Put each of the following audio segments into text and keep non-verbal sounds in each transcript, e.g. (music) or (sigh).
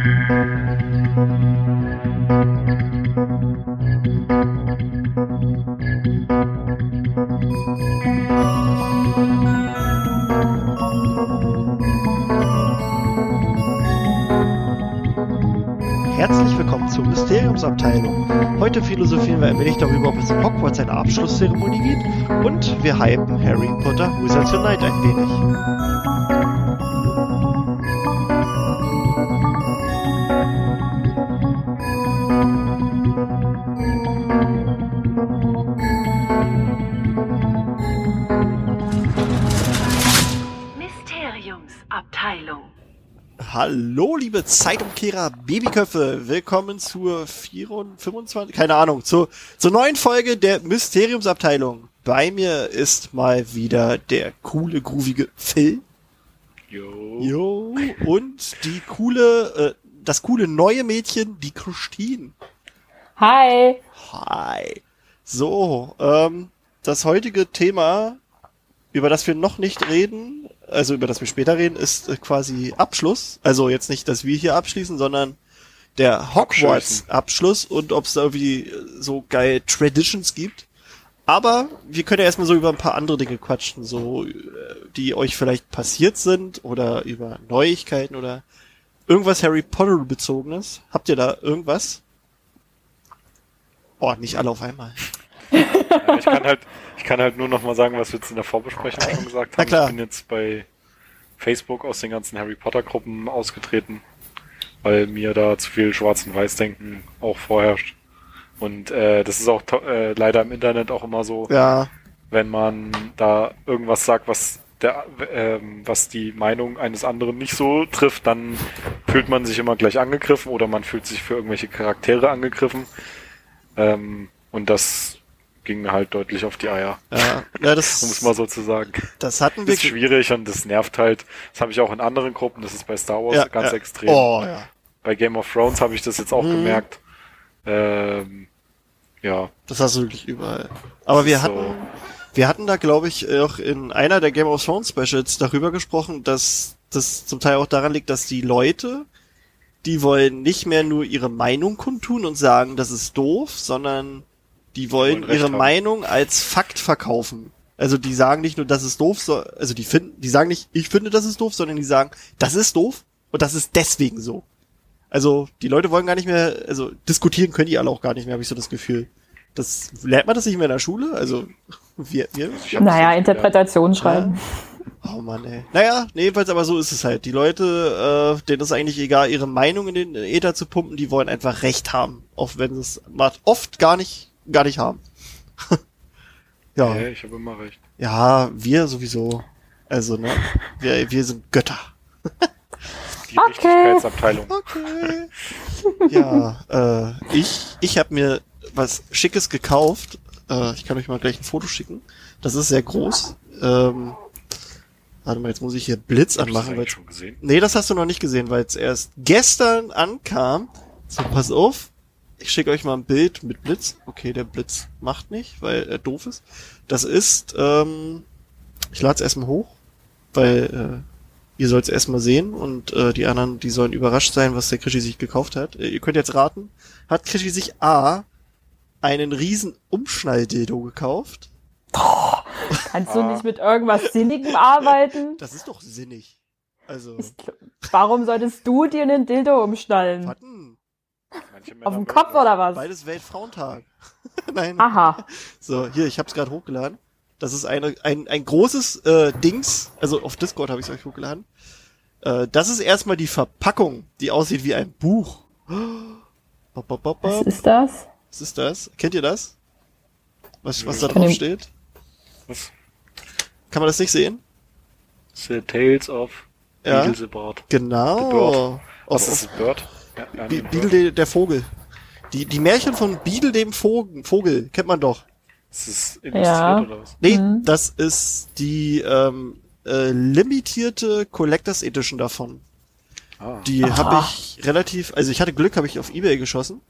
Herzlich willkommen zur Mysteriumsabteilung. Heute philosophieren wir ein wenig darüber, ob es in Hogwarts eine Abschlusszeremonie gibt und wir hypen Harry Potter Wizards Unite ein wenig. Hallo, liebe Zeitumkehrer Babyköpfe. Willkommen zur 24, 25, keine Ahnung, zur, zur neuen Folge der Mysteriumsabteilung. Bei mir ist mal wieder der coole, groovige Phil. Jo. Jo. Und die coole, äh, das coole neue Mädchen, die Christine. Hi. Hi. So, ähm, das heutige Thema, über das wir noch nicht reden, also über das wir später reden, ist quasi Abschluss. Also jetzt nicht, dass wir hier abschließen, sondern der Hogwarts-Abschluss und ob es da irgendwie so geil Traditions gibt. Aber wir können ja erstmal so über ein paar andere Dinge quatschen, so äh, die euch vielleicht passiert sind oder über Neuigkeiten oder irgendwas Harry Potter bezogenes. Habt ihr da irgendwas? Oh, nicht alle auf einmal. Ja, ich kann halt, ich kann halt nur noch mal sagen, was wir jetzt in der Vorbesprechung schon gesagt haben. Ich bin jetzt bei Facebook aus den ganzen Harry Potter Gruppen ausgetreten, weil mir da zu viel Schwarz- und Weiß-Denken auch vorherrscht. Und äh, das ist auch äh, leider im Internet auch immer so, Ja, wenn man da irgendwas sagt, was der, ähm, was die Meinung eines anderen nicht so trifft, dann fühlt man sich immer gleich angegriffen oder man fühlt sich für irgendwelche Charaktere angegriffen. Ähm, und das ging mir halt deutlich auf die Eier, ja, ja, (laughs) um das, es mal so zu sagen. das hatten Das wir. ist schwierig und das nervt halt. Das habe ich auch in anderen Gruppen, das ist bei Star Wars ja, ganz ja. extrem. Oh, ja. Bei Game of Thrones habe ich das jetzt auch Mhm. gemerkt. Ähm, ja, Das hast du wirklich überall. Aber wir ist hatten, so. wir hatten da, glaube ich, auch in einer der Game of Thrones Specials darüber gesprochen, dass das zum Teil auch daran liegt, dass die Leute, die wollen nicht mehr nur ihre Meinung kundtun und sagen, das ist doof, sondern die wollen ihre haben. Meinung als Fakt verkaufen. Also die sagen nicht nur, das ist doof, so, also die finden, die sagen nicht, ich finde, das ist doof, sondern die sagen, das ist doof und das ist deswegen so. Also die Leute wollen gar nicht mehr, also diskutieren können die alle auch gar nicht mehr, habe ich so das Gefühl. Das lernt man das nicht mehr in der Schule? Also wir, wir Naja, Interpretation schreiben. Oh Mann, ey. Naja, nee, jedenfalls aber so ist es halt. Die Leute, äh, denen ist eigentlich egal, ihre Meinung in den Äther zu pumpen, die wollen einfach Recht haben. Auch wenn sie es mal oft gar nicht, gar nicht haben. (laughs) ja. Ja, ich habe immer recht. Ja, wir sowieso. Also, ne? Wir, wir sind Götter. (laughs) Die Okay. Richtigkeitsabteilung. Okay. ja, äh, ich, ich habe mir was Schickes gekauft. Äh, ich kann euch mal gleich ein Foto schicken. Das ist sehr groß. Ähm, warte mal, jetzt muss ich hier Blitz Hab das anmachen, weil eigentlich schon gesehen? Nee, das hast du noch nicht gesehen, weil es erst gestern ankam. So, pass auf. Ich schicke euch mal ein Bild mit Blitz. Okay, der Blitz macht nicht, weil er doof ist. Das ist, ähm, ich lade es erstmal hoch, weil äh, ihr sollt es erstmal sehen und äh, die anderen, die sollen überrascht sein, was der Krischi sich gekauft hat. Äh, ihr könnt jetzt raten. Hat Krischi sich A einen riesen Umschnalldildo gekauft? Kannst du nicht mit irgendwas (laughs) Sinnigem arbeiten? Das ist doch sinnig. Also, Ich, warum solltest du dir einen Dildo umschnallen? warten. Auf dem Kopf oder was? Beides Weltfrauentag. (laughs) Nein. Aha. So, hier, ich hab's gerade hochgeladen. Das ist eine, ein, ein großes äh, Dings, also auf Discord habe ich euch hochgeladen. Äh, das ist erstmal die Verpackung, die aussieht wie ein Buch. (gasps) Bop, bop, bop, Was ist das? Was ist das? Kennt ihr das? Was, was da drauf steht? Was? Kann man das nicht sehen? The Tales of Ja. The Bird. Genau. Bird. Auf, Was ist Bird? Ja. Beadle der, der Vogel. Die, die Märchen von Beadle dem Vogel, Vogel, kennt man doch. Ist es illustriert Ja. oder was? Nee, Mhm. das ist die ähm, äh, limitierte Collectors Edition davon. Ah. Die habe ich relativ, also ich hatte Glück, habe ich auf Ebay geschossen.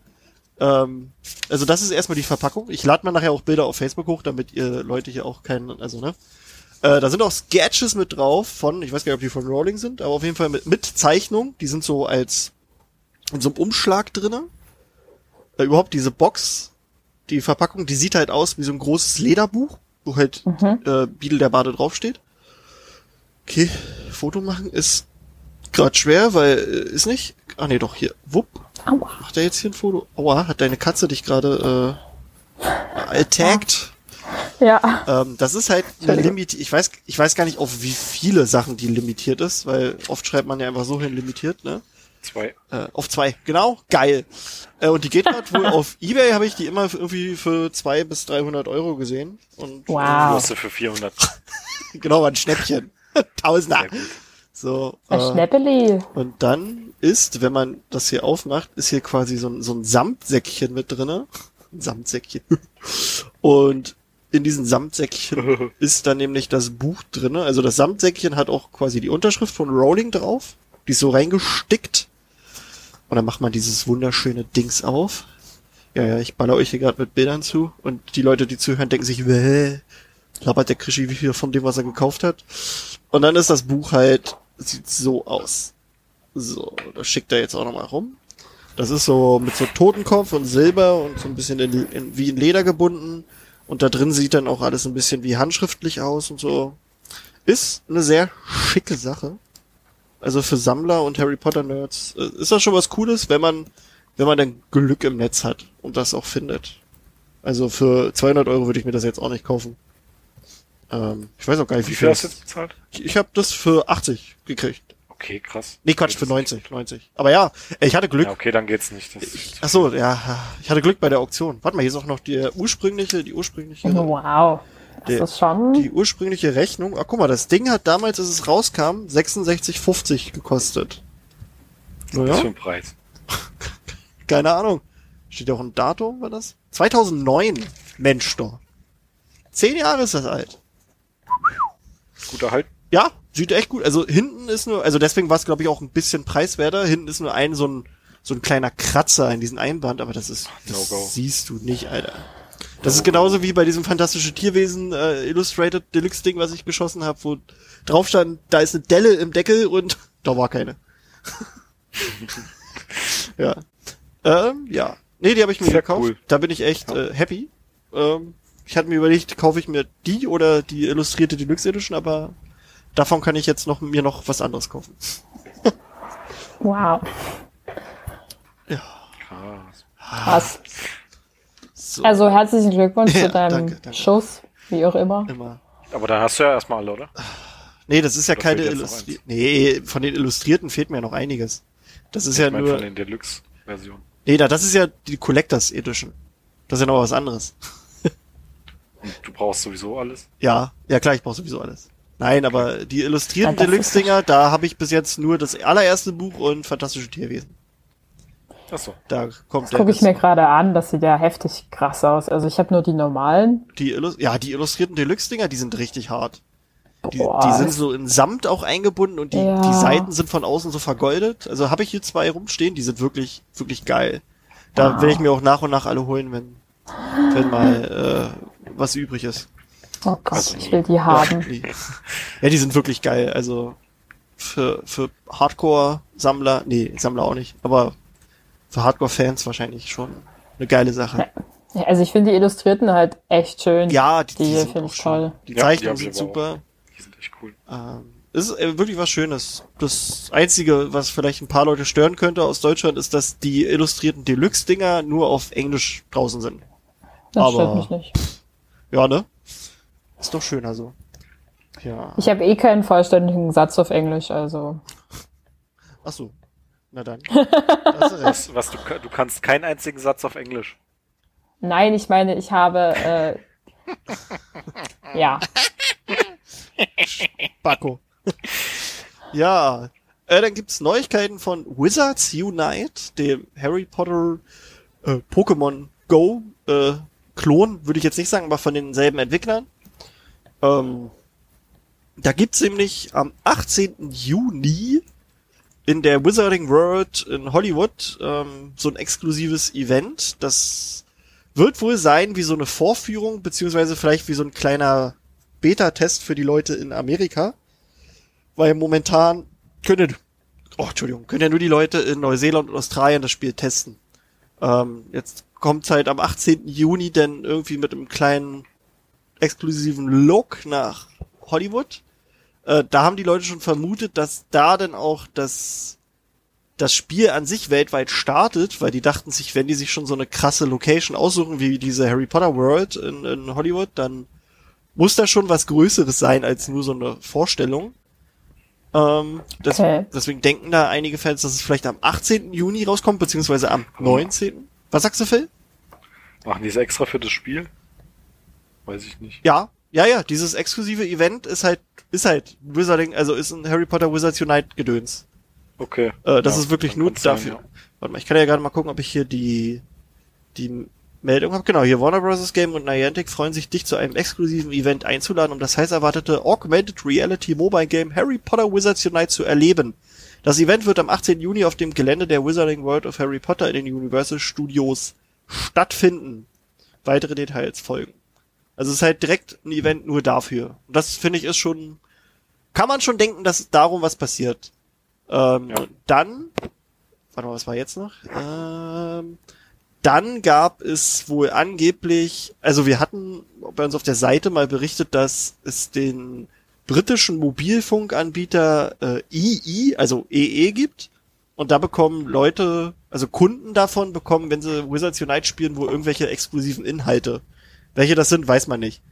Ähm, also das ist erstmal die Verpackung. Ich lade mal nachher auch Bilder auf Facebook hoch, damit ihr Leute hier auch keinen, also ne. Äh, da sind auch Sketches mit drauf von, ich weiß gar nicht, ob die von Rowling sind, aber auf jeden Fall mit, mit Zeichnung. Die sind so als in so einem Umschlag drinne. Äh, überhaupt diese Box, die Verpackung, die sieht halt aus wie so ein großes Lederbuch, wo halt äh, Beadle der Bade draufsteht. Okay, Foto machen ist gerade schwer, weil äh, ist nicht. Ah nee, doch hier. Wupp. Aua. Macht er jetzt hier ein Foto? Aua, hat deine Katze dich gerade äh, attacked? Ja. Ähm, das ist halt eine. Limit. Ich weiß, ich weiß gar nicht, auf wie viele Sachen die limitiert ist, weil oft schreibt man ja einfach so hin limitiert, ne? Zwei. Äh, auf zwei, genau, geil. Äh, und die geht gerade wohl (laughs) auf Ebay, habe ich die immer irgendwie für zwei bis 300 Euro gesehen. Und Du Wow. hast sie für 400. äh, (laughs) genau, war ein Schnäppchen. (laughs) Tausender. So. Ein Äh, Schnäppeli. und dann ist, wenn man das hier aufmacht, ist hier quasi so ein, so ein Samtsäckchen mit drinne. Ein Samtsäckchen. Und in diesem Samtsäckchen ist dann nämlich das Buch drinne. Also das Samtsäckchen hat auch quasi die Unterschrift von Rowling drauf. Die ist so reingestickt. Und dann macht man dieses wunderschöne Dings auf. Ja, ja, ich baller euch hier gerade mit Bildern zu. Und die Leute, die zuhören, denken sich, Wäh, labert der Krischi wie viel von dem, was er gekauft hat. Und dann ist das Buch halt, sieht so aus. So, das schickt er jetzt auch nochmal rum. Das ist so mit so Totenkopf und Silber und so ein bisschen in, in, wie in Leder gebunden. Und da drin sieht dann auch alles ein bisschen wie handschriftlich aus und so. Ist eine sehr schicke Sache. Also für Sammler und Harry Potter Nerds äh, ist das schon was Cooles, wenn man, wenn man dann Glück im Netz hat und das auch findet. Also für 200 Euro würde ich mir das jetzt auch nicht kaufen. Ähm, ich weiß auch gar nicht, wie Wie viel hast du jetzt bezahlt? Ich habe das für 80 gekriegt. Okay, krass. Nee, Quatsch, für 90, 90. Aber ja, ich hatte Glück. Ja, okay, dann geht's nicht. Das Ach so, ja, ich hatte Glück bei der Auktion. Warte mal, hier ist auch noch die ursprüngliche, die ursprüngliche, Wow. Das Der- ist schon. die ursprüngliche Rechnung. Ach, guck mal, das Ding hat damals, als es rauskam, 66,50 gekostet. Was für Naja, ein Preis. (laughs) keine Ahnung. Steht auch ein Datum, war das? 2009. Mensch doch. Zehn Jahre ist das alt. Gut erhalten. Ja, sieht echt gut. Also hinten ist nur, also deswegen war es glaube ich auch ein bisschen preiswerter. Hinten ist nur ein so ein so ein kleiner Kratzer in diesem Einband, aber das ist das No-go. siehst du nicht, Alter. Das ist genauso wie bei diesem fantastische Tierwesen äh, Illustrated Deluxe Ding, was ich geschossen habe, wo drauf stand, da ist eine Delle im Deckel und (laughs) da war keine. (laughs) ja. Ähm, ja. Nee, die habe ich mir Sehr gekauft. cool. Da bin ich echt äh, happy. Ähm, ich hatte mir überlegt, kaufe ich mir die oder die illustrierte Deluxe Edition, aber davon kann ich jetzt noch mir noch was anderes kaufen. Wow. Krass. Krass. So, Also herzlichen Glückwunsch Ja, zu deinem danke, danke. Schuss, wie auch immer. immer. Aber dann hast du ja erstmal alle, oder? Nee, das ist ja Da keine Illustrierten. Nee, von den Illustrierten fehlt mir ja noch einiges. Das ist ja ich meine nur. von den Deluxe-Versionen. Nee, da, das ist ja die Collectors Edition. Das ist ja noch was anderes. Und du brauchst sowieso alles. Ja, ja klar, ich brauche sowieso alles. Nein, aber die illustrierten Ja, das Deluxe-Dinger, da habe ich bis jetzt nur das allererste Buch und Fantastische Tierwesen. Achso. Da kommt Das der gucke ich mir gerade an, das sieht ja heftig krass aus. Also ich habe nur die normalen. die Illus Ja, die illustrierten Deluxe-Dinger, die sind richtig hart. Die, die sind so in Samt auch eingebunden und die, Ja. die Seiten sind von außen so vergoldet. Also habe ich hier zwei rumstehen, die sind wirklich, wirklich geil. Da Wow. will ich mir auch nach und nach alle holen, wenn, wenn mal äh, was übrig ist. Oh Gott, Also ich will die haben. (laughs) Die, ja, die sind wirklich geil. Also für, für Hardcore-Sammler, nee, Sammler auch nicht, aber für Hardcore-Fans wahrscheinlich schon eine geile Sache. Ja, Also ich finde die Illustrierten halt echt schön. Ja, die, die, Die sind finde auch ich schön. toll. Die Ja, Zeichnungen sind aber auch. super. Die sind echt cool. Ähm, es ist äh, wirklich was Schönes. Das Einzige, was vielleicht ein paar Leute stören könnte aus Deutschland, ist, dass die illustrierten Deluxe-Dinger nur auf Englisch draußen sind. Das aber- stört mich nicht. Ja, ne? Ist doch schön, also. Ja. Ich habe eh keinen vollständigen Satz auf Englisch, also. Ach so. Na dann. (laughs) Du recht. Was, was du, du kannst keinen einzigen Satz auf Englisch. Nein, ich meine, ich habe äh, ja. (laughs) Backo. ja. Äh, dann gibt's Neuigkeiten von Wizards Unite, dem Harry Potter äh, Pokémon Go äh, Klon, würde ich jetzt nicht sagen, aber von denselben Entwicklern. Ähm, da gibt's nämlich am 18. Juni in der Wizarding World in Hollywood ähm, so ein exklusives Event. Das wird wohl sein wie so eine Vorführung, beziehungsweise vielleicht wie so ein kleiner Beta-Test für die Leute in Amerika. Weil momentan können oh, Entschuldigung, können ja nur die Leute in Neuseeland und Australien das Spiel testen. Ähm, jetzt kommt halt am 18. Juni denn irgendwie mit einem kleinen exklusiven Look nach Hollywood. Äh, da haben die Leute schon vermutet, dass da dann auch das das Spiel an sich weltweit startet, weil die dachten sich, wenn die sich schon so eine krasse Location aussuchen wie diese Harry Potter World in, in Hollywood, dann muss da schon was Größeres sein als nur so eine Vorstellung. Ähm, das, Okay. Deswegen denken da einige Fans, dass es vielleicht am 18. Juni rauskommt, beziehungsweise am 19. Was sagst du, Phil? Machen die es extra für das Spiel? Weiß ich nicht. Ja, ja, ja, dieses exklusive Event ist halt, ist halt Wizarding, also ist ein Harry Potter Wizards Unite Gedöns. Okay. Äh, das Ja, ist wirklich nur kann's sein, dafür. ja. Warte mal, ich kann ja gerade mal gucken, ob ich hier die, die Meldung habe. Genau, hier Warner Bros. Game und Niantic freuen sich, dich zu einem exklusiven Event einzuladen, um das heiß erwartete Augmented Reality Mobile Game Harry Potter Wizards Unite zu erleben. Das Event wird am 18. Juni auf dem Gelände der Wizarding World of Harry Potter in den Universal Studios stattfinden. Weitere Details folgen. Also es ist halt direkt ein Event nur dafür. Und das finde ich ist schon, kann man schon denken, dass darum was passiert. Ähm, Ja. Dann, warte mal, was war jetzt noch? Ähm, dann gab es wohl angeblich, also wir hatten bei uns auf der Seite mal berichtet, dass es den britischen Mobilfunkanbieter äh, EE, also EE gibt. Und da bekommen Leute, also Kunden davon bekommen, wenn sie Wizards Unite spielen, wohl irgendwelche exklusiven Inhalte. Welche das sind, weiß man nicht.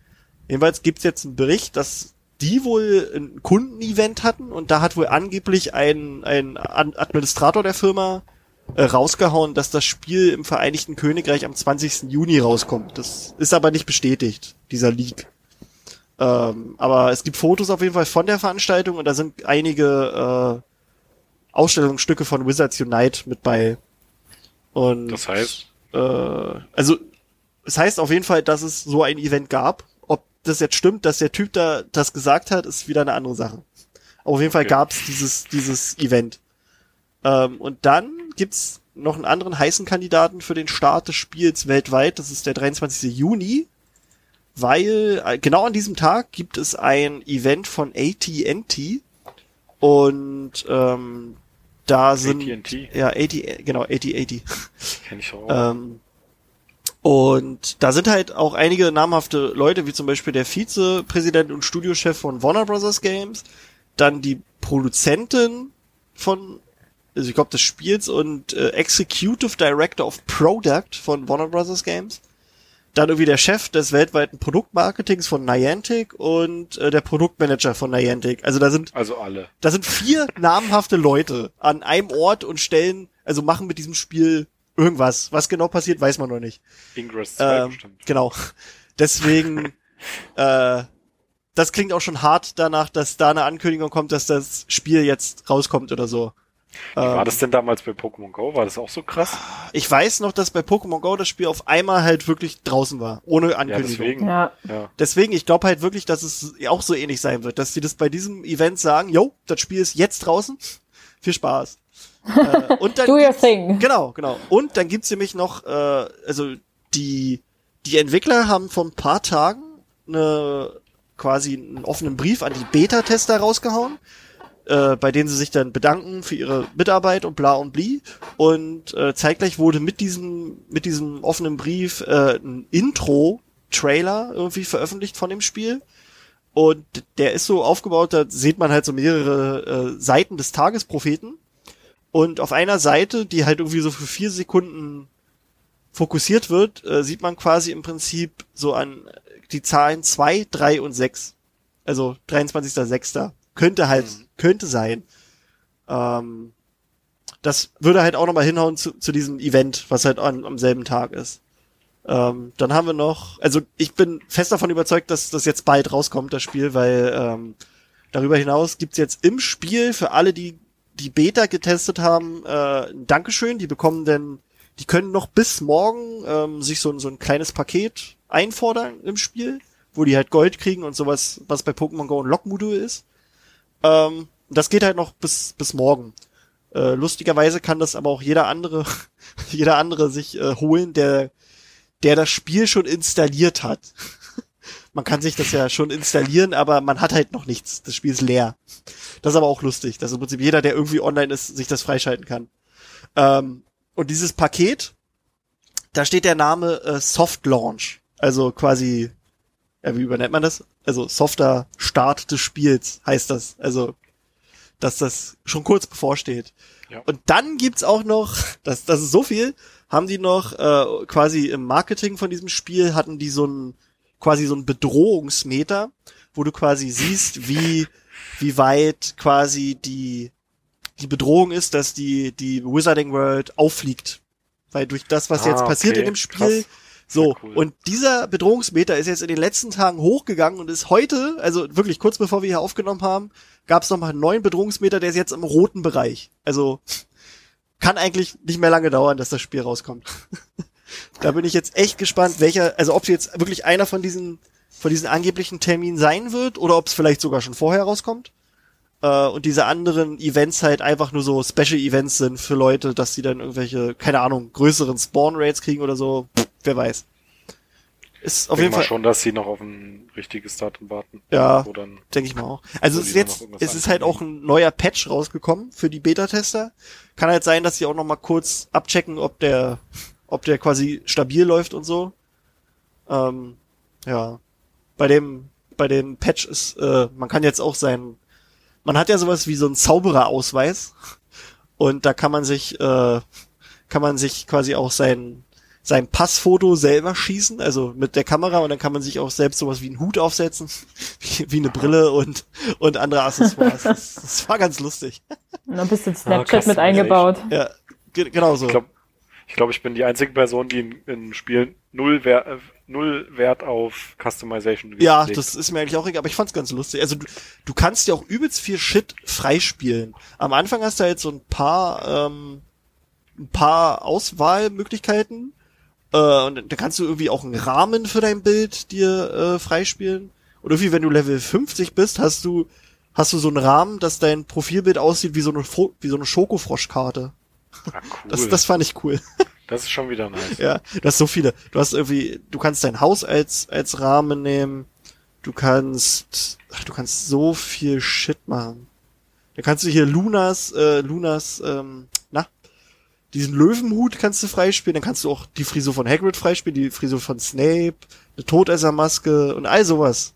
Jedenfalls gibt's jetzt einen Bericht, dass die wohl ein Kundenevent hatten und da hat wohl angeblich ein, ein Administrator der Firma äh, rausgehauen, dass das Spiel im Vereinigten Königreich am 20. Juni rauskommt. Das ist aber nicht bestätigt, dieser Leak. Ähm, aber es gibt Fotos auf jeden Fall von der Veranstaltung und da sind einige äh, Ausstellungsstücke von Wizards Unite mit bei. Und Das heißt, äh, also es heißt auf jeden Fall, dass es so ein Event gab. Ob das jetzt stimmt, dass der Typ da das gesagt hat, ist wieder eine andere Sache. Aber auf jeden Fall Okay. gab's dieses dieses Event. Ähm, und dann gibt's noch einen anderen heißen Kandidaten für den Start des Spiels weltweit. Das ist der 23. Juni, weil äh, genau an diesem Tag gibt es ein Event von AT&T und ähm, da sind AT&T? ja AT genau AT&T kenne ich auch. ähm, und da sind halt auch einige namhafte Leute, wie zum Beispiel der Vizepräsident und Studiochef von Warner Bros. Games, dann die Produzentin von, also ich glaube des Spiels und äh, Executive Director of Product von Warner Bros. Games, dann irgendwie der Chef des weltweiten Produktmarketings von Niantic und äh, der Produktmanager von Niantic. Also da sind also alle. da sind vier namhafte Leute an einem Ort und stellen, also machen mit diesem Spiel irgendwas. Was genau passiert, weiß man noch nicht. Ingress 2 Ähm, bestimmt. genau. Deswegen, (laughs) äh, das klingt auch schon hart danach, dass da eine Ankündigung kommt, dass das Spiel jetzt rauskommt oder so. Wie war Ähm, das denn damals bei Pokémon Go? War das auch so krass? ich weiß noch, dass bei Pokémon Go das Spiel auf einmal halt wirklich draußen war, ohne Ja, Ankündigung. deswegen. Ja. Ja. Deswegen, ich glaube halt wirklich, dass es auch so ähnlich sein wird, dass die das bei diesem Event sagen, yo, das Spiel ist jetzt draußen, viel Spaß. Äh, und dann (laughs) Do your thing. Genau, genau. Und dann gibt's nämlich noch, äh, also die, die Entwickler haben vor ein paar Tagen eine, quasi einen offenen Brief an die Beta-Tester rausgehauen, äh, bei denen sie sich dann bedanken für ihre Mitarbeit und bla und bli. Und äh, zeitgleich wurde mit diesem, mit diesem offenen Brief äh, ein Intro-Trailer irgendwie veröffentlicht von dem Spiel. Und der ist so aufgebaut, da sieht man halt so mehrere äh, Seiten des Tagespropheten. Und auf einer Seite, die halt irgendwie so für vier Sekunden fokussiert wird, äh, sieht man quasi im Prinzip so an die Zahlen zwei, drei und sechs. Also 23.06. Könnte halt, könnte sein. Ähm, das würde halt auch nochmal hinhauen zu, zu diesem Event, was halt an, am selben Tag ist. Ähm, dann haben wir noch, also ich bin fest davon überzeugt, dass das jetzt bald rauskommt, das Spiel, weil ähm, darüber hinaus gibt's jetzt im Spiel für alle, die die Beta getestet haben, äh, Dankeschön. Die bekommen denn, die können noch bis morgen ähm, sich so, ein- so ein kleines Paket einfordern im Spiel, wo die halt Gold kriegen und sowas, was bei Pokémon Go ein Lockmodul ist. Ähm, das geht halt noch bis, bis morgen. Äh, lustigerweise kann das aber auch jeder andere, (laughs) jeder andere sich äh, holen, der, der das Spiel schon installiert hat. Man kann sich das ja schon installieren, aber man hat halt noch nichts. Das Spiel ist leer. Das ist aber auch lustig, dass im Prinzip jeder, der irgendwie online ist, sich das freischalten kann. Ähm, und dieses Paket, da steht der Name äh, Soft Launch. Also quasi, ja, wie übernennt man das? Also softer Start des Spiels heißt das. Also, dass das schon kurz bevorsteht. Ja. Und dann gibt's auch noch, das, das ist so viel, haben die noch äh, quasi im Marketing von diesem Spiel hatten die so ein quasi so ein Bedrohungsmeter, wo du quasi siehst, wie wie weit quasi die die Bedrohung ist, dass die die Wizarding World auffliegt, weil durch das, was Ah, jetzt passiert okay. in dem Spiel, Krass. so cool. und dieser Bedrohungsmeter ist jetzt in den letzten Tagen hochgegangen und ist heute, also wirklich kurz bevor wir hier aufgenommen haben, gab es nochmal einen neuen Bedrohungsmeter, der ist jetzt im roten Bereich. Also kann eigentlich nicht mehr lange dauern, dass das Spiel rauskommt. (laughs) da bin ich jetzt echt gespannt, welcher, also ob jetzt wirklich einer von diesen, von diesen angeblichen Terminen sein wird oder ob es vielleicht sogar schon vorher rauskommt. Äh, und diese anderen Events halt einfach nur so Special Events sind für Leute, dass sie dann irgendwelche, keine Ahnung, größeren Spawn Rates kriegen oder so. Pff, wer weiß. Ist auf Ich jeden denke mal Fall, schon, dass sie noch auf ein richtiges Datum warten. Ja. Denke ich mal auch. Also es ist jetzt, es ist halt auch ein neuer Patch rausgekommen für die Beta-Tester. Kann halt sein, dass sie auch noch mal kurz abchecken, ob der, ob der quasi stabil läuft und so. Ähm, ja. Bei dem, bei dem Patch ist, äh, man kann jetzt auch sein, man hat ja sowas wie so einen Zaubererausweis und da kann man sich, äh, kann man sich quasi auch sein, sein Passfoto selber schießen, also mit der Kamera und dann kann man sich auch selbst sowas wie einen Hut aufsetzen, (laughs) wie, wie eine Brille und, und andere Accessoires. Das, das war ganz lustig. Und dann bist du Ah, Snapchat mit Customization. eingebaut. Ja, ge genau so. ich glaube, ich, glaub, ich bin die einzige Person, die in, in Spielen null, Wer äh, null Wert auf Customization Ja, legt. das ist mir eigentlich auch egal, aber ich fand's ganz lustig. Also du, du kannst ja auch übelst viel Shit freispielen. Am Anfang hast du halt so ein paar, ähm, ein paar Auswahlmöglichkeiten. Äh, und da kannst du irgendwie auch einen Rahmen für dein Bild dir äh, freispielen. Und irgendwie, wenn du Level 50 bist, hast du, hast du so einen Rahmen, dass dein Profilbild aussieht wie so eine, wie so eine Schokofroschkarte. Ah, cool. Das, das fand ich cool. (laughs) das ist schon wieder nice. Ja, du hast so viele. Du hast irgendwie, du kannst dein Haus als, als Rahmen nehmen. Du kannst, ach, du kannst so viel Shit machen. Da kannst du hier Lunas, äh, Lunas, ähm, na, diesen Löwenhut kannst du freispielen. Dann kannst du auch die Frisur von Hagrid freispielen, die Frisur von Snape, eine Todessermaske und all sowas.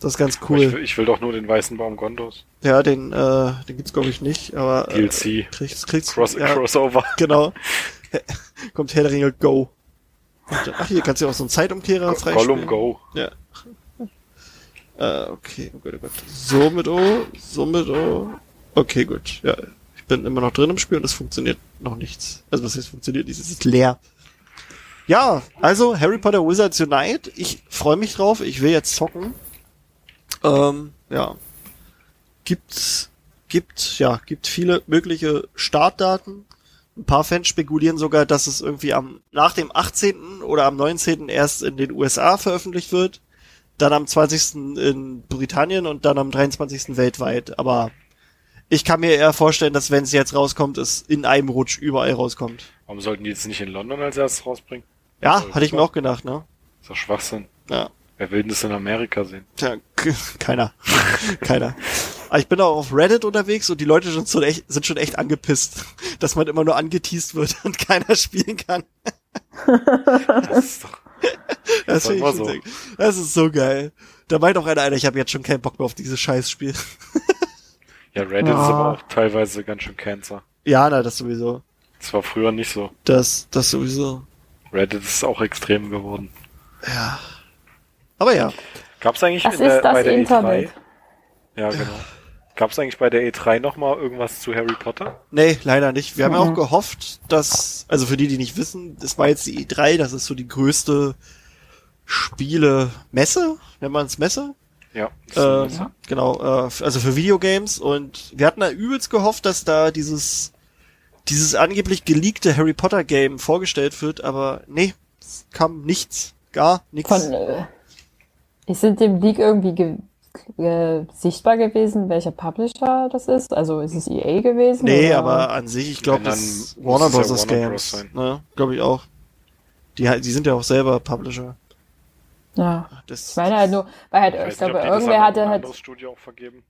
Das ist ganz Ich, cool. will, ich will doch nur den weißen Baum Gondos. Ja, den, äh, den gibt's glaube ich nicht, aber äh, DLC. kriegst, kriegst, Cross, ja, Crossover. (laughs) Genau. (laughs) Kommt Herr der Ringe Go. Und, ach, hier kannst du auch so einen Zeitumkehrer freispielen. Gollum Go. Ja. (laughs) Äh, okay, oh Gott, oh Gott. So mit O, so mit O. Okay, gut. Ja, ich bin immer noch drin im Spiel und es funktioniert noch nichts. Also was heißt funktioniert nicht? Es ist leer. Ja, also Harry Potter Wizards Unite. Ich freue mich drauf. Ich will jetzt zocken. Ähm, ja. Gibt, gibt, ja, gibt viele mögliche Startdaten. Ein paar Fans spekulieren sogar, dass es irgendwie am, nach dem 18. oder am 19. erst in den USA veröffentlicht wird, dann am 20. in Britannien und dann am 23. weltweit. Aber ich kann mir eher vorstellen, dass wenn es jetzt rauskommt, es in einem Rutsch überall rauskommt. Warum sollten die jetzt nicht in London als erstes rausbringen? Ja, hatte ich mir auch gedacht, ne? ist doch Schwachsinn. Ja. Wer will denn das in Amerika sehen? Tja, (laughs) keiner. (laughs) keiner. Aber ich bin auch auf Reddit unterwegs und die Leute sind, so echt, sind schon echt angepisst, (laughs) dass man immer nur angeteased wird (laughs) und keiner spielen kann. (laughs) Das ist doch, Das, find ich immer schon so. das ist so geil. Da meint auch einer, Alter, ich habe jetzt schon keinen Bock mehr auf dieses Scheißspiel. ja, Reddit ist Ja. aber auch teilweise ganz schön Cancer. Ja, na, das sowieso. Das war früher nicht so. Das, das sowieso. Reddit ist auch extrem geworden. Ja. Aber ja. Gab's eigentlich Das in der, ist das bei der Internet. E3? Ja, genau. Gab's eigentlich bei der E3 nochmal irgendwas zu Harry Potter? Nee, leider nicht. Wir haben ja Mhm. auch gehofft, dass, also für die, die nicht wissen, das war jetzt die E3, das ist so die größte Spiele-Messe, nennt man es Messe? Ja. Äh, genau, äh, also für Videogames und wir hatten da übelst gehofft, dass da dieses dieses angeblich geleakte Harry Potter Game vorgestellt wird, aber nee, es kam nichts, gar nichts. Von, äh, ist in dem Leak irgendwie ge äh, sichtbar gewesen, welcher Publisher das ist? Also ist es EA gewesen? Nee, oder? aber an sich, ich glaube, das ist Warner ja Bros. Warner Games, Bros. ne, glaube ich auch. Die, halt- die sind ja auch selber Publisher. Ja. Das, Ich meine halt nur, weil halt, Ich, ich, glaube, nicht, irgendwer hatte halt, Studio auch vergeben.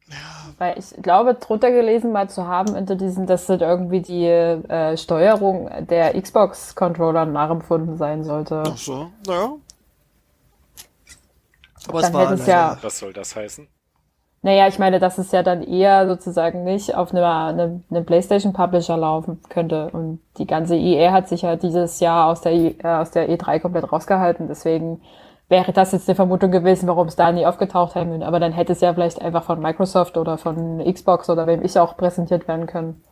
weil ich glaube, drunter gelesen mal zu haben unter diesen, dass das irgendwie die äh, Steuerung der Xbox-Controller nachempfunden sein sollte. Ach so, naja. Aber Dann hätte es ja- Was soll das heißen? Naja, ich meine, dass es ja dann eher sozusagen nicht auf einer eine, eine PlayStation-Publisher laufen könnte. Und die ganze EA hat sich ja dieses Jahr aus der, E- äh, aus der E3 komplett rausgehalten. Deswegen wäre das jetzt eine Vermutung gewesen, warum es da nie aufgetaucht sein würde. Aber dann hätte es ja vielleicht einfach von Microsoft oder von Xbox oder wem ich auch präsentiert werden können.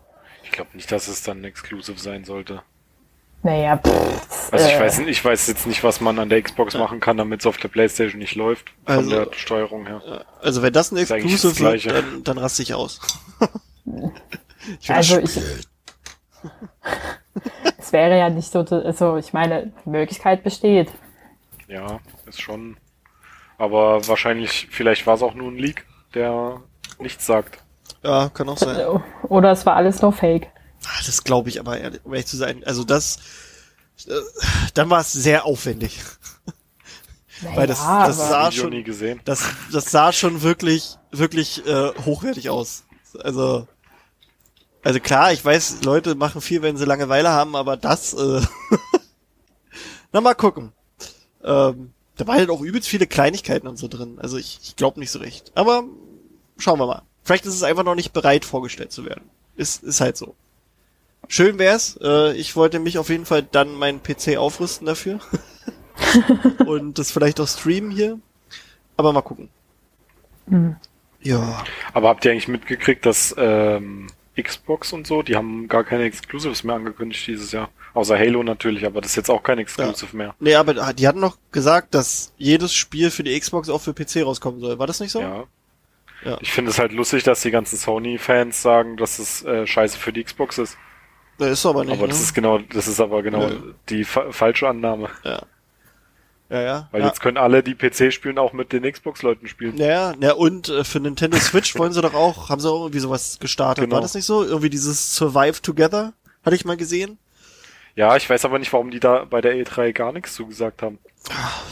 Ich glaube nicht, dass es dann exclusive sein sollte. Naja, pff, Also ich äh, weiß, ich weiß jetzt nicht, was man an der Xbox machen kann, damit es auf der Playstation nicht läuft, von Also- der Steuerung her. Also wenn das ein Exclusive wird, dann, dann raste ich aus. (laughs) ich will Also das ich- (laughs) es wäre ja nicht so, also ich meine, die Möglichkeit besteht. Ja, ist schon. Aber wahrscheinlich, vielleicht war es auch nur ein Leak, der nichts sagt. Ja, kann auch sein. Oder es war alles nur Fake. Ah, Das glaube ich aber, ehrlich, um ehrlich zu sein. Also das, äh, dann war es sehr aufwendig. Weil das- Naja, das sah Video schon- nie gesehen. Das, das sah schon wirklich, wirklich äh, hochwertig aus. Also, also klar, ich weiß, Leute machen viel, wenn sie Langeweile haben, aber das, äh, (laughs) na mal gucken. Ähm, da waren halt auch übelst viele Kleinigkeiten und so drin. Also ich, ich glaube nicht so recht. Aber schauen wir mal. Vielleicht ist es einfach noch nicht bereit, vorgestellt zu werden. Ist, ist halt so. Schön wär's. Äh, ich wollte mich auf jeden Fall dann meinen PC aufrüsten dafür. (laughs) und das vielleicht auch streamen hier. Aber mal gucken. Ja. Aber habt ihr eigentlich mitgekriegt, dass ähm, Xbox und so, die haben gar keine Exclusives mehr angekündigt dieses Jahr. Außer Halo natürlich, aber das ist jetzt auch kein Exclusive mehr. Nee, aber die hatten noch gesagt, dass jedes Spiel für die Xbox auch für PC rauskommen soll. War das nicht so? Ja. Ja. Ich finde es halt lustig, dass die ganzen Sony-Fans sagen, dass es äh, scheiße für die Xbox ist. Nee, ist aber nicht. aber ne? das ist genau, das ist aber genau Nö. die fa falsche Annahme. ja. Ja, ja. Weil ja. jetzt können alle, die PC spielen, auch mit den Xbox-Leuten spielen. Ja, ja, und äh, für Nintendo Switch wollen sie doch auch, haben sie auch irgendwie sowas gestartet. Genau. War das nicht so? Irgendwie dieses Survive Together, hatte ich mal gesehen. Ja, ich weiß aber nicht, warum die da bei der E3 gar nichts zugesagt haben.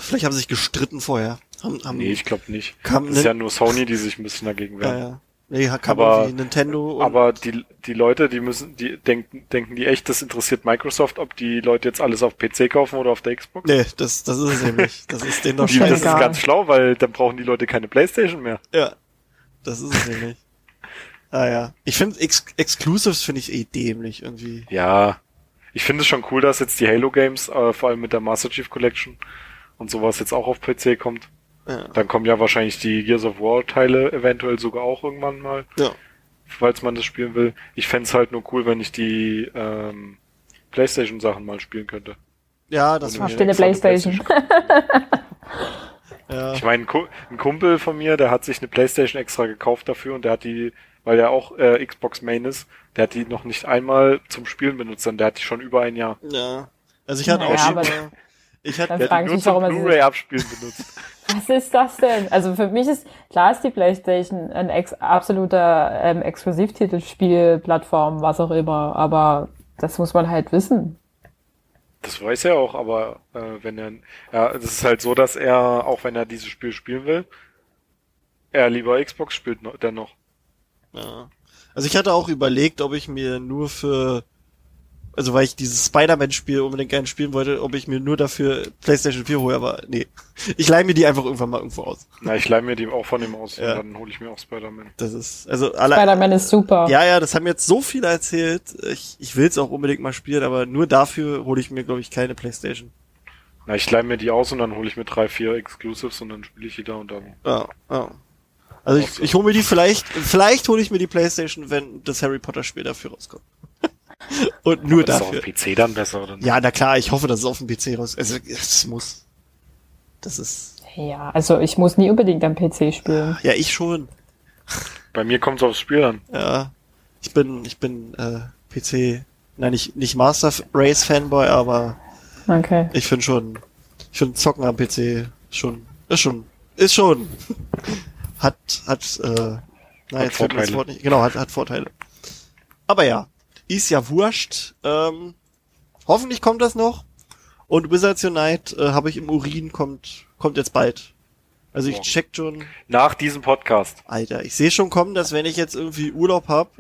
Vielleicht haben sie sich gestritten vorher. Haben, haben, Nee, ich glaube nicht. Kam das ist Nin- ja nur Sony, die sich ein bisschen dagegen ja, wehren. ja. Nee, kam Aber- Nintendo und, Aber die, die Leute, die müssen, die denken, denken die echt, das interessiert Microsoft, ob die Leute jetzt alles auf PC kaufen oder auf der Xbox? Nee, das, das ist es nicht. Das ist denen doch Die, das ist ganz schlau, weil dann brauchen die Leute keine Playstation mehr. Ja, das ist es nämlich. Ah ja. Ich finde Ex Exclusives finde ich eh dämlich irgendwie. Ja, ich finde es schon cool, dass jetzt die Halo Games, äh, vor allem mit der Master Chief Collection und sowas jetzt auch auf PC kommt. Ja. Dann kommen ja wahrscheinlich die Gears of War Teile eventuell sogar auch irgendwann mal, Ja. falls man das spielen will. Ich fänd's halt nur cool, wenn ich die ähm, Playstation Sachen mal spielen könnte. Ja, das war eine Playstation. ja. Ich meine, ein, Ku- ein Kumpel von mir, der hat sich eine Playstation extra gekauft dafür und der hat die, weil er auch äh, Xbox Main ist, der hat die noch nicht einmal zum Spielen benutzt, sondern der hat die schon über ein Jahr. Ja. Also ich hatte Naja, auch schon (laughs) ich hatte Dann Der frag hat ich mich, zum warum Blu-ray abspielen benutzt. (laughs) Was ist das denn? Also für mich ist, klar ist die Playstation ein ex absoluter ähm, Exklusivtitelspielplattform, was auch immer, aber das muss man halt wissen. Das weiß er auch, aber äh, wenn er, ja, das ist halt so, dass er, auch wenn er dieses Spiel spielen will, er lieber Xbox spielt no dennoch. Ja. Also ich hatte auch überlegt, ob ich mir nur für, also weil ich dieses Spider-Man-Spiel unbedingt gerne spielen wollte, ob ich mir nur dafür PlayStation 4 hole, aber nee. Ich leih mir die einfach irgendwann mal irgendwo aus. Na, ich leih mir die auch von ihm aus Ja. und dann hole ich mir auch Spider-Man. Das ist, also alle, Spider-Man ist super. ja, ja, das haben jetzt so viele erzählt. Ich, ich will es auch unbedingt mal spielen, aber nur dafür hole ich mir, glaube ich, keine PlayStation. Na, ich leih mir die aus und dann hole ich mir drei, vier Exclusives und dann spiele ich die da und dann. Ja, ja. Also ich, ich hole mir die vielleicht, vielleicht hole ich mir die PlayStation, wenn das Harry Potter Spiel dafür rauskommt. (laughs) Und nur das dafür. ist auch auf PC dann besser, oder? nicht? Ja, na klar, ich hoffe, dass es auf dem PC raus. Also es muss. Das ist. Ja, also ich muss nie unbedingt am PC spielen. Ja, ich schon. Bei mir kommt es aufs Spiel an. Ja. Ich bin, ich bin äh, PC. Nein, nicht, nicht Master Race Fanboy, aber Okay. ich finde schon. Ich finde Zocken am PC schon. Ist schon. Ist schon. (laughs) Hat, hat, äh, na, Hat jetzt mir das Vorteile. Wort nicht. Genau, hat, hat Vorteile. Aber ja, ist ja wurscht. Ähm, hoffentlich kommt das noch. Und Wizards Unite äh, habe ich im Urin, kommt, kommt jetzt bald. Also ich check schon, Nach diesem Podcast. Alter, ich sehe schon kommen, dass wenn ich jetzt irgendwie Urlaub hab,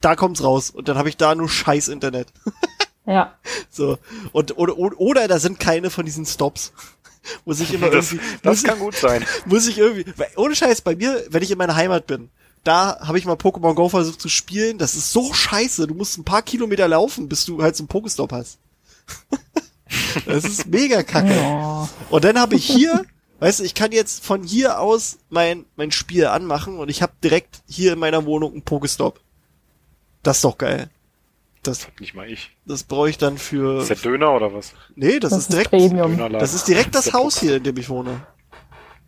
da kommt's raus und dann habe ich da nur scheiß Internet. (laughs) Ja. So. Und oder, oder, oder da sind keine von diesen Stops. (laughs) Muss ich immer Das, irgendwie das muss, kann gut sein. (laughs) muss ich irgendwie ohne Scheiß bei mir, wenn ich in meiner Heimat bin, da habe ich mal Pokémon Go versucht zu spielen, das ist so scheiße, du musst ein paar Kilometer laufen, bis du halt so einen Pokestop hast. (laughs) das ist mega kacke. Oh. Und dann habe ich hier, weißt du, ich kann jetzt von hier aus mein, mein Spiel anmachen und ich habe direkt hier in meiner Wohnung einen Pokestop. Das ist doch geil. Das, Nicht mal ich. das brauche ich dann für. Ist der Döner oder was? Nee, das, Das ist ist direkt. Dönerladen. Das ist direkt das Haus hier, in dem ich wohne.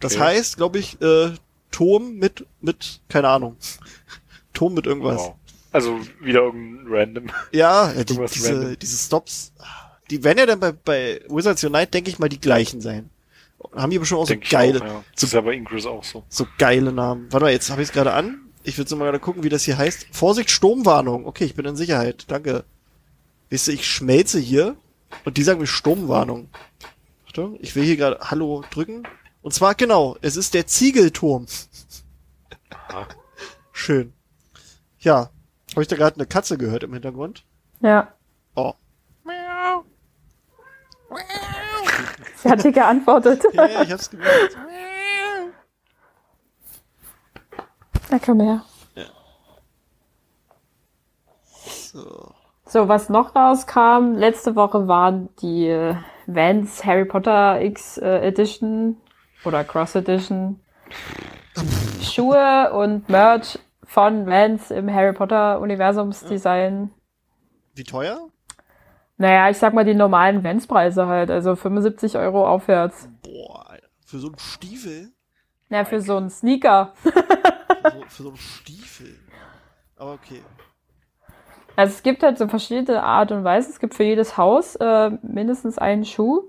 Das Okay. heißt, glaube ich, äh, Turm mit, mit, keine Ahnung. (laughs) Turm mit irgendwas. Wow. Also wieder irgendein random. Ja, (laughs) die, diese, random. diese Stops, die werden ja dann bei, bei Wizards Unite, denke ich mal, die gleichen sein. Haben die bestimmt auch so Denk ich geile, Auch, ja. Das so, ist ja bei Ingress auch so. so geile Namen. Warte mal, jetzt habe ich es gerade an. Ich will mal gerade gucken, wie das hier heißt. Vorsicht, Sturmwarnung. Okay, ich bin in Sicherheit. Danke. Wisst ihr, ich schmelze hier und die sagen mir Sturmwarnung. Achtung, ich will hier gerade Hallo drücken. Und zwar genau, es ist der Ziegelturm. Aha. (laughs) Schön. Ja, habe ich da gerade eine Katze gehört im Hintergrund? Ja. Oh. Sie hat dir geantwortet. (laughs) Ja, ja, ich hab's gehört. Na komm her. So. So, was noch rauskam, letzte Woche waren die äh, Vans Harry Potter X äh, Edition oder Cross Edition Schuhe und Merch von Vans im Harry Potter Universumsdesign. Wie teuer? Naja, ich sag mal die normalen Vans-Preise halt, also 75 Euro aufwärts. Boah, Alter. Für so einen Stiefel? Na, für so einen Sneaker. Für so, für so einen Stiefel. Aber okay. Also es gibt halt so verschiedene Art und Weise. Es gibt für jedes Haus äh, mindestens einen Schuh.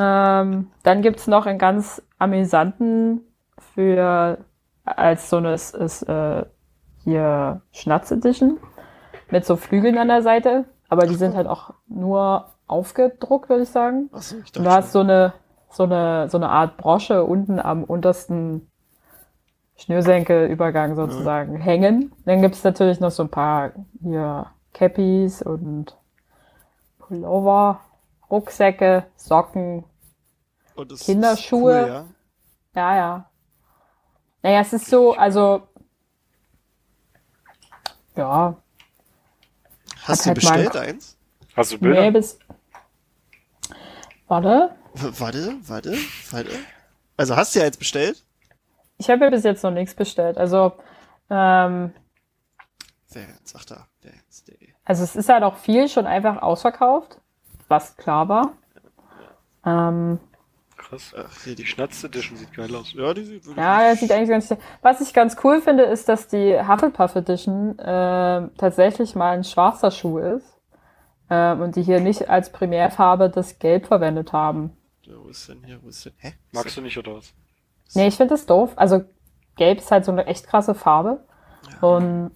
Ähm, dann gibt's noch einen ganz amüsanten für als so eine ist, ist, äh, hier Schnatz Edition mit so Flügeln an der Seite. Aber die sind halt auch nur aufgedruckt, würde ich sagen. Achso, ich Und dachte du hast so eine, so eine, so eine Art Brosche unten am untersten Schnürsenkelübergang sozusagen hängen. Dann gibt's natürlich noch so ein paar hier Cappies und Pullover, Rucksäcke, Socken. Und das ist Kinderschuhe. Cool, ja? Ja, ja. Naja, es ist so, also, ja, Hast du halt mal- bestellt eins? Hast du Bilder? nee, bis, warte, warte, warte, warte. Also hast du ja jetzt bestellt? ich habe ja bis jetzt noch nichts bestellt. Also, ähm, Vans, ach da, Vans, der. Also es ist halt auch viel schon einfach ausverkauft, was klar war. Ähm, Krass. Ach, hier Die die Schnatz Edition sieht geil aus. Ja, die sieht wirklich. ja, das sieht eigentlich ganz. Was ich ganz cool finde, ist, dass die Hufflepuff Edition äh, tatsächlich mal ein schwarzer Schuh ist ähm, und die hier nicht als Primärfarbe das Gelb verwendet haben. Ja, wo ist denn hier? Wo ist denn? Hä? Magst du nicht oder was? Nee, ich finde das doof. Also Gelb ist halt so eine echt krasse Farbe und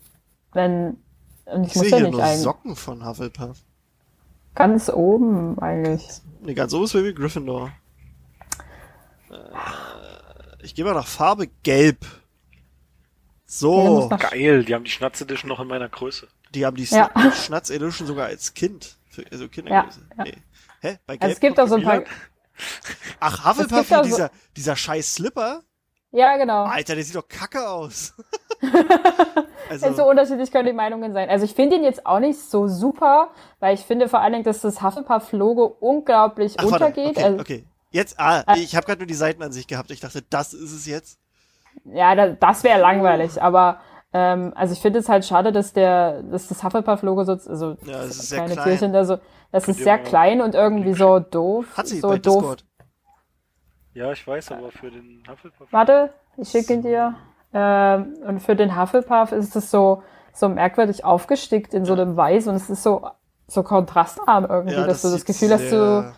wenn und ich, Ich muss sehe ja hier nicht nur eigentlich Socken von Hufflepuff. ganz oben eigentlich. Nee, ganz oben ist Baby Gryffindor. Äh, ich gehe mal nach Farbe Gelb. So, Geil, die haben die Schnatz Edition noch in meiner Größe. die haben die Ja. Schna- Schnatz Edition sogar als Kind. Für, also Kindergröße. Ja, ja. Nee. Hä? Bei Gelb Also es gibt auch so ein paar. Ach, Hufflepuff, so- dieser, dieser scheiß Slipper. Ja, genau. Alter, der sieht doch kacke aus. (laughs) So also, unterschiedlich können die Meinungen sein. Also ich finde ihn jetzt auch nicht so super, weil ich finde vor allen Dingen, dass das Hufflepuff-Logo unglaublich ach, warte, untergeht. okay, also, okay. Jetzt, ah, Äh, ich habe gerade nur die Seitenansicht gehabt. Ich dachte, das ist es jetzt. Ja, da, das wäre langweilig. Aber ähm, also ich finde es halt schade, dass der, dass das Hufflepuff-Logo so, also Ja, es ist sehr kleine klein. Tierchen da so, das ist ihr sehr klein und irgendwie so doof. Hat sie so bei doof. Discord. Ja, ich weiß, aber für den Hufflepuff. Warte, ich schicke ihn dir. Ähm, und für den Hufflepuff ist es so, so merkwürdig aufgestickt in so einem Weiß und es ist so, so kontrastarm irgendwie, Ja, dass du das Gefühl hast, du, sehr-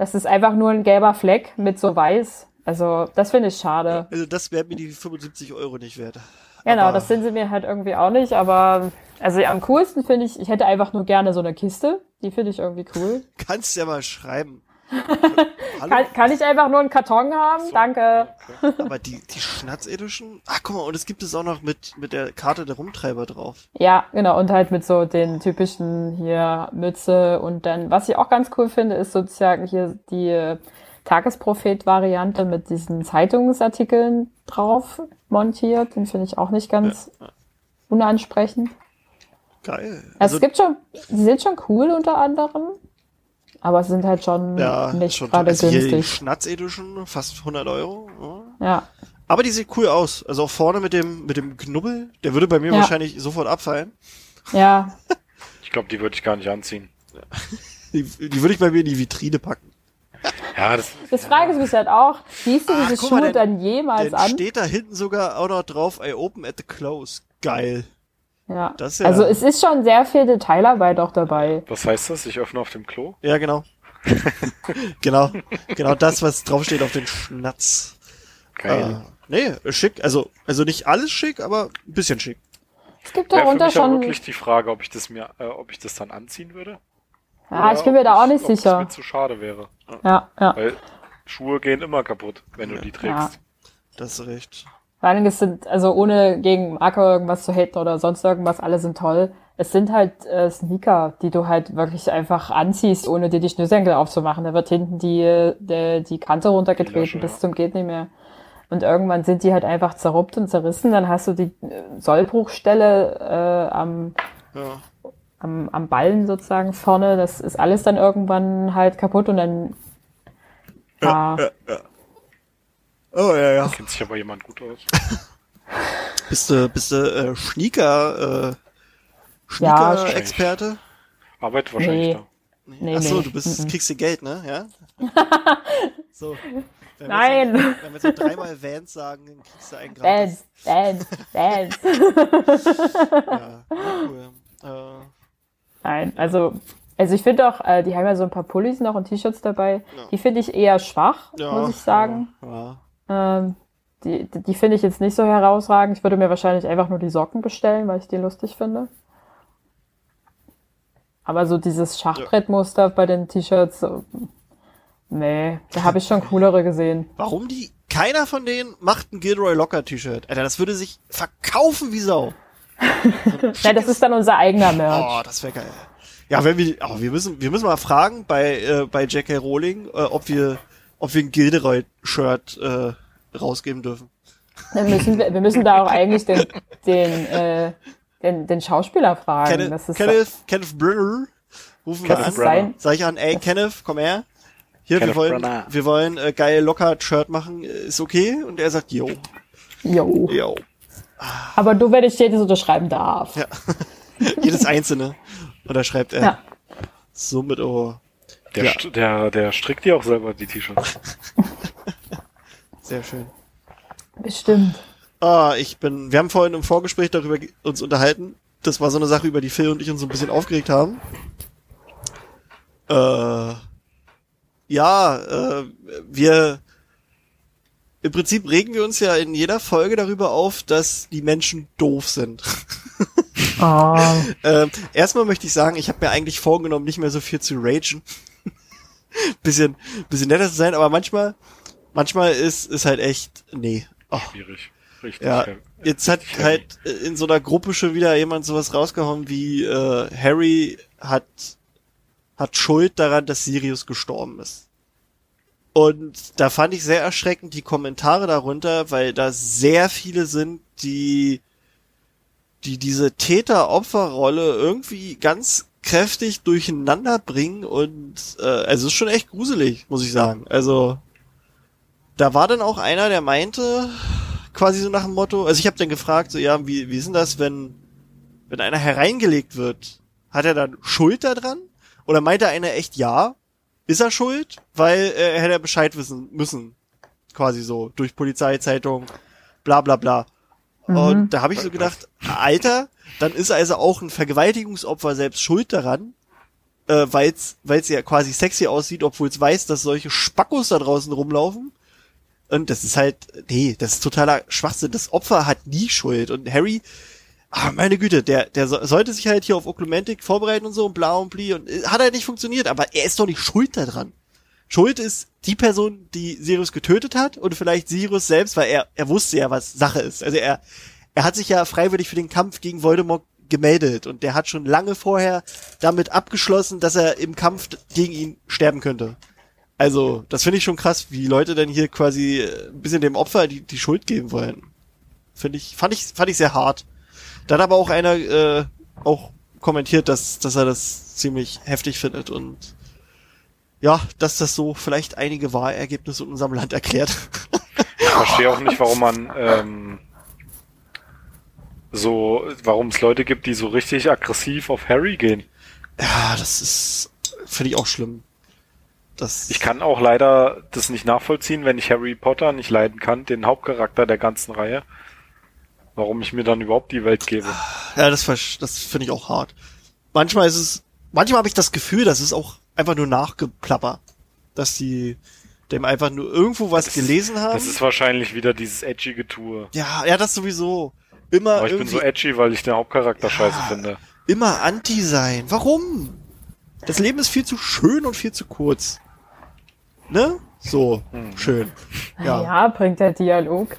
das ist einfach nur ein gelber Fleck mit so Weiß. Also, das finde ich schade. Also das wäre mir die 75 Euro nicht wert. Genau, Aber- das sind sie mir halt irgendwie auch nicht, aber also am coolsten finde ich, ich hätte einfach nur gerne so eine Kiste, Die finde ich irgendwie cool. (laughs) Kannst ja mal schreiben. (laughs) Kann, kann ich einfach nur einen Karton haben? Danke. Aber die, die (laughs) Schnatz Edition? Ach, guck mal, und es gibt es auch noch mit, mit der Karte der Rumtreiber drauf. Ja, genau. Und halt mit so den typischen hier Mütze und dann, was ich auch ganz cool finde, ist sozusagen hier die Tagesprophet-Variante mit diesen Zeitungsartikeln drauf montiert. Den finde ich auch nicht ganz unansprechend. Geil. Also, es gibt schon, die sind schon cool unter anderem, aber es sind halt schon ja, nicht schon, gerade also hier die günstig. Schnatz Edition, fast 100 Euro. Ja. Ja, Aber die sieht cool aus. Also auch vorne mit dem, mit dem Knubbel, der würde bei mir Ja. wahrscheinlich sofort abfallen. ja, (laughs) Ich glaube, die würde ich gar nicht anziehen. (laughs) Die, die würde ich bei mir in die Vitrine packen. Ja, das, (laughs) das frage ich mich halt auch. Siehst du Ach, diese mal, Schuhe denn- dann jemals Dann an? steht da hinten sogar auch noch drauf, I open at the close. Geil. Ja. Das ist ja- Also es ist schon sehr viel Detailarbeit auch dabei. was heißt das? Ich öffne auf dem Klo? Ja, genau. (laughs) genau. Genau das, was draufsteht auf den Schnatz. Geil. Äh, nee, schick. Also, also nicht alles schick, aber ein bisschen schick. Es gibt darunter schon. wirklich die Frage, ob ich das mir, äh, ob ich das dann anziehen würde. Ja, ich bin mir da auch ich- nicht ob Es sicher. mir zu schade wäre. Ja, ja. Weil Schuhe gehen immer kaputt, wenn du die trägst. Ja. Das ist recht. Vor allem, es sind, also ohne gegen Marco irgendwas zu haten oder sonst irgendwas, alle sind toll. Es sind halt äh, Sneaker, die du halt wirklich einfach anziehst, ohne dir die Schnürsenkel aufzumachen. Da wird hinten die, die, die Kante runtergetreten Lasche, bis ja. zum geht nicht mehr. Und irgendwann sind die halt einfach zerruppt und zerrissen. Dann hast du die äh, Sollbruchstelle äh, am, Ja. am, am Ballen sozusagen vorne. Das ist alles dann irgendwann halt kaputt und dann ja, Oh, ja, ja. Kennt sich aber jemand gut aus. (laughs) Bist du, bist du äh, Schnieker, äh, Ja, Schnieker-Experte? Arbeitet wahrscheinlich Nee. da. nee, Ach so, nee. du bist, kriegst dir Geld, ne? Ja? (laughs) so. Wenn wir Nein. So, wenn wir so dreimal Vans sagen, dann kriegst du einen gratis. Bands, Bands, Bands. (laughs) Ja, cool. Äh, Nein, also, also ich finde auch, äh, die haben ja so ein paar Pullis noch und T-Shirts dabei. Ja. Die finde ich eher schwach, ja, muss ich sagen. Ja. Ähm, die die, finde ich jetzt nicht so herausragend. Ich würde mir wahrscheinlich einfach nur die Socken bestellen, weil ich die lustig finde. Aber so dieses Schachbrettmuster bei den T-Shirts, nee, da habe ich schon coolere gesehen. Warum die? Keiner von denen macht ein Gilroy Locker T-Shirt. Alter, das würde sich verkaufen wie Sau. (laughs) Ja, das ist dann unser eigener Merch. Oh, das wäre geil. Ja, wenn wir, oh, wir müssen, wir müssen mal fragen bei äh, bei J.K. Rowling, äh, ob wir, ob wir ein Gilderoy-Shirt äh, rausgeben dürfen. Dann müssen wir, wir müssen da auch eigentlich den, den, äh, den, den Schauspieler fragen. Kenneth, das ist Kenneth, Kenneth Brenner, rufen wir Kenneth an. Branagh. sein. Sag ich an, ey Kenneth, komm her. Hier, wir wollen, wir wollen äh, geil locker Shirt machen, ist okay? Und er sagt, yo, Jo. yo. Aber nur, wenn ich jedes unterschreiben darf. Ja. (laughs) Jedes einzelne. Und da schreibt er, Ja. somit, oh, Der, Ja. der, der strickt dir auch selber die T-Shirts. (laughs) sehr schön. Bestimmt. Ah, ich bin, wir haben vorhin im Vorgespräch darüber uns unterhalten. Das war so eine Sache, über die Phil und ich uns so ein bisschen aufgeregt haben. Äh, ja, äh, wir, im Prinzip regen wir uns ja in jeder Folge darüber auf, dass die Menschen doof sind. Oh. (laughs) Ähm, erstmal möchte ich sagen, ich habe mir eigentlich vorgenommen, nicht mehr so viel zu ragen. (laughs) bisschen, bisschen netter zu sein, aber manchmal, manchmal ist, ist halt echt, nee. Oh, Schwierig. Richtig. ja, jetzt hat Richtig halt äh, in so einer Gruppe schon wieder jemand sowas rausgehauen wie äh, Harry hat hat Schuld daran, dass Sirius gestorben ist. Und da fand ich sehr erschreckend die Kommentare darunter, weil da sehr viele sind, die die diese Täter-Opfer-Rolle irgendwie ganz kräftig durcheinander bringen und äh, also es ist schon echt gruselig, muss ich sagen. Also da war dann auch einer, der meinte, quasi so nach dem Motto, also ich habe dann gefragt, so ja, wie, wie ist denn das, wenn, wenn einer hereingelegt wird? Hat er dann Schuld daran? Oder meinte einer echt ja? Ist er schuld? Weil äh, er hätte Bescheid wissen müssen. Quasi so, durch Polizeizeitung, bla bla bla. Und da habe ich so gedacht, Alter, dann ist also auch ein Vergewaltigungsopfer selbst schuld daran, äh, weil es ja quasi sexy aussieht, obwohl es weiß, dass solche Spackos da draußen rumlaufen. Und das ist halt, nee, das ist totaler Schwachsinn. Das Opfer hat nie Schuld. Und Harry, ah, meine Güte, der, der so- sollte sich halt hier auf Oklumentik vorbereiten und so und bla und bli und äh, hat halt nicht funktioniert, aber er ist doch nicht schuld daran. Schuld ist die Person, die Sirius getötet hat und vielleicht Sirius selbst, weil er, er wusste ja, was Sache ist. Also er, er hat sich ja freiwillig für den Kampf gegen Voldemort gemeldet und der hat schon lange vorher damit abgeschlossen, dass er im Kampf gegen ihn sterben könnte. Also, das finde ich schon krass, wie Leute dann hier quasi äh, ein bisschen dem Opfer die, die Schuld geben wollen. Finde ich, fand ich, fand ich sehr hart. Da hat aber auch einer äh, auch kommentiert, dass, dass er das ziemlich heftig findet und ja, dass das so vielleicht einige Wahlergebnisse in unserem Land erklärt. Ich verstehe auch nicht, warum man ähm, so, warum es Leute gibt, die so richtig aggressiv auf Harry gehen. ja, das ist, finde ich auch schlimm. Das, Ich kann auch leider das nicht nachvollziehen, wenn ich Harry Potter nicht leiden kann, den Hauptcharakter der ganzen Reihe. Warum ich mir dann überhaupt die Welt gebe. Ja, das, das finde ich auch hart. Manchmal ist es, manchmal habe ich das Gefühl, das ist auch einfach nur Nachgeplapper. Dass die dem einfach nur irgendwo was gelesen haben. Das ist wahrscheinlich wieder dieses edgy Getue. ja, ja, das sowieso. Immer Aber ich bin so edgy, weil ich den Hauptcharakter Ja. scheiße finde. immer anti sein. Warum? Das Leben ist viel zu schön und viel zu kurz. Ne? So, Hm. schön. Ja. Ja, bringt der Dialog.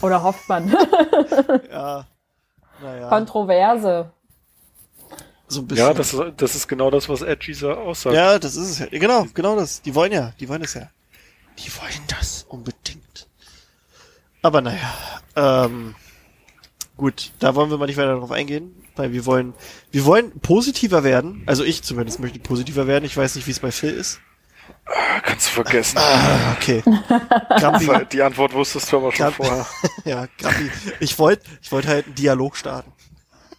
Oder hofft man. (laughs) ja. Naja, Kontroverse. so ein bisschen. Ja, das, ist- das ist genau das, was edgy so aussagt. Ja, das ist es ja. Genau, genau das. Die wollen ja, die wollen es ja. Die wollen das unbedingt. Aber naja, ähm, gut, da wollen wir mal nicht weiter drauf eingehen, weil wir wollen, wir wollen positiver werden. Also ich zumindest möchte positiver werden. Ich weiß nicht, wie es bei Phil ist. Kannst du vergessen. Ah, okay. Grampi, Die Antwort wusstest du aber schon Grab- vorher. (laughs) ja, Grampi. Ich wollte, ich wollte halt einen Dialog starten.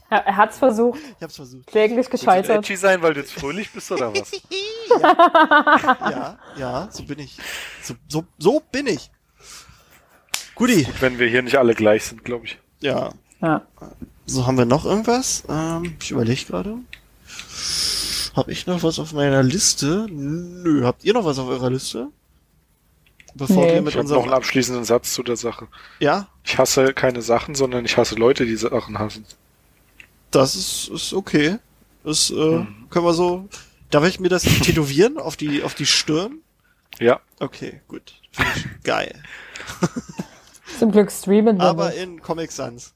Er, er hat's versucht, Ich hab's versucht. kläglich Willst du gescheitert. sein, weil du jetzt fröhlich bist oder was? (laughs) Ja, ja, so bin ich. So, so, so bin ich. Guti. Wenn wir hier nicht alle gleich sind, glaube ich. Ja, Ja. So, haben wir noch irgendwas? Ähm, ich überlege gerade. Hab ich noch was auf meiner Liste? Nö. Habt ihr noch was auf eurer Liste? Bevor Nee. wir mit Ich habe noch unserem... einen abschließenden Satz zu der Sache. ja, Ich hasse keine Sachen, sondern ich hasse Leute, die Sachen hassen. das ist, ist okay. Das äh, Mhm. können wir so... Darf ich mir das (laughs) tätowieren auf die, auf die Stirn? Ja, Okay, gut. Geil. Zum Glück streamen wir Aber nicht. in Comic Sans.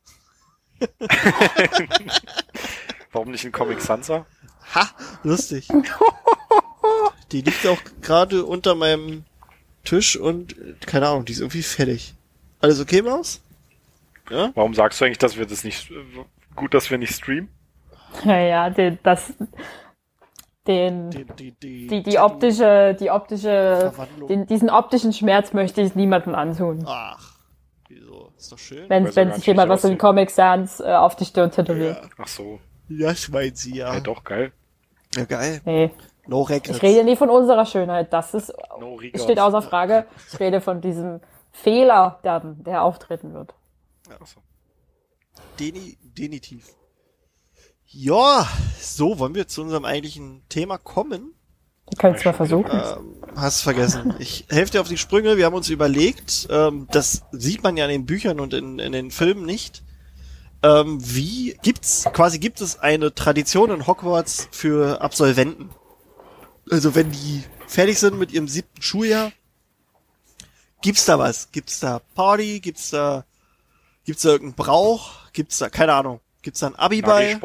(laughs) warum nicht in Comic Sansa? Ha, lustig. (laughs) Die liegt auch gerade unter meinem Tisch und keine Ahnung, die ist irgendwie fertig. Alles okay, Maus? Ja? Warum sagst du eigentlich, dass wir das nicht, gut, dass wir nicht streamen? Ja, ja, den, das, den, Die, die, die, die, die optische, die optische, den, diesen optischen Schmerz möchte ich niemandem antun. Ach? Ist doch schön. Wenn, ja wenn sich jemand was in. Comic Sans äh, auf die Stirn tätowiert. Ja, Ach so, das meint sie ja. ja doch, geil. Ja, geil. Nee, No regrets. ich rede nie von unserer Schönheit. Das ist, No steht außer Frage. Ich rede von diesem Fehler, der, der auftreten wird. Ach so. Deni, denitiv. Ja, so wollen wir zu unserem eigentlichen Thema kommen. Können es mal versuchen. Ähm, hast vergessen. Ich helfe dir auf die Sprünge. Wir haben uns überlegt, ähm, das sieht man ja in den Büchern und in, in den Filmen nicht. Ähm, wie gibt's quasi gibt es eine Tradition in Hogwarts für Absolventen? Also wenn die fertig sind mit ihrem siebten Schuljahr, gibt's da was? Gibt's da Party? Gibt's da gibt's da irgendeinen Brauch? Gibt's da keine Ahnung? Gibt's da ein Abi bei?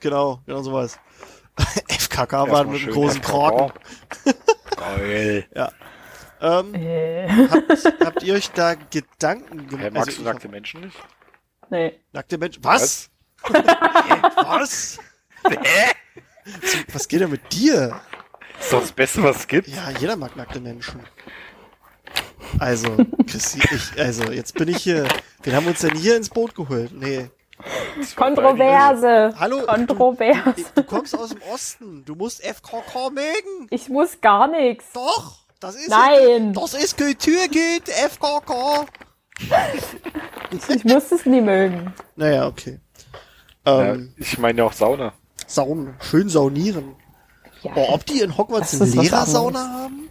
Genau, genau sowas. (laughs) FKK waren Erstmal mit einem großen FKK. Kragen. Geil. (laughs) Ähm, Äh, habt, habt ihr euch da Gedanken gemacht? magst du ich nackte hab- Menschen nicht? nee. nackte Menschen? Was? Was? (laughs) Was geht denn mit dir? Das ist doch das Beste, was es gibt. Ja, jeder mag nackte Menschen. Also, Christi, ich, also, jetzt bin ich hier. Wen haben wir uns denn hier ins Boot geholt? Nee. (laughs) Kontroverse. Hallo? Kontrovers. Du, du kommst aus dem Osten. Du musst FKK mögen. Ich muss gar nichts. Doch. Das ist Nein. Das ist Kulturgut, FKK. Ich muss es nie mögen. Naja, okay. Ja, Ähm, ich meine ja auch Sauna. Saunen. Schön saunieren. Ja. Oh, ob die in Hogwarts eine Lehrersauna haben?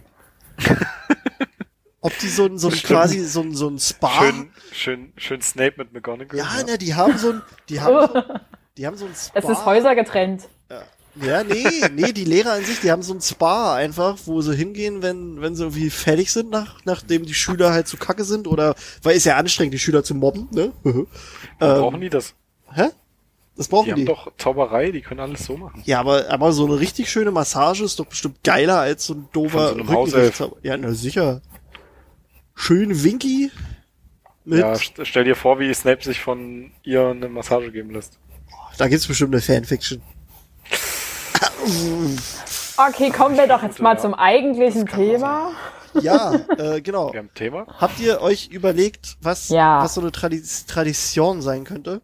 (laughs) ob die so ein, so ein quasi so ein, so ein Spa. Schön, schön, schön Snape mit McGonagall. ja, ne, die haben so ein, die haben so, (laughs) Die haben so ein Spa. Es ist Häuser getrennt. Ja, nee, nee, die Lehrer an sich, die haben so ein Spa einfach, wo sie hingehen, wenn, wenn sie irgendwie fertig sind, nach, nachdem die Schüler halt zu kacke sind oder, weil ist ja anstrengend, die Schüler zu mobben, ne? (laughs) Ähm, brauchen die das? hä? Das brauchen Die die. haben doch Zauberei, die können alles so machen. Ja, aber, aber so eine richtig schöne Massage ist doch bestimmt geiler als so ein doofer Von so einem. Ja, na sicher. Schön winky. Mit, Ja, st stell dir vor, wie Snape sich von ihr eine Massage geben lässt. da gibt's bestimmt eine Fanfiction. Okay, kommen wir doch jetzt mal Ja. zum eigentlichen Thema. Ja, äh, genau. Wir haben ein Thema. Habt ihr euch überlegt, was, Ja. was so eine Tradi Tradition sein könnte?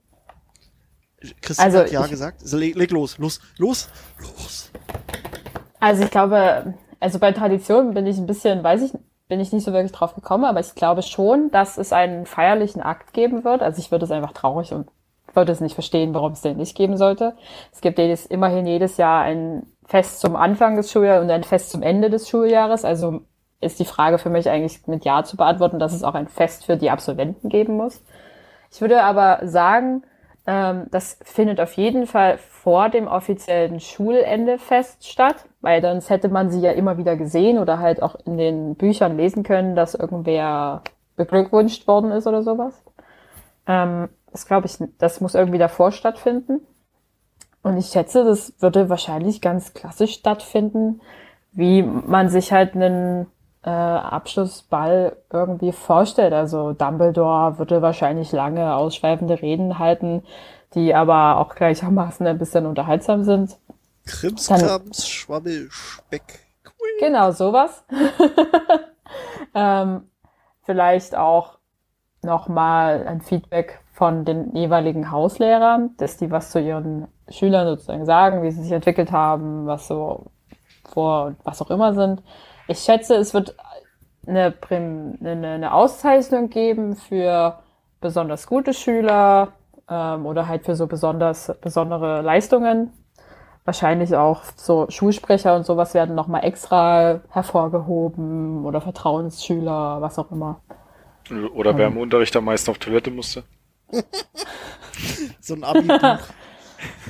Christine Also, hat ja ich- gesagt. Also, leg, leg los, los, los, los. Also ich glaube, also bei Traditionen bin ich ein bisschen, weiß ich, bin ich nicht so wirklich drauf gekommen, aber ich glaube schon, dass es einen feierlichen Akt geben wird. Also ich würde es einfach traurig und würde es nicht verstehen, warum es den nicht geben sollte. Es gibt jedes, immerhin jedes Jahr ein Fest zum Anfang des Schuljahres und ein Fest zum Ende des Schuljahres. Also ist die Frage für mich eigentlich mit Ja zu beantworten, dass es auch ein Fest für die Absolventen geben muss. Ich würde aber sagen, das findet auf jeden Fall vor dem offiziellen Schulende fest statt, weil sonst hätte man sie ja immer wieder gesehen oder halt auch in den Büchern lesen können, dass irgendwer beglückwünscht worden ist oder sowas. Ähm, das glaube ich, das muss irgendwie davor stattfinden. Und ich schätze, das würde wahrscheinlich ganz klassisch stattfinden, wie man sich halt einen äh, Abschlussball irgendwie vorstellt. Also Dumbledore würde wahrscheinlich lange ausschweifende Reden halten, die aber auch gleichermaßen ein bisschen unterhaltsam sind. Krimskrams, Schwabbel, Speck. Genau, sowas. (laughs) ähm, vielleicht auch nochmal ein Feedback von den jeweiligen Hauslehrern, dass die was zu ihren Schülern sozusagen sagen, wie sie sich entwickelt haben, was so vor, was auch immer sind. Ich schätze, es wird eine, Prim- eine, eine Auszeichnung geben für besonders gute Schüler ähm, oder halt für so besonders besondere Leistungen. Wahrscheinlich auch so Schulsprecher und sowas werden nochmal extra hervorgehoben oder Vertrauensschüler, was auch immer. Oder wer im Unterricht am meisten auf Toilette musste. (laughs) So ein Abi-Buch.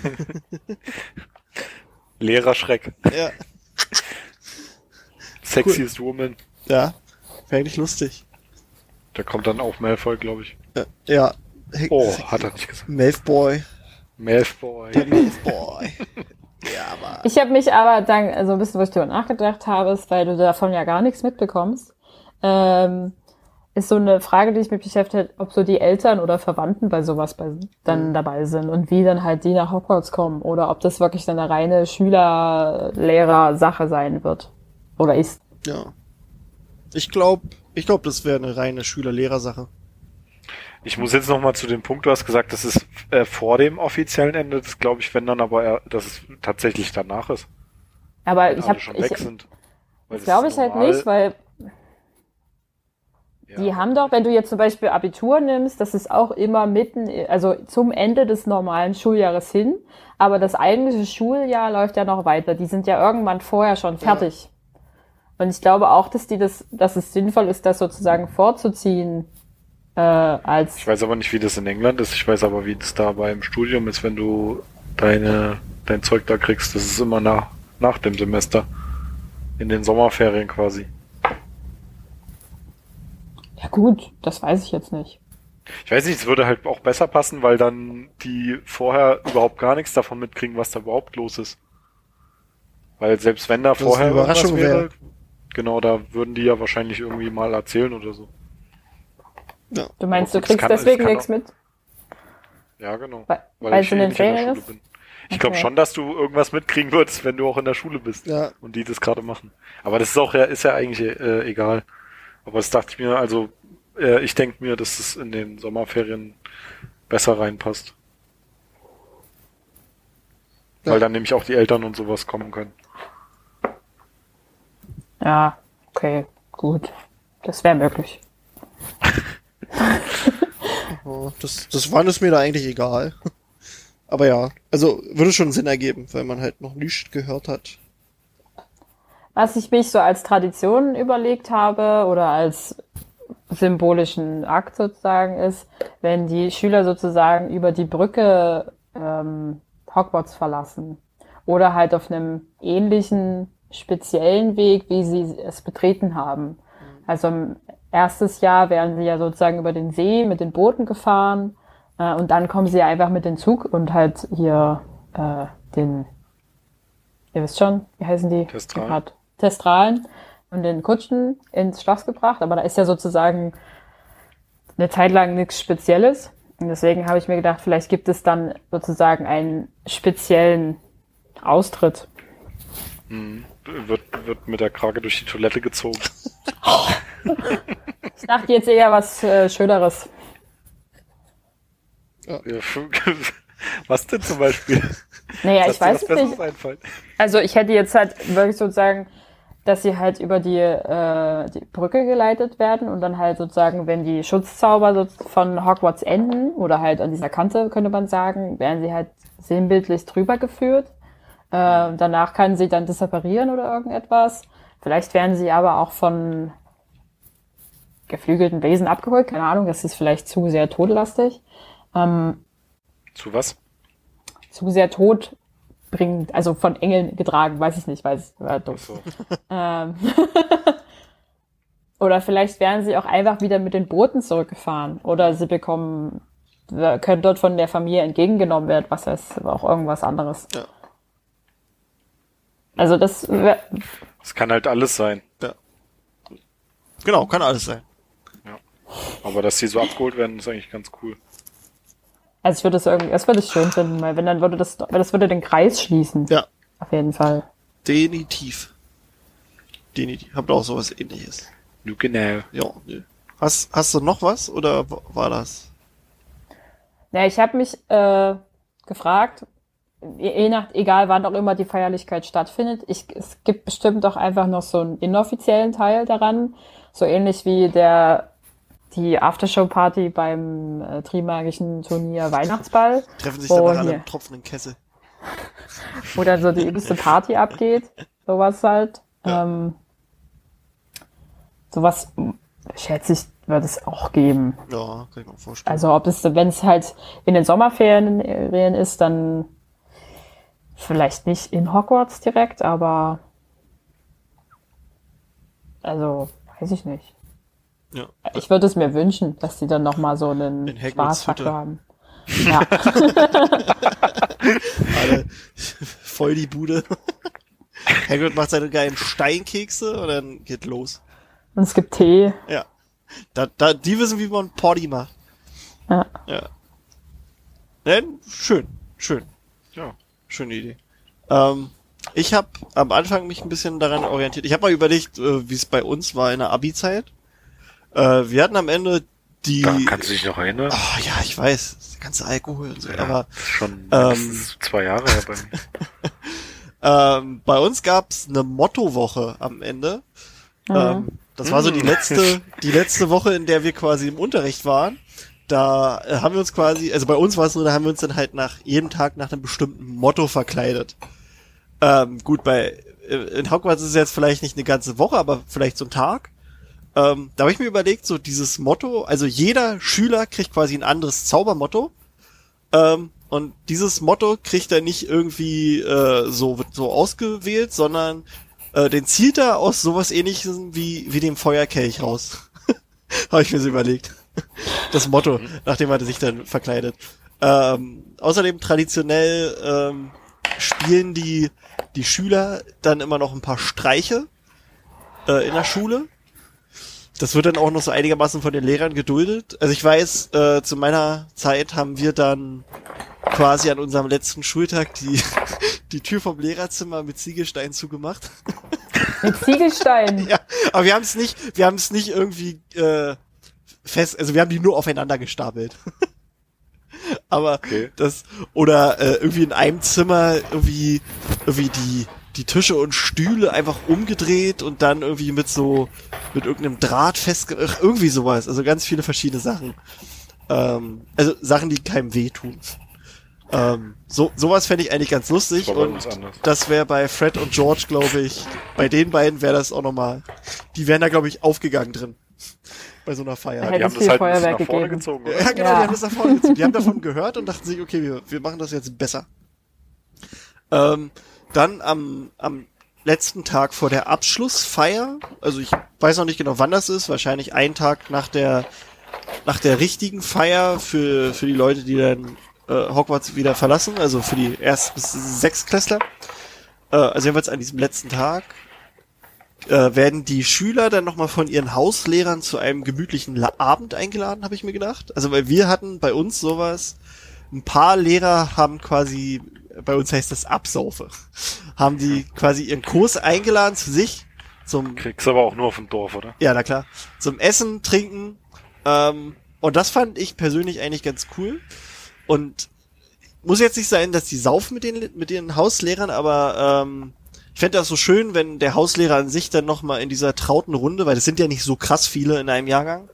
(laughs) Lehrerschreck. ja. (laughs) Sexiest Woman. ja, wäre eigentlich lustig. Da kommt dann auch Malfoy, glaube ich. Ja, ja. Oh, hat er nicht gesagt. Malfoy. Der Malfboy. ja, aber. Ich habe mich aber dann, also ein bisschen, wo ich darüber nachgedacht habe, ist, weil du davon ja gar nichts mitbekommst, ähm, ist so eine Frage, die ich mich beschäftigt, ob so die Eltern oder Verwandten bei sowas bei, dann dabei sind und wie dann halt die nach Hogwarts kommen oder ob das wirklich dann eine reine Schüler-Lehrer-Sache sein wird oder ist. Ja. Ich glaube, ich glaube, das wäre eine reine Schüler-Lehrer-Sache. Ich muss jetzt noch mal zu dem Punkt, du hast gesagt, das ist äh, vor dem offiziellen Ende. Das glaube ich, wenn dann aber, dass es tatsächlich danach ist. Aber Wenn ich habe, schon ich, weg sind. Das glaube ich halt nicht, weil Ja. Die haben doch, wenn du jetzt zum Beispiel Abitur nimmst, das ist auch immer mitten, also zum Ende des normalen Schuljahres hin, aber das eigentliche Schuljahr läuft ja noch weiter. Die sind ja irgendwann vorher schon fertig. Und ich glaube auch, dass die das, dass es sinnvoll ist, das sozusagen vorzuziehen, äh, als Ich weiß aber nicht, wie das in England ist. Ich weiß aber, wie das da beim Studium ist, wenn du deine, dein Zeug da kriegst. Das ist immer nach, nach dem Semester. In den Sommerferien quasi. ja gut, das weiß ich jetzt nicht. Ich weiß nicht, es würde halt auch besser passen, weil dann die vorher überhaupt gar nichts davon mitkriegen, was da überhaupt los ist. Weil selbst wenn da Das vorher eine Überraschung irgendwas wäre, wäre. Genau, da würden die ja wahrscheinlich irgendwie mal erzählen oder so. Ja. Du meinst, du kriegst kann- es deswegen nichts mit? Ja, genau. Weil, Weil, weil ich eh den nicht in der Ferien Schule ist? bin. Ich glaube Okay. schon, dass du irgendwas mitkriegen würdest, wenn du auch in der Schule bist. Ja. Und die das gerade machen. Aber das ist auch ja, ist ja eigentlich äh, egal. Aber das dachte ich mir, also äh, ich denke mir, dass es in den Sommerferien besser reinpasst. Ja. Weil dann nämlich auch die Eltern und sowas kommen können. Ja, okay, gut. Das wäre möglich. Das, das wann ist mir da eigentlich egal. Aber ja, also würde schon Sinn ergeben, weil man halt noch nichts gehört hat. Was ich mich so als Tradition überlegt habe oder als symbolischen Akt sozusagen ist, wenn die Schüler sozusagen über die Brücke äh, ähm, Hogwarts verlassen. Oder halt auf einem ähnlichen, speziellen Weg, wie sie es betreten haben. Also im erstes Jahr werden sie ja sozusagen über den See mit den Booten gefahren äh, und dann kommen sie einfach mit dem Zug und halt hier äh, den, ihr wisst schon, wie heißen die? Testralen. Testralen und den Kutschen ins Schloss gebracht, aber da ist ja sozusagen eine Zeit lang nichts Spezielles. Und deswegen habe ich mir gedacht, vielleicht gibt es dann sozusagen einen speziellen Austritt. Wird, wird mit der Krake durch die Toilette gezogen. Ich dachte jetzt eher was äh, Schöneres. Ja. (laughs) Was denn zum Beispiel? Naja, ich weiß es nicht. einfallen. Also ich hätte jetzt halt wirklich sozusagen, dass sie halt über die, äh, die Brücke geleitet werden und dann halt sozusagen, wenn die Schutzzauber so von Hogwarts enden oder halt an dieser Kante, könnte man sagen, werden sie halt sinnbildlich drüber geführt. Äh, danach kann sie dann disapparieren oder irgendetwas. Vielleicht werden sie aber auch von geflügelten Wesen abgeholt. Keine Ahnung, das ist vielleicht zu sehr todlastig. Ähm, Zu was? zu sehr tot bringt, also von Engeln getragen, weiß ich nicht, weiß war doof. So. (laughs) Ähm (laughs) oder vielleicht werden sie auch einfach wieder mit den Booten zurückgefahren oder sie bekommen können dort von der Familie entgegengenommen werden, was heißt auch irgendwas anderes. Ja. Also das Es kann halt alles sein. Genau, kann alles sein. Aber dass die so abgeholt werden, ist eigentlich ganz cool. also ich würde es irgendwie, das würde ich schön finden, weil wenn dann würde das, weil das würde den Kreis schließen. Ja, Auf jeden Fall. definitiv. Definitiv. Habt auch sowas ähnliches. Nu genau. Ja, nö. Hast, hast du noch was oder war das? Ja, ich habe mich äh, gefragt, je nach, egal wann auch immer die Feierlichkeit stattfindet, ich, es gibt bestimmt doch einfach noch so einen inoffiziellen Teil daran, so ähnlich wie der die Aftershow-Party beim äh, Trimagischen Turnier (laughs) Weihnachtsball, Treffen sich danach alle im tropfenden Kessel. (laughs) wo dann so die übelste Party abgeht, sowas halt. (laughs) Ja. Ähm, sowas, schätze ich, wird es auch geben. Ja, kann ich mir vorstellen. Also ob es, wenn es halt in den Sommerferien Ferien ist, dann vielleicht nicht in Hogwarts direkt, aber also weiß ich nicht. ja. Ich würde es mir wünschen, dass die dann noch mal so einen Spaßfaktor haben. (laughs) Ja, alle voll die Bude. Hagrid macht seine geilen Steinkekse und dann geht los. und es gibt Tee. Ja. Da, da, die wissen, wie man Poddy macht. Ja. Ja. Ja, schön, schön. Schöne Idee. Ähm, ich habe am Anfang mich ein bisschen daran orientiert. Ich habe mal überlegt, äh, wie es bei uns war in der Abi-Zeit. Äh, wir hatten am Ende die. Da kannst du dich noch erinnern? Ah, ja, ich weiß, der ganze Alkohol und so. Ja, Aber das ist schon ähm, zwei Jahre her bei mir. (laughs) ähm, bei uns gab's eine Mottowoche am Ende. Ähm, das war so die Mhm. letzte, die letzte Woche, in der wir quasi im Unterricht waren. Da haben wir uns quasi, also bei uns war es so, da haben wir uns dann halt nach jedem Tag nach einem bestimmten Motto verkleidet. Ähm, gut, bei äh, in Hogwarts ist es jetzt vielleicht nicht eine ganze Woche, aber vielleicht so ein Tag. Ähm, da habe ich mir überlegt, so dieses Motto, also jeder Schüler kriegt quasi ein anderes Zaubermotto. Ähm, und dieses Motto kriegt er nicht irgendwie äh, so so ausgewählt, sondern äh, den zieht er aus sowas ähnlichem wie wie dem Feuerkelch raus. (laughs) habe ich mir so überlegt. (laughs) Das Motto, nachdem er sich dann verkleidet. Ähm, außerdem traditionell ähm, spielen die die Schüler dann immer noch ein paar Streiche äh, in der Schule. Das wird dann auch noch so einigermaßen von den Lehrern geduldet. Also ich weiß, äh, zu meiner Zeit haben wir dann quasi an unserem letzten Schultag die, (laughs) die Tür vom Lehrerzimmer mit Ziegelstein zugemacht. Mit Ziegelstein. (laughs) ja, aber wir haben es nicht, wir haben es nicht irgendwie äh, fest, also wir haben die nur aufeinander gestapelt. (laughs) aber Okay. das oder äh, irgendwie in einem Zimmer irgendwie irgendwie die die Tische und Stühle einfach umgedreht und dann irgendwie mit so mit irgendeinem Draht festge ach, irgendwie sowas. Also ganz viele verschiedene Sachen. Ähm, also Sachen die keinem wehtun. Ähm, so sowas fände ich eigentlich ganz lustig Das und das wäre bei Fred und George glaube ich bei den beiden wäre das auch nochmal die wären da glaube ich aufgegangen drin Bei so einer Feier. Die haben das halt Feuerwerk nach vorne gegeben. gezogen, oder? Ja, genau, Ja. die haben das nach vorne gezogen. Die haben davon gehört und dachten sich, okay, wir, wir machen das jetzt besser. Ähm, dann am, am letzten Tag vor der Abschlussfeier, also ich weiß noch nicht genau, wann das ist, wahrscheinlich einen Tag nach der nach der richtigen Feier für, für die Leute, die dann äh, Hogwarts wieder verlassen, also für die Erst- bis Sechstklässler. Äh, also jedenfalls an diesem letzten Tag äh, werden die Schüler dann nochmal von ihren Hauslehrern zu einem gemütlichen La Abend eingeladen, habe ich mir gedacht. Also weil wir hatten bei uns sowas, ein paar Lehrer haben quasi, bei uns heißt das Absaufe, haben die quasi ihren Kurs eingeladen zu sich zum Kriegst aber auch nur auf dem Dorf, oder? ja, na klar. Zum Essen, Trinken. Ähm, und das fand ich persönlich eigentlich ganz cool. Und muss jetzt nicht sein, dass die saufen mit den, mit den Hauslehrern, aber ähm, fände das so schön, wenn der Hauslehrer an sich dann nochmal in dieser trauten Runde, weil das sind ja nicht so krass viele in einem Jahrgang,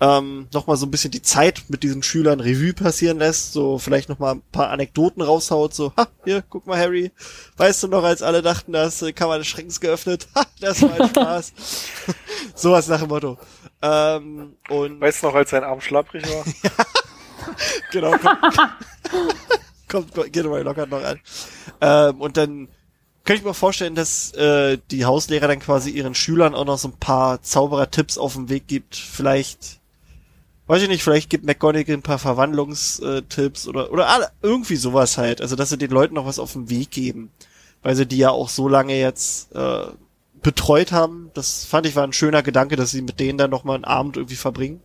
ähm, nochmal so ein bisschen die Zeit mit diesen Schülern Revue passieren lässt, so vielleicht nochmal ein paar Anekdoten raushaut, so, ha, hier, guck mal, Harry, weißt du noch, als alle dachten, da hast du die Kammer des Schreckens geöffnet, (laughs) ha, das war ein Spaß. (laughs) Sowas nach dem Motto. Ähm, und Weißt du noch, als sein Arm schlapprig war? (laughs) genau, kommt, kommt geht mal locker noch an. Ähm, und dann könnte ich mir vorstellen, dass äh, die Hauslehrer dann quasi ihren Schülern auch noch so ein paar Zauberer-Tipps auf den Weg gibt. Vielleicht, weiß ich nicht, vielleicht gibt McGonagall ein paar Verwandlungstipps oder oder alle- irgendwie sowas halt. Also dass sie den Leuten noch was auf den Weg geben, weil sie die ja auch so lange jetzt äh, betreut haben. Das fand ich war ein schöner Gedanke, dass sie mit denen dann noch mal einen Abend irgendwie verbringen.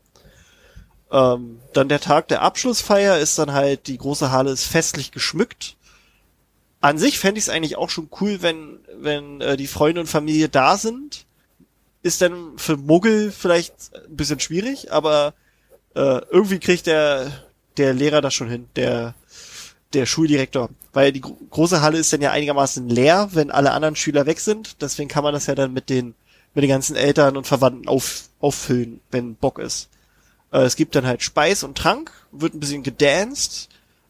Ähm, dann der Tag der Abschlussfeier ist dann halt, die große Halle ist festlich geschmückt. An sich fände ich es eigentlich auch schon cool, wenn, wenn äh, die Freunde und Familie da sind. Ist dann für Muggel vielleicht ein bisschen schwierig, aber äh, irgendwie kriegt der, der Lehrer das schon hin, der, der Schuldirektor. Weil die gro große Halle ist dann ja einigermaßen leer, wenn alle anderen Schüler weg sind. Deswegen kann man das ja dann mit den, mit den ganzen Eltern und Verwandten auf, auffüllen, wenn Bock ist. Äh, es gibt dann halt Speis und Trank, wird ein bisschen gedanced.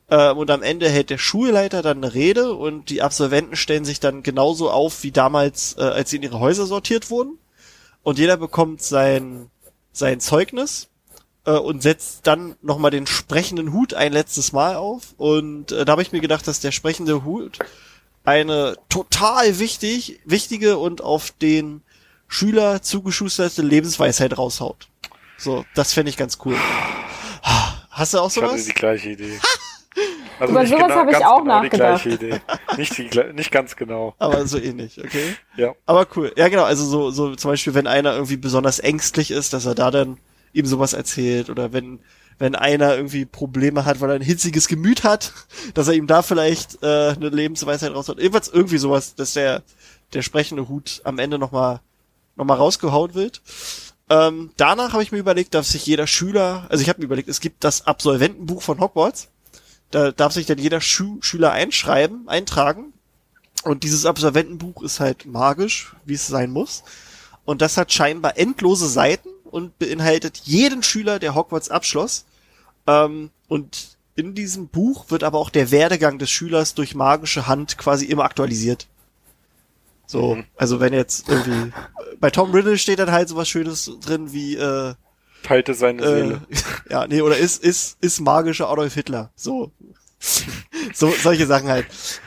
Äh, und am Ende hält der Schulleiter dann eine Rede und die Absolventen stellen sich dann genauso auf wie damals, äh, als sie in ihre Häuser sortiert wurden. Und jeder bekommt sein, sein Zeugnis äh, und setzt dann nochmal den sprechenden Hut ein letztes Mal auf. Und äh, da habe ich mir gedacht, dass der sprechende Hut eine total wichtig, wichtige und auf den Schüler zugeschusterte Lebensweisheit raushaut. So, das fände ich ganz cool. (sighs) Hast du auch Ich hatte sowas? die gleiche Idee. (laughs) Also Über sowas habe ich auch genau die nachgedacht. gleiche Idee. Nicht, die, nicht ganz genau. Aber so ähnlich, okay? Ja. Aber cool. Ja, genau. Also so, so zum Beispiel, wenn einer irgendwie besonders ängstlich ist, dass er da dann ihm sowas erzählt oder wenn wenn einer irgendwie Probleme hat, weil er ein hitziges Gemüt hat, (laughs) dass er ihm da vielleicht äh, eine Lebensweisheit raushaut. Jedenfalls irgendwie sowas, dass der der sprechende Hut am Ende nochmal noch mal rausgehauen wird. Ähm, danach habe ich mir überlegt, darf sich jeder Schüler, also ich habe mir überlegt, es gibt das Absolventenbuch von Hogwarts. Da darf sich dann jeder Schu Schüler einschreiben, eintragen. Und dieses Absolventenbuch ist halt magisch, wie es sein muss. Und das hat scheinbar endlose Seiten und beinhaltet jeden Schüler, der Hogwarts abschloss. Ähm, und in diesem Buch wird aber auch der Werdegang des Schülers durch magische Hand quasi immer aktualisiert. So, Mhm. also wenn jetzt irgendwie bei Tom Riddle steht dann halt sowas Schönes drin wie äh, Teilte seine äh, Seele. (laughs) ja, nee, oder ist, ist, ist magischer Adolf Hitler. So. (laughs) so, solche Sachen halt.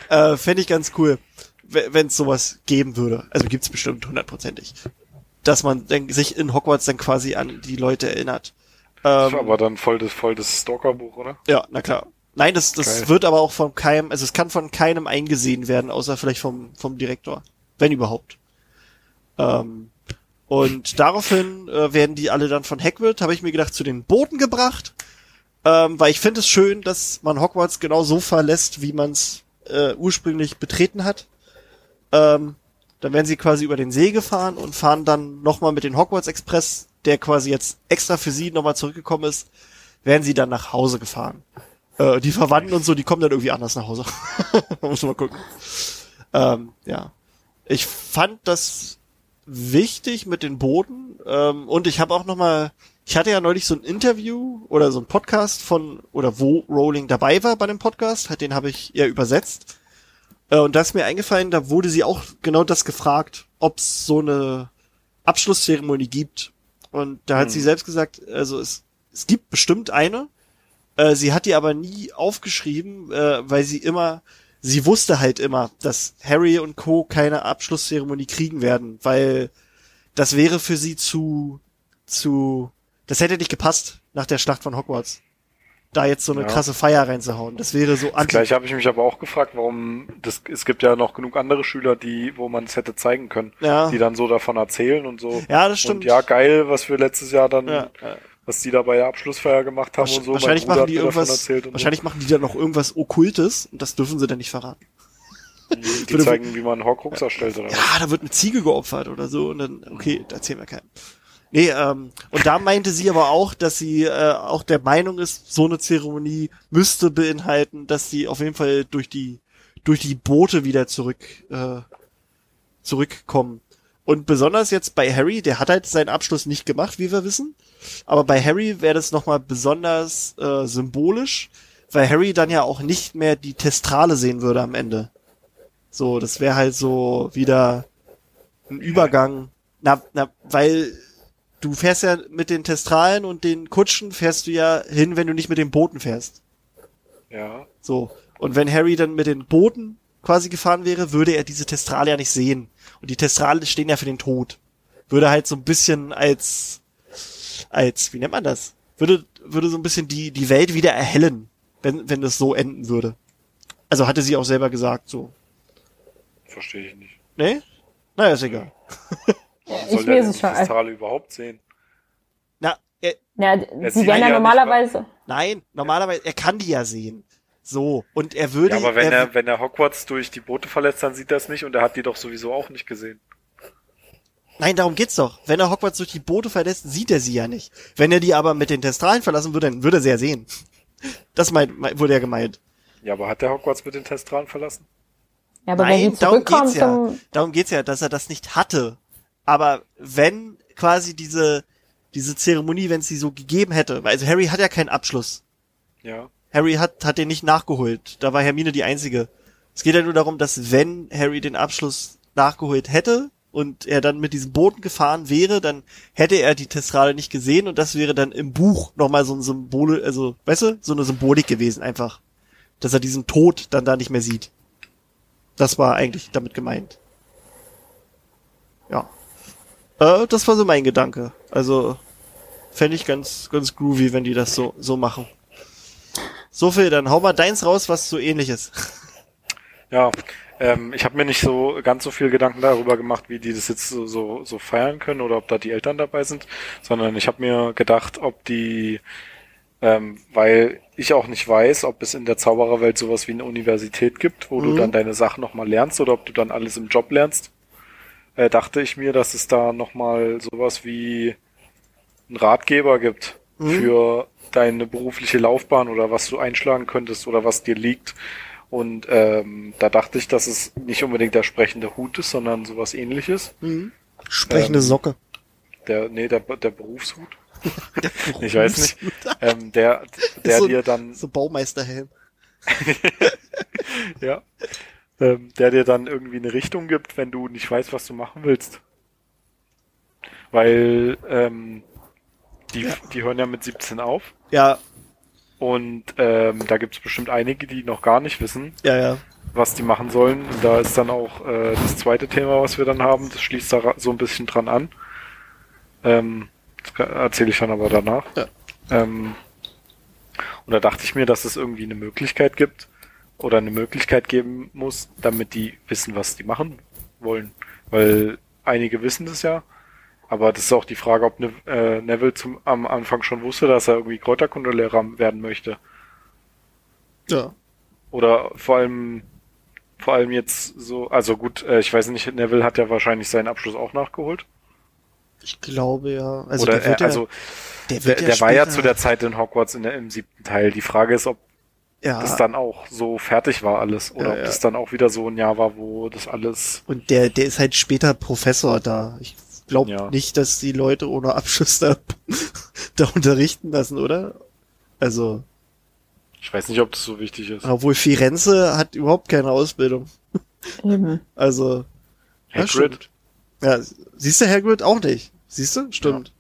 Äh, Fände ich ganz cool, wenn es sowas geben würde. Also gibt's bestimmt hundertprozentig. Dass man dann, sich in Hogwarts dann quasi an die Leute erinnert. Ähm, aber dann voll das, voll das Stalkerbuch, oder? ja, na klar. Nein, das, das Geil. wird aber auch von keinem, also es kann von keinem eingesehen werden, außer vielleicht vom, vom Direktor. Wenn überhaupt. Ähm, und daraufhin äh, werden die alle dann von Hagrid, habe ich mir gedacht, zu den Booten gebracht. Ähm, weil ich finde es schön, dass man Hogwarts genau so verlässt, wie man es äh, ursprünglich betreten hat. Ähm, dann werden sie quasi über den See gefahren und fahren dann nochmal mit dem Hogwarts Express, der quasi jetzt extra für sie nochmal zurückgekommen ist, werden sie dann nach Hause gefahren. Äh, die Verwandten und so, die kommen dann irgendwie anders nach Hause. (laughs) Muss man mal gucken. Ähm, ja. Ich fand das wichtig mit den Booten ähm, und ich habe auch noch mal ich hatte ja neulich so ein Interview oder so ein Podcast von oder wo Rowling dabei war bei dem Podcast, halt, den habe ich ja übersetzt äh, und da ist mir eingefallen, da wurde sie auch genau das gefragt, ob es so eine Abschlusszeremonie gibt Und da hat Hm. sie selbst gesagt, also es, es gibt bestimmt eine. Äh, sie hat die aber nie aufgeschrieben, äh, weil sie immer, sie wusste halt immer, dass Harry und Co. keine Abschlusszeremonie kriegen werden, weil das wäre für sie zu, zu, das hätte nicht gepasst nach der Schlacht von Hogwarts. Da jetzt so eine Ja. krasse Feier reinzuhauen. Das wäre so anti. gleiche habe ich mich aber auch gefragt, warum das, es gibt ja noch genug andere Schüler, die, wo man es hätte zeigen können, Ja. die dann so davon erzählen und so. Ja, das stimmt. Und ja, geil, was wir letztes Jahr dann, ja. Was die da bei der Abschlussfeier gemacht haben und so. Wahrscheinlich machen die irgendwas, wahrscheinlich machen die dann noch irgendwas Okkultes und das dürfen sie dann nicht verraten. so. Die (laughs) würde- zeigen, wie man Horcrux erstellt oder was. Ja, da wird eine Ziege geopfert oder so und dann, okay, da erzählen wir keinen. Nee, ähm, und da meinte sie aber auch, dass sie äh, auch der Meinung ist, so eine Zeremonie müsste beinhalten, dass sie auf jeden Fall durch die durch die Boote wieder zurück äh, zurückkommen. Und besonders jetzt bei Harry, der hat halt seinen Abschluss nicht gemacht, wie wir wissen. Aber bei Harry wäre das nochmal besonders äh, symbolisch, weil Harry dann ja auch nicht mehr die Testrale sehen würde am Ende. So, das wäre halt so wieder ein Übergang. Na, na, weil du fährst ja mit den Testralen und den Kutschen fährst du ja hin, wenn du nicht mit den Booten fährst. Ja. So. Und wenn Harry dann mit den Booten quasi gefahren wäre, würde er diese Testrale ja nicht sehen. Und die Testrale stehen ja für den Tod. Würde halt so ein bisschen als, als, wie nennt man das? Würde, würde so ein bisschen die, die Welt wieder erhellen, wenn, wenn das so enden würde. Also hatte sie auch selber gesagt, so. Verstehe ich nicht. Ne? Naja, ist egal. Warum Ich soll der lese denn es die schon. Testrale überhaupt sehen? Na, er, Ja, sie werden ja normalerweise. nein, normalerweise, er kann die ja sehen. So. Und er würde, Ja, aber wenn er, er, wenn er Hogwarts durch die Boote verletzt, dann sieht er es nicht und er hat die doch sowieso auch nicht gesehen. Nein, darum geht's doch. Wenn er Hogwarts durch die Boote verlässt, sieht er sie ja nicht. Wenn er die aber mit den Testralen verlassen würde, dann würde er sie ja sehen. (laughs) Das meint, meint- wurde ja gemeint. Ja, aber hat der Hogwarts mit den Testralen verlassen? Ja, aber Nein, wenn darum geht's ja. Darum geht's ja, dass er das nicht hatte. Aber wenn quasi diese, diese Zeremonie, wenn es sie so gegeben hätte, weil also Harry hat ja keinen Abschluss. Ja. Harry hat, hat den nicht nachgeholt. Da war Hermine die einzige. Es geht ja nur darum, dass wenn Harry den Abschluss nachgeholt hätte und er dann mit diesem Booten gefahren wäre, dann hätte er die Testrale nicht gesehen und das wäre dann im Buch nochmal so ein Symbol, also, weißt du, so eine Symbolik gewesen einfach. Dass er diesen Tod dann da nicht mehr sieht. Das war eigentlich damit gemeint. Ja. Äh, das war so mein Gedanke. Also, fände ich ganz, ganz groovy, wenn die das so, so machen. So viel, dann hau mal deins raus, was so ähnlich ist. Ja, ähm, ich habe mir nicht so ganz so viel Gedanken darüber gemacht, wie die das jetzt so, so, so feiern können oder ob da die Eltern dabei sind, sondern ich habe mir gedacht, ob die, ähm, weil ich auch nicht weiß, ob es in der Zaubererwelt sowas wie eine Universität gibt, wo du Mhm. dann deine Sachen nochmal lernst oder ob du dann alles im Job lernst, äh, dachte ich mir, dass es da nochmal sowas wie einen Ratgeber gibt Mhm. für deine berufliche Laufbahn oder was du einschlagen könntest oder was dir liegt. Und ähm, da dachte ich, dass es nicht unbedingt der sprechende Hut ist, sondern sowas ähnliches. Sprechende Ähm, Socke. Der, nee, der, der Berufshut. (laughs) (laughs) Ich weiß nicht. Ähm, der, (laughs) der so, dir dann, So Baumeisterhelm. ja, ähm, der dir dann irgendwie eine Richtung gibt, wenn du nicht weißt, was du machen willst. Weil ähm, die, die hören ja mit 17 auf Ja, und ähm, da gibt's bestimmt einige, die noch gar nicht wissen, ja, ja. was die machen sollen. Und da ist dann auch äh, das zweite Thema, was wir dann haben, das schließt da so ein bisschen dran an. Ähm, das erzähle ich dann aber danach. Ja. Ähm, und da dachte ich mir, dass es irgendwie eine Möglichkeit gibt oder eine Möglichkeit geben muss, damit die wissen, was die machen wollen. Weil einige wissen das ja, aber das ist auch die Frage, ob ne, äh, Neville zum, am Anfang schon wusste, dass er irgendwie Kräuterkundelehrer werden möchte. Ja. Oder vor allem, vor allem jetzt so, also gut, äh, ich weiß nicht, Neville hat ja wahrscheinlich seinen Abschluss auch nachgeholt. Ich glaube ja. Also Oder der wird ja, also der, der, wird ja der war ja zu der Zeit in Hogwarts in der, im siebten Teil. Die Frage ist, ob ja, das dann auch so fertig war alles oder Ja, ob ja. das dann auch wieder so ein Jahr war, wo das alles und der, der ist halt später Professor da. Ich glaube Ja. nicht, dass die Leute ohne Abschluss da, (laughs) da unterrichten lassen, oder? Also, ich weiß nicht, ob das so wichtig ist. obwohl Firenze hat überhaupt keine Ausbildung. Eben. (laughs) Also, ja, Hagrid, stimmt. Ja, siehst du Hagrid auch nicht? Siehst du? Stimmt.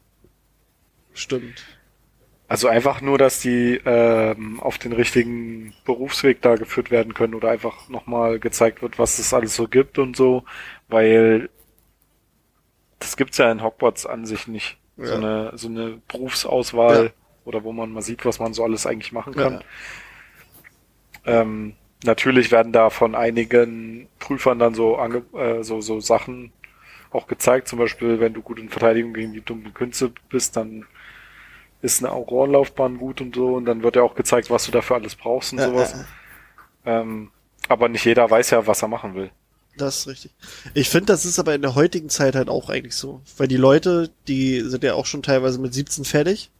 Stimmt. Also einfach nur, dass die ähm, auf den richtigen Berufsweg da geführt werden können oder einfach nochmal gezeigt wird, was es alles so gibt und so, weil das gibt's ja in Hogwarts an sich nicht. So Ja. eine so eine Berufsauswahl Ja. oder wo man mal sieht, was man so alles eigentlich machen Ja. kann. Ähm, natürlich werden da von einigen Prüfern dann so, ange äh, so, so Sachen auch gezeigt. Zum Beispiel, wenn du gut in Verteidigung gegen die dunklen Künste bist, dann ist eine Aurorenlaufbahn gut und so. Und dann wird ja auch gezeigt, was du dafür alles brauchst und Ja, sowas. ja, Ähm, aber nicht jeder weiß ja, was er machen will. Das ist richtig. Ich finde, das ist aber in der heutigen Zeit halt auch eigentlich so. Weil die Leute, die sind ja auch schon teilweise mit 17 fertig.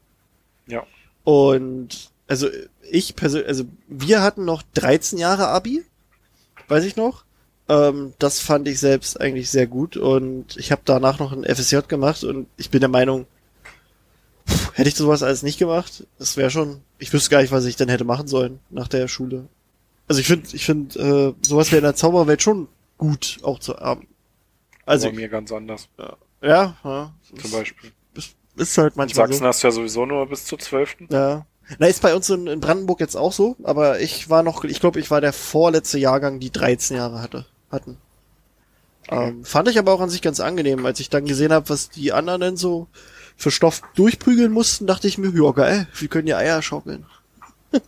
Ja. Und also ich persönlich, also wir hatten noch 13 Jahre Abi, weiß ich noch. Ähm, das fand ich selbst eigentlich sehr gut und ich habe danach noch ein FSJ gemacht und ich bin der Meinung, pff, hätte ich sowas alles nicht gemacht, das wäre schon, ich wüsste gar nicht, was ich dann hätte machen sollen nach der Schule. Also ich finde, ich finde, äh, sowas wäre in der Zauberwelt schon gut auch zu haben. Also bei mir ganz anders. ja, ja Zum Beispiel. ist, ist halt In manchmal Sachsen so. hast du ja sowieso nur bis zur 12. Ja. Na, ist bei uns in, in Brandenburg jetzt auch so, aber ich war noch, ich glaube, ich war der vorletzte Jahrgang, die 13 Jahre hatte, hatten. Ähm, fand ich aber auch an sich ganz angenehm, als ich dann gesehen habe, was die anderen denn so für Stoff durchprügeln mussten, dachte ich mir, ja geil, wir können ja Eier schaukeln. (laughs)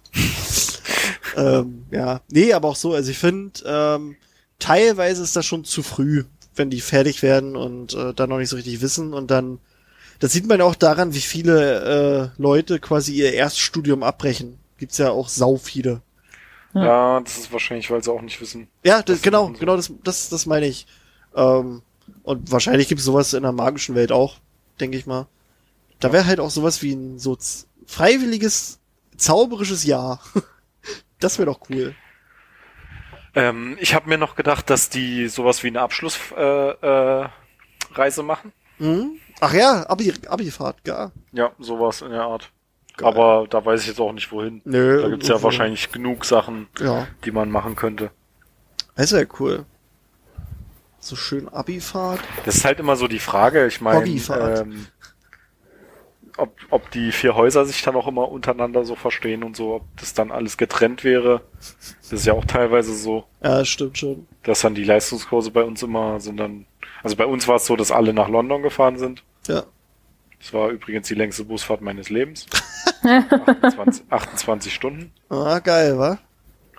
ähm, ja, nee, aber auch so, also ich finde, ähm, teilweise ist das schon zu früh, wenn die fertig werden und äh, dann noch nicht so richtig wissen und dann das sieht man auch daran, wie viele äh, Leute quasi ihr Erststudium abbrechen. Gibt's ja auch sau viele. Ja. Ja, das ist wahrscheinlich, weil sie auch nicht wissen. Ja, das, genau, genau, das, das, das meine ich. Ähm, und wahrscheinlich gibt's sowas in der magischen Welt auch, denke ich mal. Da wäre halt auch sowas wie ein so z- freiwilliges, zauberisches Jahr. (laughs) das wäre doch cool. Ähm, ich habe mir noch gedacht, dass die sowas wie eine Abschlussreise äh, Reise machen. Mhm. Ach ja, Abi, Abifahrt, ja. Ja, sowas in der Art. Geil. Aber da weiß ich jetzt auch nicht wohin. Nö. Da gibt's ja irgendwo. wahrscheinlich genug Sachen, Ja, die man machen könnte. das wäre cool. So schön Abifahrt. Das ist halt immer so die Frage, ich meine, ähm, ob, ob die vier Häuser sich dann auch immer untereinander so verstehen und so, ob das dann alles getrennt wäre. Das ist ja auch teilweise so, Ja, stimmt schon. dass dann die Leistungskurse bei uns immer sind dann, also bei uns war es so, dass alle nach London gefahren sind. Ja. Das war übrigens die längste Busfahrt meines Lebens. (laughs) 28, 28 Stunden. Ah, geil, wa?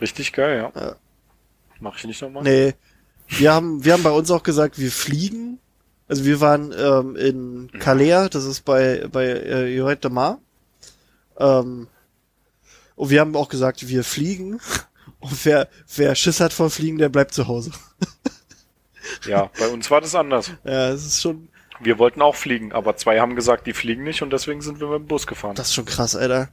Richtig geil, ja. Ja. Mach ich nicht nochmal? Nee. Wir haben, wir haben bei uns auch gesagt, wir fliegen. Also wir waren ähm, in Calais, das ist bei, bei äh, Lloret de Mar. Ähm, und wir haben auch gesagt, wir fliegen. (laughs) Und wer, wer Schiss hat vor Fliegen, der bleibt zu Hause. (laughs) Ja, bei uns war das anders. Ja, es ist schon, Wir wollten auch fliegen, aber zwei haben gesagt, die fliegen nicht und deswegen sind wir mit dem Bus gefahren. das ist schon krass, Alter.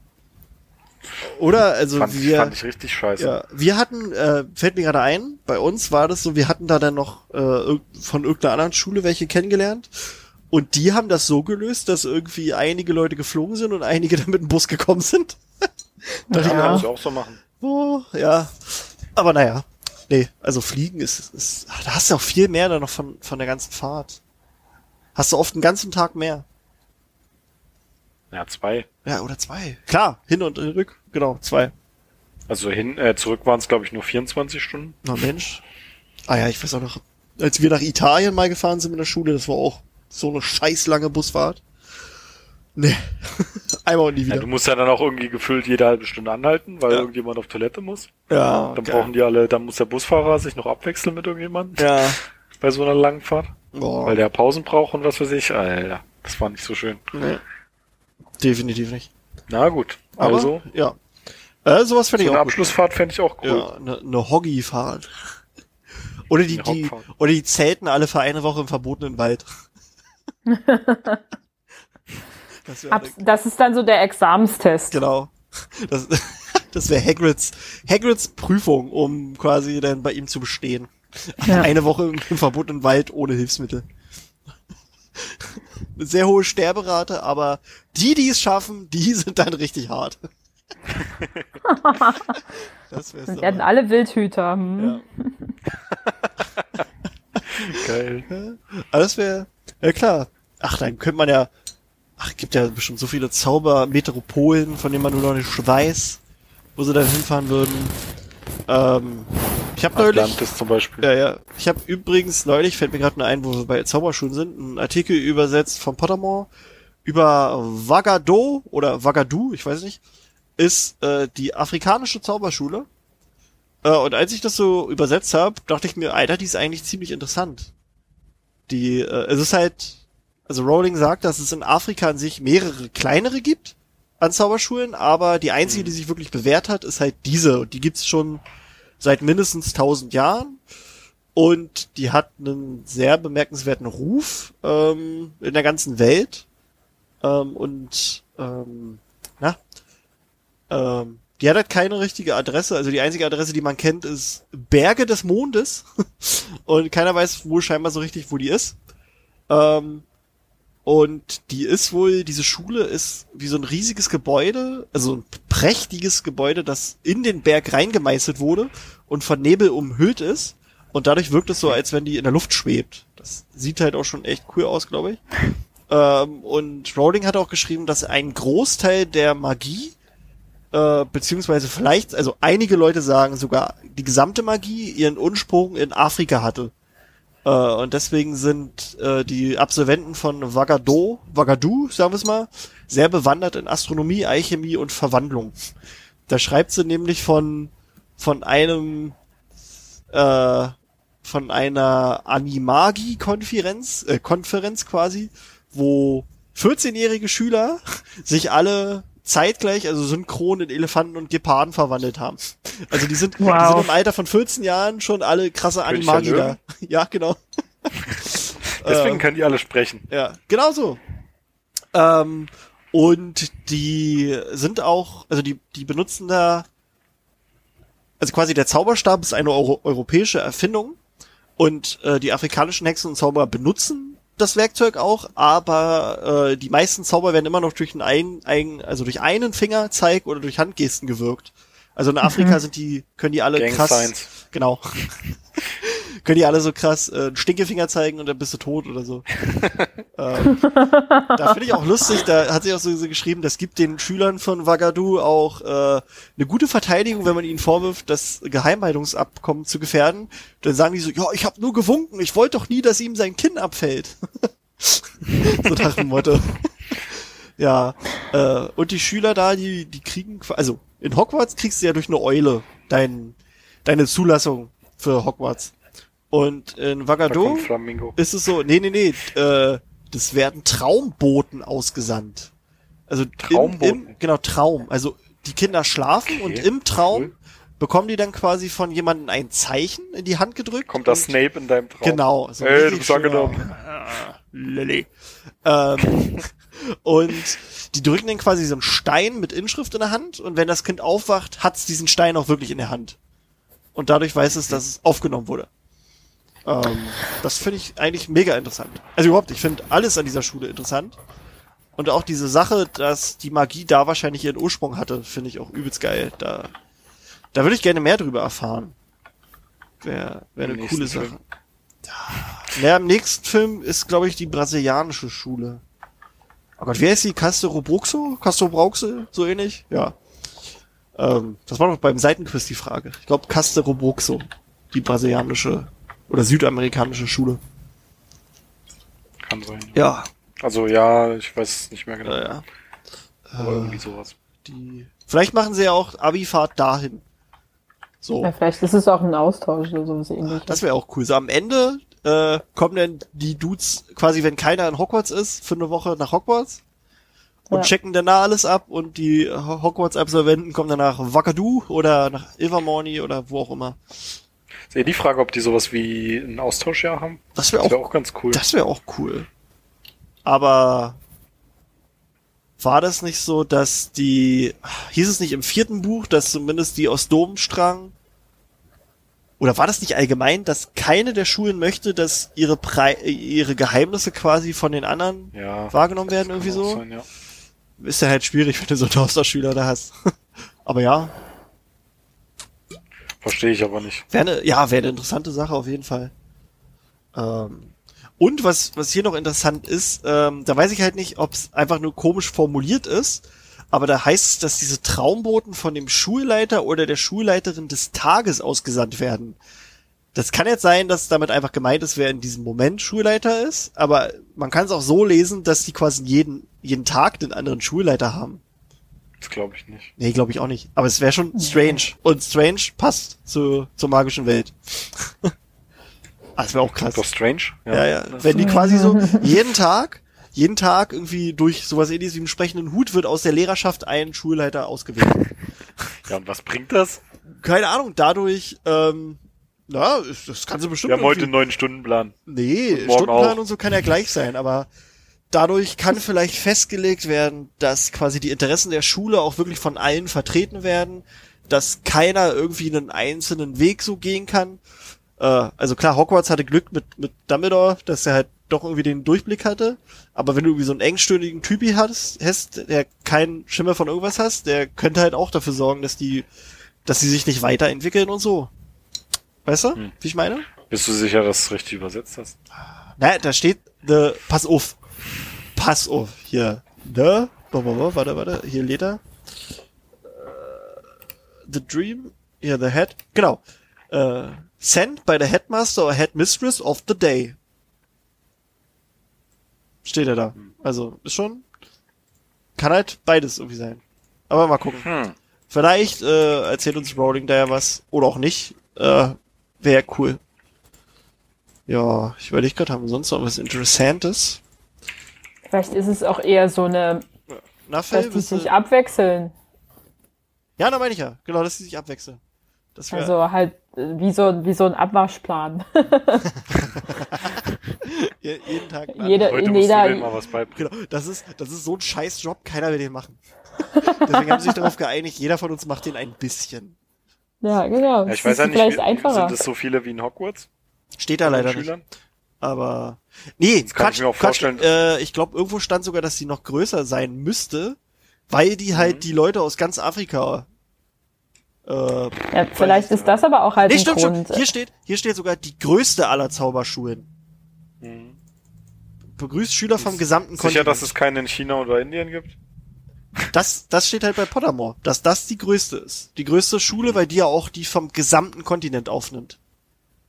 Oder? Also fand, wir. fand ich richtig scheiße. Ja, wir hatten, äh, fällt mir gerade ein, bei uns war das so, wir hatten da dann noch äh, von irgendeiner anderen Schule welche kennengelernt und die haben das so gelöst, dass irgendwie einige Leute geflogen sind und einige (laughs) dann mit dem Bus gekommen sind. da Ja, kann ich auch, auch so machen. oh, ja, aber naja, nee, also fliegen ist, ist ach, da hast du auch viel mehr dann noch von, von der ganzen Fahrt. Hast du oft einen ganzen Tag mehr. Ja, zwei. Ja, oder zwei. Klar, hin und rück, genau, zwei. Also hin, äh, zurück waren es glaube ich nur 24 Stunden. Na Mensch. Ah ja, ich weiß auch noch, als wir nach Italien mal gefahren sind mit der Schule, das war auch so eine scheiß lange Busfahrt. Nee. (laughs) Einmal und nie Ja, wieder. du musst ja dann auch irgendwie gefüllt jede halbe Stunde anhalten, weil Ja. irgendjemand auf Toilette muss. Ja, Dann geil. brauchen die alle, dann muss der Busfahrer sich noch abwechseln mit irgendjemandem Ja. (laughs) bei so einer langen Fahrt, Boah. weil der Pausen braucht und was weiß ich. Alter, das war nicht so schön. nee. Definitiv nicht. Na gut, Aber, also ja. Äh, sowas so finde ich eine auch gut. Abschlussfahrt fände ich auch cool. Ja, eine, eine Hoggy-Fahrt. Oder die, Eine die, oder die zelten alle für eine Woche im verbotenen Wald. (laughs) das Ab, das ist dann so der Examenstest. Genau. Das, (laughs) das wäre Hagrids, Hagrids Prüfung, um quasi dann bei ihm zu bestehen. Ja. Eine Woche im, im verbotenen Wald ohne Hilfsmittel. Sehr hohe Sterberate, aber die, die es schaffen, die (laughs) sind dann richtig hart. (laughs) das wär's Wir doch werden alle Wildhüter. Hm? ja. (laughs) Geil. Aber das wäre, ja klar. Ach, dann könnte man ja, ach, gibt ja bestimmt so viele Zaubermetropolen, von denen man nur noch nicht weiß, wo sie dann hinfahren würden. Ähm, ich habe neulich, Atlantis zum Beispiel. ja, ja, ich habe übrigens neulich, fällt mir gerade nur ein, wo wir bei Zauberschulen sind, einen Artikel übersetzt von Pottermore über Wagado oder Wagadu, ich weiß nicht, ist äh, die afrikanische Zauberschule. Äh, und als ich das so übersetzt habe, dachte ich mir, Alter, die ist eigentlich ziemlich interessant. Die, äh, es ist halt, also Rowling sagt, dass es in Afrika an sich mehrere kleinere gibt an Zauberschulen, aber die einzige, die sich wirklich bewährt hat, ist halt diese. Und die gibt's schon seit mindestens 1000 Jahren. Und die hat einen sehr bemerkenswerten Ruf ähm, in der ganzen Welt. Ähm, und ähm, na, ähm, die hat halt keine richtige Adresse. Also die einzige Adresse, die man kennt, ist Berge des Mondes. (laughs) und keiner weiß wohl scheinbar so richtig, wo die ist. Ähm, und die ist wohl, diese Schule ist wie so ein riesiges Gebäude, also ein prächtiges Gebäude, das in den Berg reingemeißelt wurde und von Nebel umhüllt ist. Und dadurch wirkt es so, als wenn die in der Luft schwebt. Das sieht halt auch schon echt cool aus, glaube ich. (laughs) Ähm, und Rowling hat auch geschrieben, dass ein Großteil der Magie, äh, beziehungsweise vielleicht, also einige Leute sagen sogar, die gesamte Magie ihren Ursprung in Afrika hatte. Äh, und deswegen sind äh, die Absolventen von Wagado, Wagadu, sagen wir es mal, sehr bewandert in Astronomie, Alchemie und Verwandlung. Da schreibt sie nämlich von, von einem, äh, von einer Animagi-Konferenz, äh, Konferenz quasi, wo 14-jährige Schüler sich alle zeitgleich, also synchron in Elefanten und Geparden verwandelt haben. Also die sind, die Wow. sind im Alter von 14 Jahren schon alle krasse Animagier. (laughs) Ja, genau. (laughs) Deswegen Ähm, können die alle sprechen. Ja, genau so. Ähm, und die sind auch, also die, die benutzen da, also quasi der Zauberstab ist eine Euro europäische Erfindung und äh, die afrikanischen Hexen und Zauberer benutzen das Werkzeug auch, aber äh, die meisten Zauber werden immer noch durch einen, ein, also durch einen Fingerzeig oder durch Handgesten gewirkt. Also in Afrika sind die, können die alle Gang krass, Signs. genau, (laughs) können die alle so krass äh, einen Stinkefinger zeigen und dann bist du tot oder so. (laughs) ähm, da finde ich auch lustig, da hat sich auch so, so geschrieben, das gibt den Schülern von Wagadu auch äh, eine gute Verteidigung, wenn man ihnen vorwirft, das Geheimhaltungsabkommen zu gefährden. Dann sagen die so, ja, ich habe nur gewunken, ich wollte doch nie, dass ihm sein Kinn abfällt. (laughs) so nach dem Motto. (laughs) ja, äh, und die Schüler da, die, die kriegen, also in Hogwarts kriegst du ja durch eine Eule dein, deine Zulassung für Hogwarts. Und in Da Flamingo. ist es so, nee, nee, nee, äh, das werden Traumboten ausgesandt. Also Im, Traumboten? im, genau, Traum. Also die Kinder schlafen Okay, und im Traum cool. bekommen die dann quasi von jemandem ein Zeichen in die Hand gedrückt. Kommt das und- Snape in deinem Traum? Genau. So Ey, du bist angenommen. Ah, Lilly. Ähm, (laughs) und die drücken dann quasi so einen Stein mit Inschrift in der Hand und wenn das Kind aufwacht, hat's diesen Stein auch wirklich in der Hand. Und dadurch weiß es, dass es aufgenommen wurde. Ähm, das finde ich eigentlich mega interessant. Also überhaupt, ich finde alles an dieser Schule interessant. Und auch diese Sache, dass die Magie da wahrscheinlich ihren Ursprung hatte, finde ich auch übelst geil. Da, da würde ich gerne mehr drüber erfahren. Wäre wär eine coole Sache. Film. Ja, im nächsten Film ist, glaube ich, die brasilianische Schule. Oh Gott, wer ist die? Castro Bruxo? Castro Brauxe? So ähnlich? Ja. Ähm, das war doch beim Seitenquiz die Frage. Ich glaube, Castro Bruxo. Die brasilianische oder südamerikanische Schule. Kann sein. Ja. Also ja, ich weiß es nicht mehr genau. Naja. Aber irgendwie sowas. Die, vielleicht machen sie ja auch Abifahrt dahin. So. Ja, vielleicht ist es auch ein Austausch oder sowas ähnliches. Das wäre auch cool. So am Ende äh, kommen dann die Dudes quasi, wenn keiner in Hogwarts ist, für eine Woche nach Hogwarts und Ja. checken dann da alles ab und die Ho- Hogwarts-Absolventen kommen dann nach Wakadu oder nach Ilvermorny oder wo auch immer. Ist eher die Frage, ob die sowas wie ein Austauschjahr haben. Das wäre Das auch, auch ganz cool. das wäre auch cool. Aber war das nicht so, dass die, hieß es nicht im vierten Buch, dass zumindest die aus Domstrang oder war das nicht allgemein, dass keine der Schulen möchte, dass ihre Pre ihre Geheimnisse quasi von den anderen ja. wahrgenommen werden irgendwie so? Sein, ja. Ist ja halt schwierig, wenn du so einen Austauschschüler da hast. (laughs) aber ja, Verstehe ich aber nicht. wäre eine, ja, wäre eine interessante Sache auf jeden Fall. Ähm, Und was, was hier noch interessant ist, ähm, da weiß ich halt nicht, ob es einfach nur komisch formuliert ist, aber da heißt es, dass diese Traumboten von dem Schulleiter oder der Schulleiterin des Tages ausgesandt werden. Das kann jetzt sein, dass damit einfach gemeint ist, wer in diesem Moment Schulleiter ist, aber man kann es auch so lesen, dass die quasi jeden, jeden Tag den anderen Schulleiter haben. Das glaube ich nicht. Nee, glaube ich auch nicht. Aber es wäre schon strange. Und strange passt zu, zur magischen Welt. (laughs) ah, das wäre auch krass. Doch strange? Ja, ja. Wenn die quasi so (laughs) jeden Tag, jeden Tag irgendwie durch sowas ähnliches wie einen sprechenden Hut wird aus der Lehrerschaft ein Schulleiter ausgewählt. (laughs) Ja, und was bringt das? Keine Ahnung, dadurch, ähm, na, das kann sie bestimmt Wir haben heute einen neuen Stundenplan. Nee, Stundenplan auch. und so kann ja gleich sein, aber dadurch kann vielleicht festgelegt werden, dass quasi die Interessen der Schule auch wirklich von allen vertreten werden, dass keiner irgendwie einen einzelnen Weg so gehen kann. Äh, also klar, Hogwarts hatte Glück mit, mit Dumbledore, dass er halt doch irgendwie den Durchblick hatte, aber wenn du irgendwie so einen engstirnigen Typi hast, hast, der keinen Schimmer von irgendwas hast, der könnte halt auch dafür sorgen, dass die, dass sie sich nicht weiterentwickeln und so. Weißt du, Hm. wie ich meine? Bist du sicher, dass du es richtig übersetzt hast? Na, da steht, ne, pass auf. Pass auf. Hier. Ne? Warte, warte, warte, warte. Hier lädt er. Äh, The Dream. Hier, The Head. Genau. Äh, sent by the Headmaster or Headmistress of the day. Steht er da. Also, ist schon, kann halt beides irgendwie sein. Aber mal gucken. Hm. Vielleicht äh, erzählt uns Rowling da ja was. Oder auch nicht. Äh, Wäre cool. Ja, ich überlege gerade, haben wir sonst noch was Interessantes? Vielleicht ist es auch eher so eine, Na, Phil, dass die du- sich abwechseln. Ja, da meine ich ja. Genau, dass sie sich abwechseln. Das wär, Also halt äh, wie so, wie so ein Abwaschplan. (laughs) je- jeden Tag. (laughs) ein Jede, Heute musst du jeder, denen mal was beibringen. Genau, das ist, das ist so ein scheiß Job, keiner will den machen. (laughs) Deswegen haben sie sich darauf geeinigt, jeder von uns macht den ein bisschen. ja, genau. Ja, ich Das weiß ist ja nicht, vielleicht wie, einfacher. sind es so viele wie in Hogwarts? Steht da leider nicht. Schülern? Aber nee, Das kann Quatsch, ich mir auch Quatsch. vorstellen. Äh, ich glaube, irgendwo stand sogar, dass sie noch größer sein müsste, weil die halt Mhm. die Leute aus ganz Afrika. Äh, ja, vielleicht ist das aber auch halt nee, ein stimmt schon. Grund. Hier steht, hier steht sogar die größte aller Zauberschulen. Mhm. Begrüßt Schüler vom gesamten Sicher, Kontinent. dass es keinen in China oder Indien gibt? Das, das steht halt bei Pottermore, dass das die größte ist. Die größte Schule, weil die ja auch die vom gesamten Kontinent aufnimmt.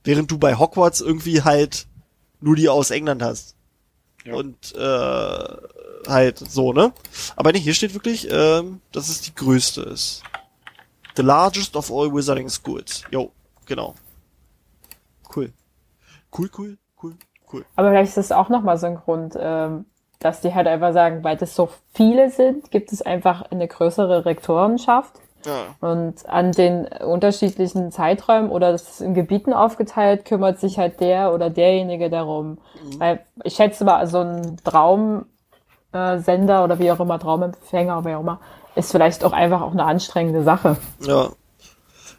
Während du bei Hogwarts irgendwie halt nur die aus England hast. Ja. Und äh, halt so, ne? Aber nee, hier steht wirklich, ähm, dass es die größte ist. The largest of all wizarding schools. Jo, genau. Cool. Cool, cool, cool, cool. Aber vielleicht ist das auch nochmal so ein Grund, ähm, dass die halt einfach sagen, weil das so viele sind, gibt es einfach eine größere Rektorenschaft. Ja. Und an den unterschiedlichen Zeiträumen oder das ist in Gebieten aufgeteilt, kümmert sich halt der oder derjenige darum. Weil ich schätze mal, so ein Traumsender äh, oder wie auch immer, Traumempfänger, wie auch immer, ist vielleicht auch einfach auch eine anstrengende Sache. Ja.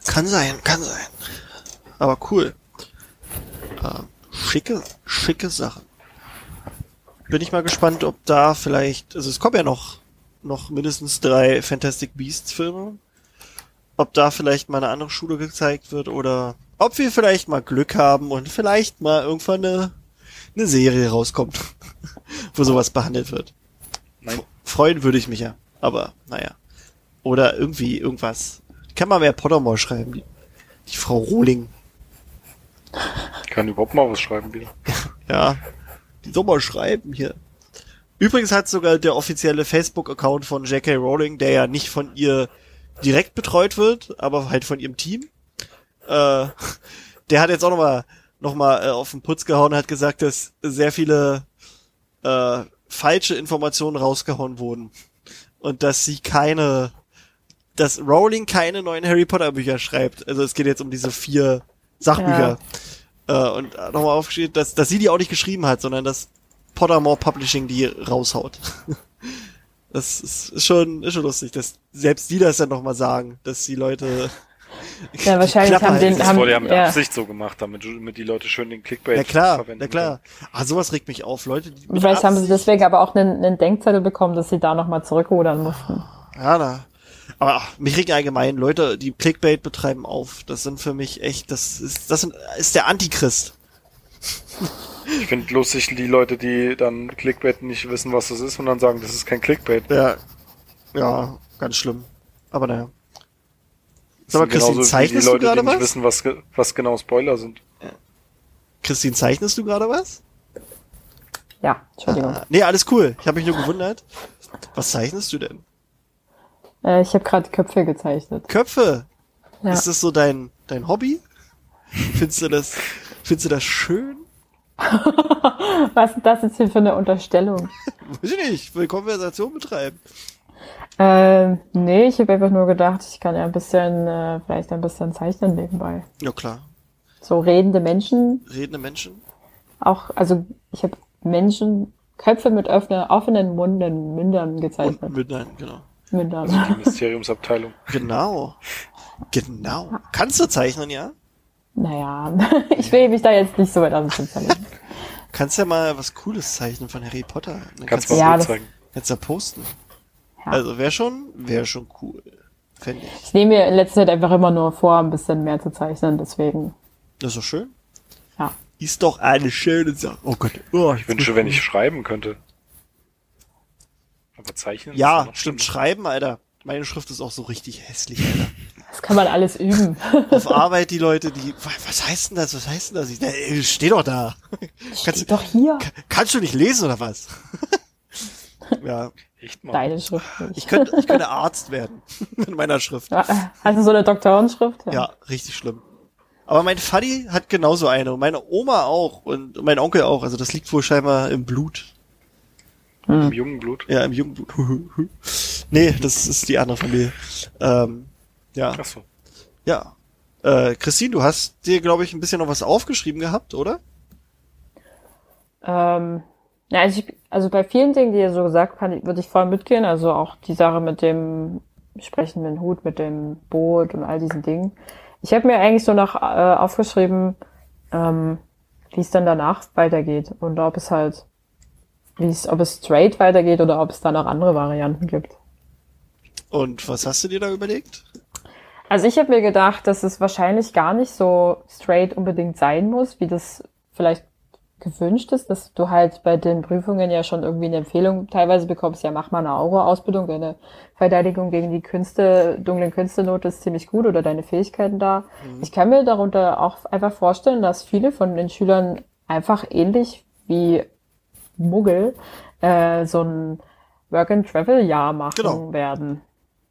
Kann sein, kann sein. Aber cool. Ähm, schicke, schicke Sachen. Bin ich mal gespannt, ob da vielleicht, also es kommen ja noch, noch mindestens drei Fantastic Beasts Filme. Ob da vielleicht mal eine andere Schule gezeigt wird oder ob wir vielleicht mal Glück haben und vielleicht mal irgendwann eine, eine Serie rauskommt, (laughs) wo sowas behandelt wird. Nein. Freuen würde ich mich ja, aber naja. Oder irgendwie irgendwas. Kann man mehr Pottermore schreiben, die, die Frau Rohling. Kann überhaupt mal was schreiben wieder. (laughs) Ja, die soll mal schreiben hier. Übrigens hat sogar der offizielle Facebook-Account von J.K. Rowling, der ja nicht von ihr direkt betreut wird, aber halt von ihrem Team, äh, der hat jetzt auch nochmal noch mal, äh, auf den Putz gehauen und hat gesagt, dass sehr viele äh, falsche Informationen rausgehauen wurden. Und dass sie keine, dass Rowling keine neuen Harry Potter Bücher schreibt. Also es geht jetzt um diese vier Sachbücher. Äh, und nochmal aufgeschrieben, dass, dass sie die auch nicht geschrieben hat, sondern dass Pottermore Publishing die raushaut. Das ist, ist schon, ist schon lustig, dass selbst die das dann nochmal sagen, dass die Leute. Ja, (laughs) wahrscheinlich haben den, Das haben, wurde ja mit ja. Absicht so gemacht, damit, damit die Leute schön den Clickbait Na klar, verwenden na klar. Ah, sowas regt mich auf, Leute. Die Vielleicht haben sie deswegen aber auch einen, einen Denkzettel bekommen, dass sie da nochmal zurückrudern mussten. Ja, da. Aber ach, mich regt allgemein Leute, die Clickbait betreiben auf. Das sind für mich echt, das ist, das sind, ist der Antichrist. (laughs) Ich finde lustig die Leute, die dann Clickbait nicht wissen, was das ist und dann sagen, das ist kein Clickbait. Ja. Ja, ganz schlimm. Aber naja. Sag mal, Christine, wie zeichnest die du Leute, gerade die nicht was? wissen, was, was genau Spoiler sind. Christine, zeichnest du gerade was? Ja, Entschuldigung. Ah, nee, alles cool. Ich habe mich nur gewundert. Was zeichnest du denn? Äh, ich habe gerade Köpfe gezeichnet. Köpfe. Ja. Ist das so dein, dein Hobby? Findest du das, findest du das schön? (laughs) Was ist das jetzt hier für eine Unterstellung? Weiß ich nicht. Ich will Konversation betreiben. Ähm, nee, ich habe einfach nur gedacht, ich kann ja ein bisschen, äh, vielleicht ein bisschen zeichnen nebenbei. Ja, klar. So redende Menschen, Redende Menschen. auch, also ich habe Menschen, Köpfe mit öffne, offenen Munden, Mündern Und gezeichnet. mit, nein, genau. Mündern. Die Mysteriumsabteilung. (laughs) Genau. Genau. Kannst du zeichnen, ja? Naja, (laughs) ich will mich da jetzt nicht so weit aus dem Fenster legen. Kannst ja mal was Cooles zeichnen von Harry Potter. Dann Kannst kannst du du mal Ja, zeigen. jetzt ja posten. Ja. Also wäre schon, wäre schon cool. Fände ich. Ich nehme mir in letzter Zeit einfach immer nur vor, ein bisschen mehr zu zeichnen, deswegen, Das ist doch schön. ja. Ist doch eine schöne Sache. Oh Gott. Oh, Ich wünsche, wenn ich schreiben könnte. Aber zeichnen? Ja, stimmt. Schreiben, Alter. Meine Schrift ist auch so richtig hässlich, Alter. Das kann man alles üben. (laughs) Auf Arbeit die Leute, die, wa- was heißt denn das? Was heißt denn das? Ich, äh, steh doch da. Kannst, Steht doch hier. kannst du nicht lesen oder was? (laughs) ja, Echt mal. Deine Schrift ich nicht. könnte, ich könnte Arzt werden. (laughs) Mit meiner Schrift. Ja, Hast du so eine Doktorenschrift? Ja, richtig schlimm. Aber mein Vati hat genauso eine und meine Oma auch und mein Onkel auch. Also das liegt wohl scheinbar im Blut. Im jungen Blut. Ja, im Jugendblut. nee, das ist die andere Familie. Ähm, ja, Ach so. ja. Äh, Christine, du hast dir, glaube ich, ein bisschen noch was aufgeschrieben gehabt, oder? Ähm, ja, also, ich, also bei vielen Dingen, die ihr so gesagt habt, würde ich voll mitgehen. Also auch die Sache mit dem sprechenden Hut, mit dem Boot und all diesen Dingen. Ich habe mir eigentlich so noch äh, aufgeschrieben, ähm, wie es dann danach weitergeht und ob es halt, wie es, ob es straight weitergeht oder ob es da noch andere Varianten gibt. Und was hast du dir da überlegt? Also ich habe mir gedacht, dass es wahrscheinlich gar nicht so straight unbedingt sein muss, wie das vielleicht gewünscht ist, dass du halt bei den Prüfungen ja schon irgendwie eine Empfehlung teilweise bekommst, ja mach mal eine Aura-Ausbildung, deine Verteidigung gegen die Künste, dunklen Künstenote ist ziemlich gut oder deine Fähigkeiten da. Ich kann mir darunter auch einfach vorstellen, dass viele von den Schülern einfach ähnlich wie Muggel äh, so ein Work-and-Travel-Jahr machen Genau. werden.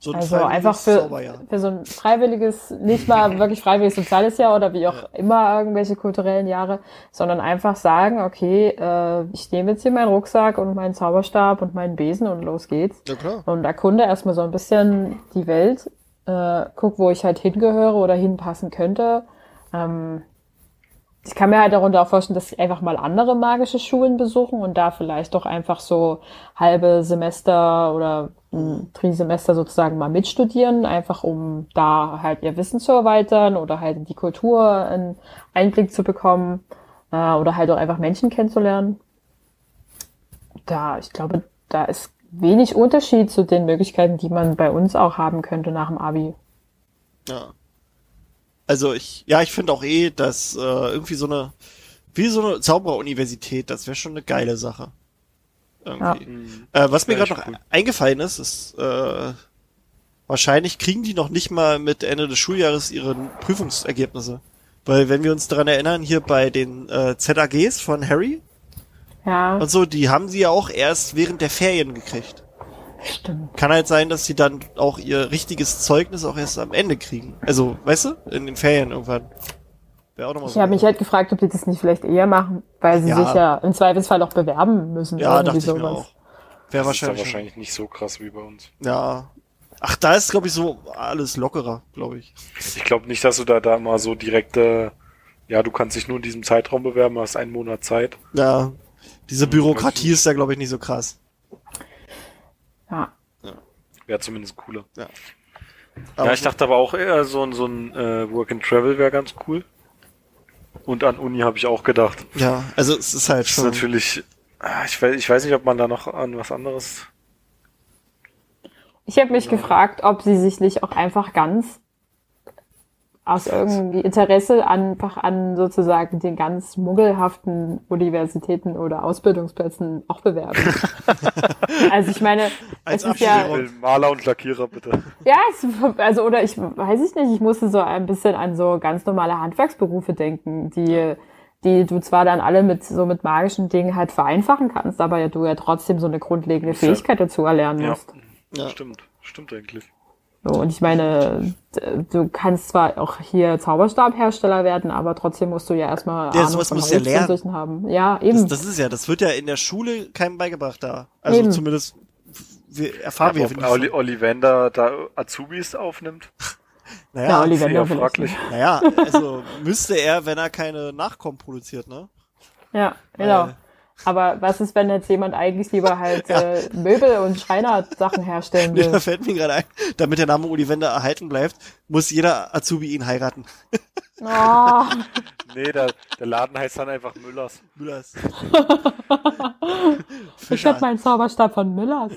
So ein Also einfach für, für so ein freiwilliges, nicht mal (laughs) wirklich freiwilliges soziales Jahr oder wie auch immer irgendwelche kulturellen Jahre, sondern einfach sagen, okay, äh, ich nehme jetzt hier meinen Rucksack und meinen Zauberstab und meinen Besen und los geht's. Ja, klar. Und erkunde erstmal so ein bisschen die Welt, äh, guck, wo ich halt hingehöre oder hinpassen könnte. Ähm, ich kann mir halt darunter auch vorstellen, dass sie einfach mal andere magische Schulen besuchen und da vielleicht doch einfach so halbe Semester oder ein Trisemester sozusagen mal mitstudieren, einfach um da halt ihr Wissen zu erweitern oder halt in die Kultur einen Einblick zu bekommen äh, oder halt auch einfach Menschen kennenzulernen. Da, ich glaube, da ist wenig Unterschied zu den Möglichkeiten, die man bei uns auch haben könnte nach dem Abi. Ja. Also ich, ja, ich finde auch eh, dass äh, irgendwie so eine, wie so eine Zaubereruniversität, das wäre schon eine geile Sache. Irgendwie. Mhm. Äh, was mir gerade noch cool. eingefallen ist, ist, äh, wahrscheinlich kriegen die noch nicht mal mit Ende des Schuljahres ihre Prüfungsergebnisse. Weil wenn wir uns daran erinnern, hier bei den äh, ZAGs von Harry Ja, und so, die haben sie ja auch erst während der Ferien gekriegt. Stimmt. Kann halt sein, dass sie dann auch ihr richtiges Zeugnis auch erst am Ende kriegen. Also, weißt du, in den Ferien irgendwann. Wäre auch nochmal Ich habe mich halt gefragt, ob die das nicht vielleicht eher machen, weil sie Ja. sich ja im Zweifelsfall auch bewerben müssen. Ja, dachte ich mir sowas. auch. Wäre Das ist ja wahrscheinlich. wahrscheinlich nicht so krass wie bei uns. Ja. Ach, da ist, glaube ich, so alles lockerer, glaube ich. Ich glaube nicht, dass du da, da mal so direkt, äh, ja, du kannst dich nur in diesem Zeitraum bewerben, hast einen Monat Zeit. Ja. Diese Hm, Bürokratie ist da, glaube ich, nicht so krass. Ja. Wäre zumindest cooler. Aber ja, ich dachte aber auch eher, so ein, so ein äh, Work and Travel wäre ganz cool. Und an Uni habe ich auch gedacht. Ja, also es ist halt Das ist schon. natürlich, ah, ich weiß, ich weiß nicht, ob man da noch an was anderes. Ich habe mich gefragt, ob sie sich nicht auch einfach ganz aus irgendwie Interesse einfach an sozusagen den ganz muggelhaften Universitäten oder Ausbildungsplätzen auch bewerben. (laughs) also ich meine, Als es ist ja, Maler und Lackierer bitte. ja, es, also oder ich weiß ich nicht, ich musste so ein bisschen an so ganz normale Handwerksberufe denken, die die du zwar dann alle mit so mit magischen Dingen halt vereinfachen kannst, aber ja du ja trotzdem so eine grundlegende Fähigkeit dazu erlernen Ja, musst. Ja. stimmt. Stimmt eigentlich. So, und ich meine, du kannst zwar auch hier Zauberstabhersteller werden, aber trotzdem musst du ja erstmal Ja, Ahnung sowas von musst ja lernen. haben. Ja, Das, eben. das ist ja, das wird ja in der Schule keinem beigebracht da. Also Eben. zumindest wir erfahren wir ja ob nicht Olli, Ollivander da Azubis aufnimmt, (laughs) Naja, ja, Ollivander fraglich. naja, also müsste er, wenn er keine Nachkommen produziert, ne? Ja, genau. Weil- Aber was ist, wenn jetzt jemand eigentlich lieber halt (laughs) äh, Möbel und Schreiner-Sachen herstellen (laughs) Nee, da will? fällt mir gerade ein, damit der Name Ollivander erhalten bleibt, muss jeder Azubi ihn heiraten. Oh, (laughs) Nee, der, der Laden heißt dann einfach Müllers. Müllers. ich hab meinen Zauberstab von Müllers.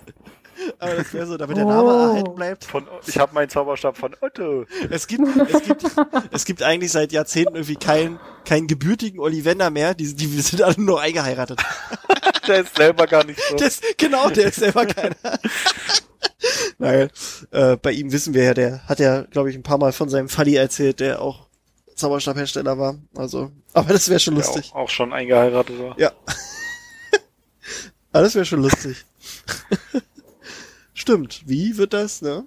Aber das wäre so, damit der Name Oh. erhalten bleibt. Von, ich habe meinen Zauberstab von Otto. Es gibt, es gibt, es gibt eigentlich seit Jahrzehnten irgendwie keinen, keinen gebürtigen Ollivander mehr. Die, die sind alle nur eingeheiratet. (laughs) Der ist selber gar nicht so. Das, genau, der ist selber keiner. Weil, (laughs) äh, bei ihm wissen wir ja, der hat ja, glaube ich, ein paar Mal von seinem Falli erzählt, der auch Zauberstabhersteller war. Also, aber das wäre schon Der lustig. auch, auch schon eingeheiratet war. Ja. (laughs) aber das wäre schon lustig. Stimmt. Wie wird das, ne?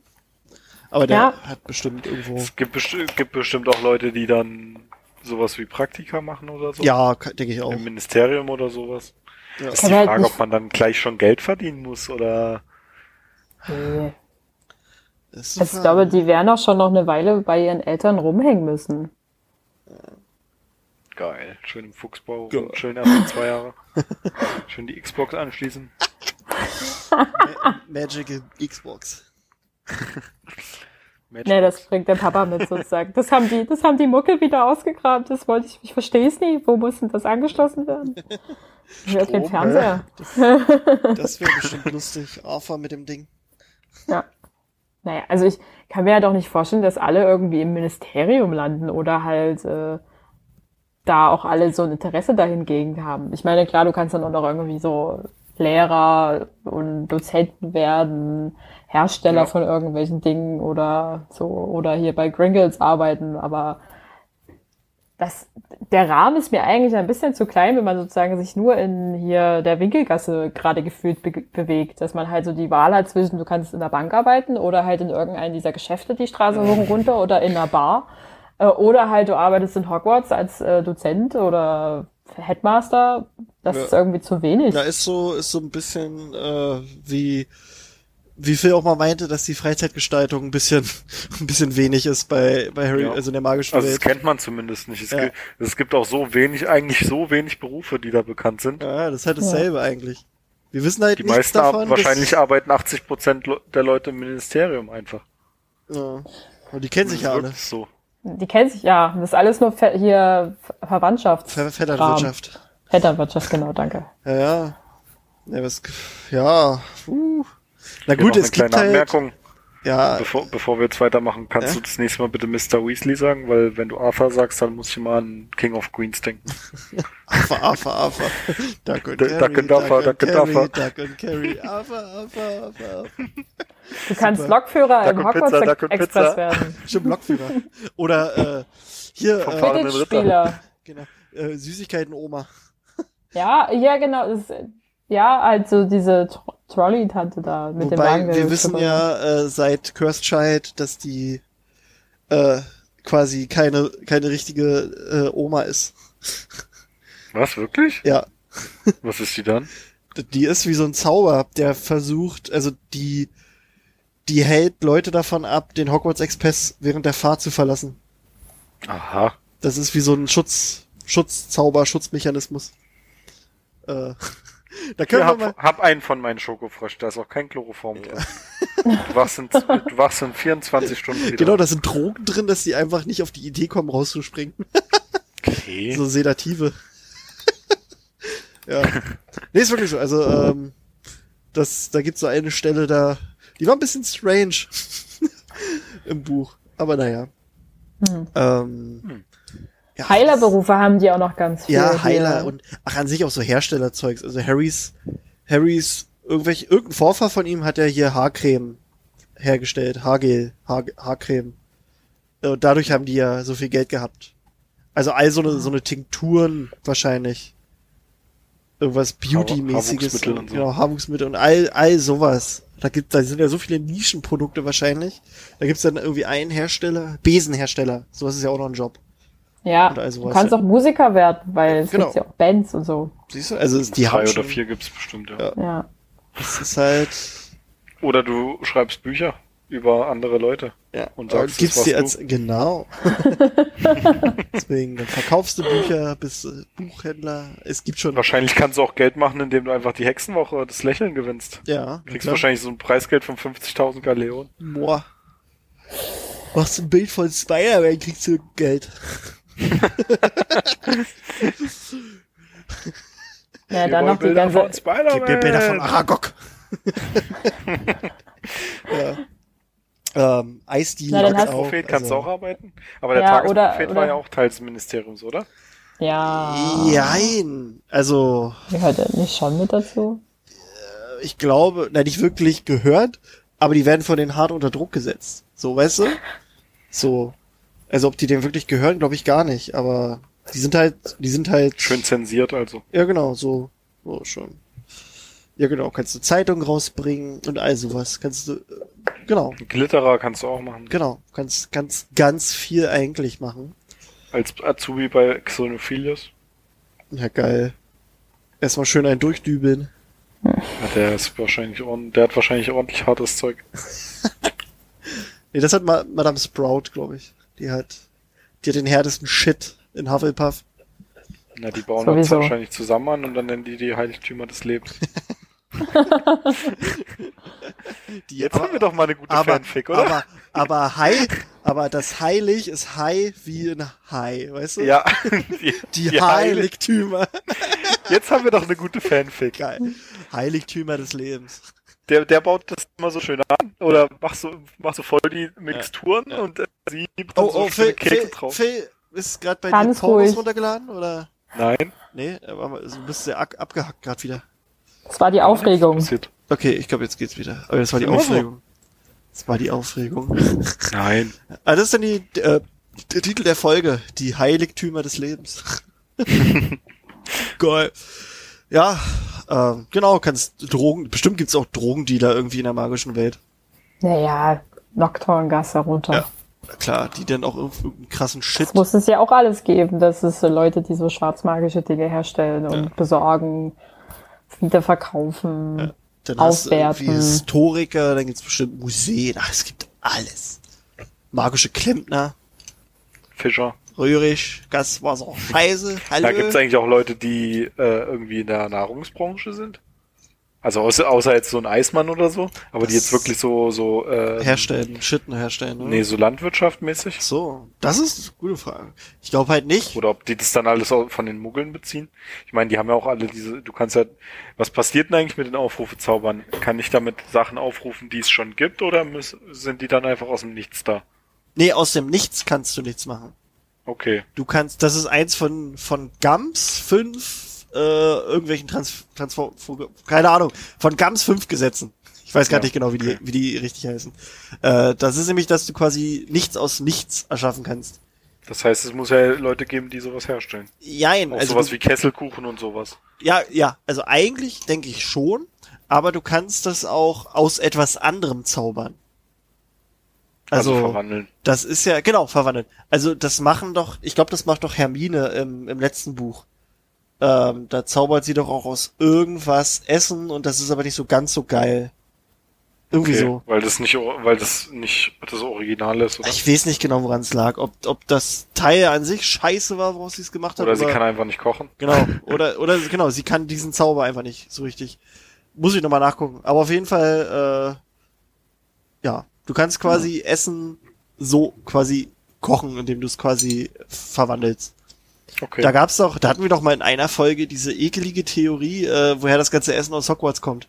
Aber der Ja. hat bestimmt irgendwo. Es gibt, besti gibt bestimmt auch Leute, die dann sowas wie Praktika machen oder so. Ja, denke ich auch. Im Ministerium oder sowas. Ja. Ist die halt Frage, nicht- ob man dann gleich schon Geld verdienen muss oder. Nee. Also ich glaube, die werden auch schon noch eine Weile bei ihren Eltern rumhängen müssen. Geil. Schön im Fuchsbau. Geil. Schön erste zwei Jahre. (laughs) Schön die Xbox anschließen. Ma- Magic Xbox. (laughs) Matchbox. Nee, das bringt der Papa mit sozusagen. Das haben die, das haben die Muckel wieder ausgegraben. Das wollte ich, ich verstehe es nie. Wo muss denn das angeschlossen werden? Will den Strom, Fernseher. (laughs) Das wäre bestimmt (laughs) lustig. Arthur mit dem Ding. Ja. Naja, also ich kann mir ja doch nicht vorstellen, dass alle irgendwie im Ministerium landen oder halt äh, da auch alle so ein Interesse dahingegen haben. Ich meine, klar, du kannst dann auch noch irgendwie so Lehrer und Dozenten werden, Hersteller Ja. von irgendwelchen Dingen oder so, oder hier bei Gringles arbeiten, aber das, der Rahmen ist mir eigentlich ein bisschen zu klein, wenn man sozusagen sich nur in hier der Winkelgasse gerade gefühlt be bewegt, dass man halt so die Wahl hat zwischen, du kannst in der Bank arbeiten oder halt in irgendeinem dieser Geschäfte die Straße hoch und (laughs) runter oder in einer Bar äh, oder halt du arbeitest in Hogwarts als äh, Dozent oder Headmaster. Das Ja. ist irgendwie zu wenig. Da ist so, ist so ein bisschen, äh, wie, wie Phil auch mal meinte, dass die Freizeitgestaltung ein bisschen, (laughs) ein bisschen wenig ist bei, bei Harry, Ja. also in der magischen Also das Welt. kennt man zumindest nicht. Es, Ja. gibt, es gibt auch so wenig, eigentlich so wenig Berufe, die da bekannt sind. Ja, das ist halt dasselbe eigentlich. Wir wissen halt Die nichts meisten ab, davon. wahrscheinlich dass, arbeiten 80 Prozent der Leute im Ministerium einfach. ja. Und die kennen sich ja Das ist alle. So. Die kennen sich ja. Das ist alles nur Ver hier Ver Verwandtschafts. Ver Vetternwirtschaft. Vetternwirtschaft, genau, danke. Ja, ja. Ja, was, ja. Uh. Na gut, es gibt kleine halt, Anmerkung, ja, bevor, bevor wir jetzt weitermachen. Kannst Ja? du das nächste Mal bitte Mr. Weasley sagen? Weil wenn du Arthur sagst, dann muss ich immer an King of Queens denken. Affa, Affa, Affa. Duck und Duck Carry, and Duffer, Duck Duck and and Duffer. Carry, Duck and Carry. Affa, Affa, Affa. Du kannst Super. Lokführer Duck im Hogwarts Pizza, Duck Express Pizza. werden. (laughs) Stimmt, Blockführer. Oder, äh, hier, Vom äh. Quidditch-Spieler. genau, äh, Süßigkeiten-Oma. Ja, ja, genau. Ja, also diese Tro Trolley-Tante da mit dem Wagen. Wobei, wir wissen ja äh, seit Cursed Child, dass die äh, quasi keine, keine richtige äh, Oma ist. Was, wirklich? Ja, Was ist die dann? die ist wie so ein Zauber, der versucht, also die, die hält Leute davon ab, den Hogwarts Express während der Fahrt zu verlassen. Aha. Das ist wie so ein Schutz, Schutzzauber, Schutzmechanismus. Äh, da können wir hab, mal, hab einen von meinen Schokofrosch, da ist auch kein Chloroform drin. Du wachst in, du wachst in 24 Stunden wieder. genau, da sind Drogen drin, dass die einfach nicht auf die Idee kommen, rauszuspringen. Okay. So Sedative. ja. Nee, ist wirklich so. Also, ähm, das, da gibt's so eine Stelle da, die war ein bisschen strange (laughs) im Buch. Aber naja. Hm. Ähm, Hm. Ja, Heilerberufe haben die auch noch ganz viel. Ja, hier. Heiler und ach an sich auch so Herstellerzeugs. Also Harrys, Harrys irgendwelche irgendein Vorfahr von ihm hat ja hier Haarcreme hergestellt, Haargel, Haar, Haarcreme. Äh, Und dadurch haben die ja so viel Geld gehabt. Also all so eine so eine Tinkturen wahrscheinlich. Irgendwas Beauty-mäßiges. Haarwuchsmittel und so. Genau, Haarwuchsmittel und all, all sowas. Da gibt, da sind ja so viele Nischenprodukte wahrscheinlich. Da gibt's dann irgendwie einen Hersteller, Besenhersteller. Sowas ist ja auch noch ein Job. Ja, und all du kannst auch Musiker werden, weil es Genau. gibt ja auch Bands und so. Siehst du? Also die Drei haben oder schon, vier gibt's bestimmt, ja. Ja. Ja. Das ist halt, Oder du schreibst Bücher über andere Leute. ja. Und sagst, gibst warst als, genau. (laughs) Deswegen, dann verkaufst du Bücher, bist äh, Buchhändler. Es gibt schon, Wahrscheinlich kannst du auch Geld machen, indem du einfach die Hexenwoche das Lächeln gewinnst. ja. Kriegst klar. wahrscheinlich so ein Preisgeld von 50.000 Galeonen. Boah. Machst ein Bild von Spider-Man, kriegst du Geld. (laughs) Ja, dann noch die ganze, von Spider-Man. Gib mir Bilder von Aragog. (laughs) ja. Ähm, Eisdiele Na, dann hast-. Prophet kannst du also- auch arbeiten. Aber der Ja, Tagesprophet oder- war oder- ja auch Teil des Ministeriums, oder? ja. Jein. Also, Gehört er nicht schon mit dazu? ich glaube, na, nicht wirklich gehört, aber die werden von denen hart unter Druck gesetzt. So, weißt du? So. Also, ob die dem wirklich gehören, glaube ich gar nicht, aber die sind halt, die sind halt. Schön zensiert also. Ja, genau, so, so schon. Ja, genau, kannst du Zeitung rausbringen und all sowas. Kannst du, genau, Glitterer kannst du auch machen. genau, kannst, kannst ganz viel eigentlich machen. Als Azubi bei Xenophilius. Ja, geil. Erstmal schön einen durchdübeln. Ja, der ist wahrscheinlich der hat wahrscheinlich ordentlich hartes Zeug. (laughs) Nee, das hat Ma Madame Sprout, glaube ich. Die hat, die hat den härtesten Shit in Hufflepuff. Na, die bauen uns Sowieso. wahrscheinlich zusammen an und dann nennen die die Heiligtümer des Lebens. (laughs) Die, Jetzt haben wir doch mal eine gute aber, Fanfic, oder? aber, aber High, aber das Heilig ist High wie ein Hai, weißt du? ja, die, (laughs) Die, die Heilig- Heiligtümer. Jetzt haben wir doch eine gute Fanfic. Geil. Heiligtümer des Lebens. Der, der baut das immer so schön an. Oder machst so, machst so voll die Mixturen Ja. und äh, sie gibt Oh, so oh, Phil, Kekse Phil, drauf. Phil ist gerade bei Ganz dir Pornos ruhig. runtergeladen, oder? Nein, Nee, aber du bist sehr ab abgehackt gerade wieder. Das war die Aufregung. Okay, ich glaube, jetzt geht's wieder. Aber das war die. Aufregung. Das war die Aufregung. Nein. (laughs) Ah, das ist dann die, äh, der Titel der Folge. Die Heiligtümer des Lebens. (laughs) Geil. Ja, ähm, genau, kannst Drogen, bestimmt gibt's auch Drogendealer irgendwie in der magischen Welt. Naja, Nocturngasse runter. Ja. Klar, die dann auch irgendeinen krassen Shit. Das muss es ja auch alles geben. Das ist so Leute, die so schwarzmagische Dinge herstellen und Ja. besorgen, wiederverkaufen. Ja. Dann hast du Aufwerten. irgendwie Historiker, dann gibt's bestimmt Museen. Ach, es gibt alles. Magische Klempner, Fischer. Röhrig, Gaswasser, Scheiße, Hallo. Da gibt's eigentlich auch Leute, die äh, irgendwie in der Nahrungsbranche sind. Also außer, außer jetzt so ein Eismann oder so, aber die Das- jetzt wirklich so so äh, herstellen, Schitten herstellen. Ne? Nee, so landwirtschaftmäßig. So, das ist eine gute Frage. Ich glaube halt nicht. Oder ob die das dann alles von den Muggeln beziehen. Ich meine, die haben ja auch alle diese, du kannst ja, was passiert denn eigentlich mit den Aufrufezaubern? Kann ich damit Sachen aufrufen, die es schon gibt, oder müssen, sind die dann einfach aus dem Nichts da? Nee, aus dem Nichts kannst du nichts machen. Okay. Du kannst, das ist eins von, von Gams fünf, äh, irgendwelchen Trans, Transform, keine Ahnung, von Gams fünf Gesetzen. Ich weiß gar Ja, nicht genau, wie die, okay. wie die richtig heißen. Äh, das ist nämlich, dass du quasi nichts aus nichts erschaffen kannst. Das heißt, es muss ja Leute geben, die sowas herstellen. Jein, Auch also sowas du, wie Kesselkuchen und sowas. ja, ja, also eigentlich denke ich schon, aber du kannst das auch aus etwas anderem zaubern. Also, Also, verwandeln. das ist ja, genau, verwandeln. Also das machen doch, ich glaube, das macht doch Hermine im, im letzten Buch. Ähm, da zaubert sie doch auch aus irgendwas Essen und das ist aber nicht so ganz so geil. Irgendwie Okay, so. Weil das nicht, weil das nicht das Original ist, oder? Ich weiß nicht genau, woran es lag. Ob, ob das Teil an sich scheiße war, woraus sie es gemacht hat. Oder sie kann einfach nicht kochen. Genau. (laughs) Oder, oder genau, sie kann diesen Zauber einfach nicht so richtig. Muss ich nochmal nachgucken. Aber auf jeden Fall, äh, ja, du kannst quasi Essen so quasi kochen, indem du es quasi verwandelst. Okay. Da gab's doch, da hatten wir doch mal in einer Folge diese ekelige Theorie, äh, woher das ganze Essen aus Hogwarts kommt.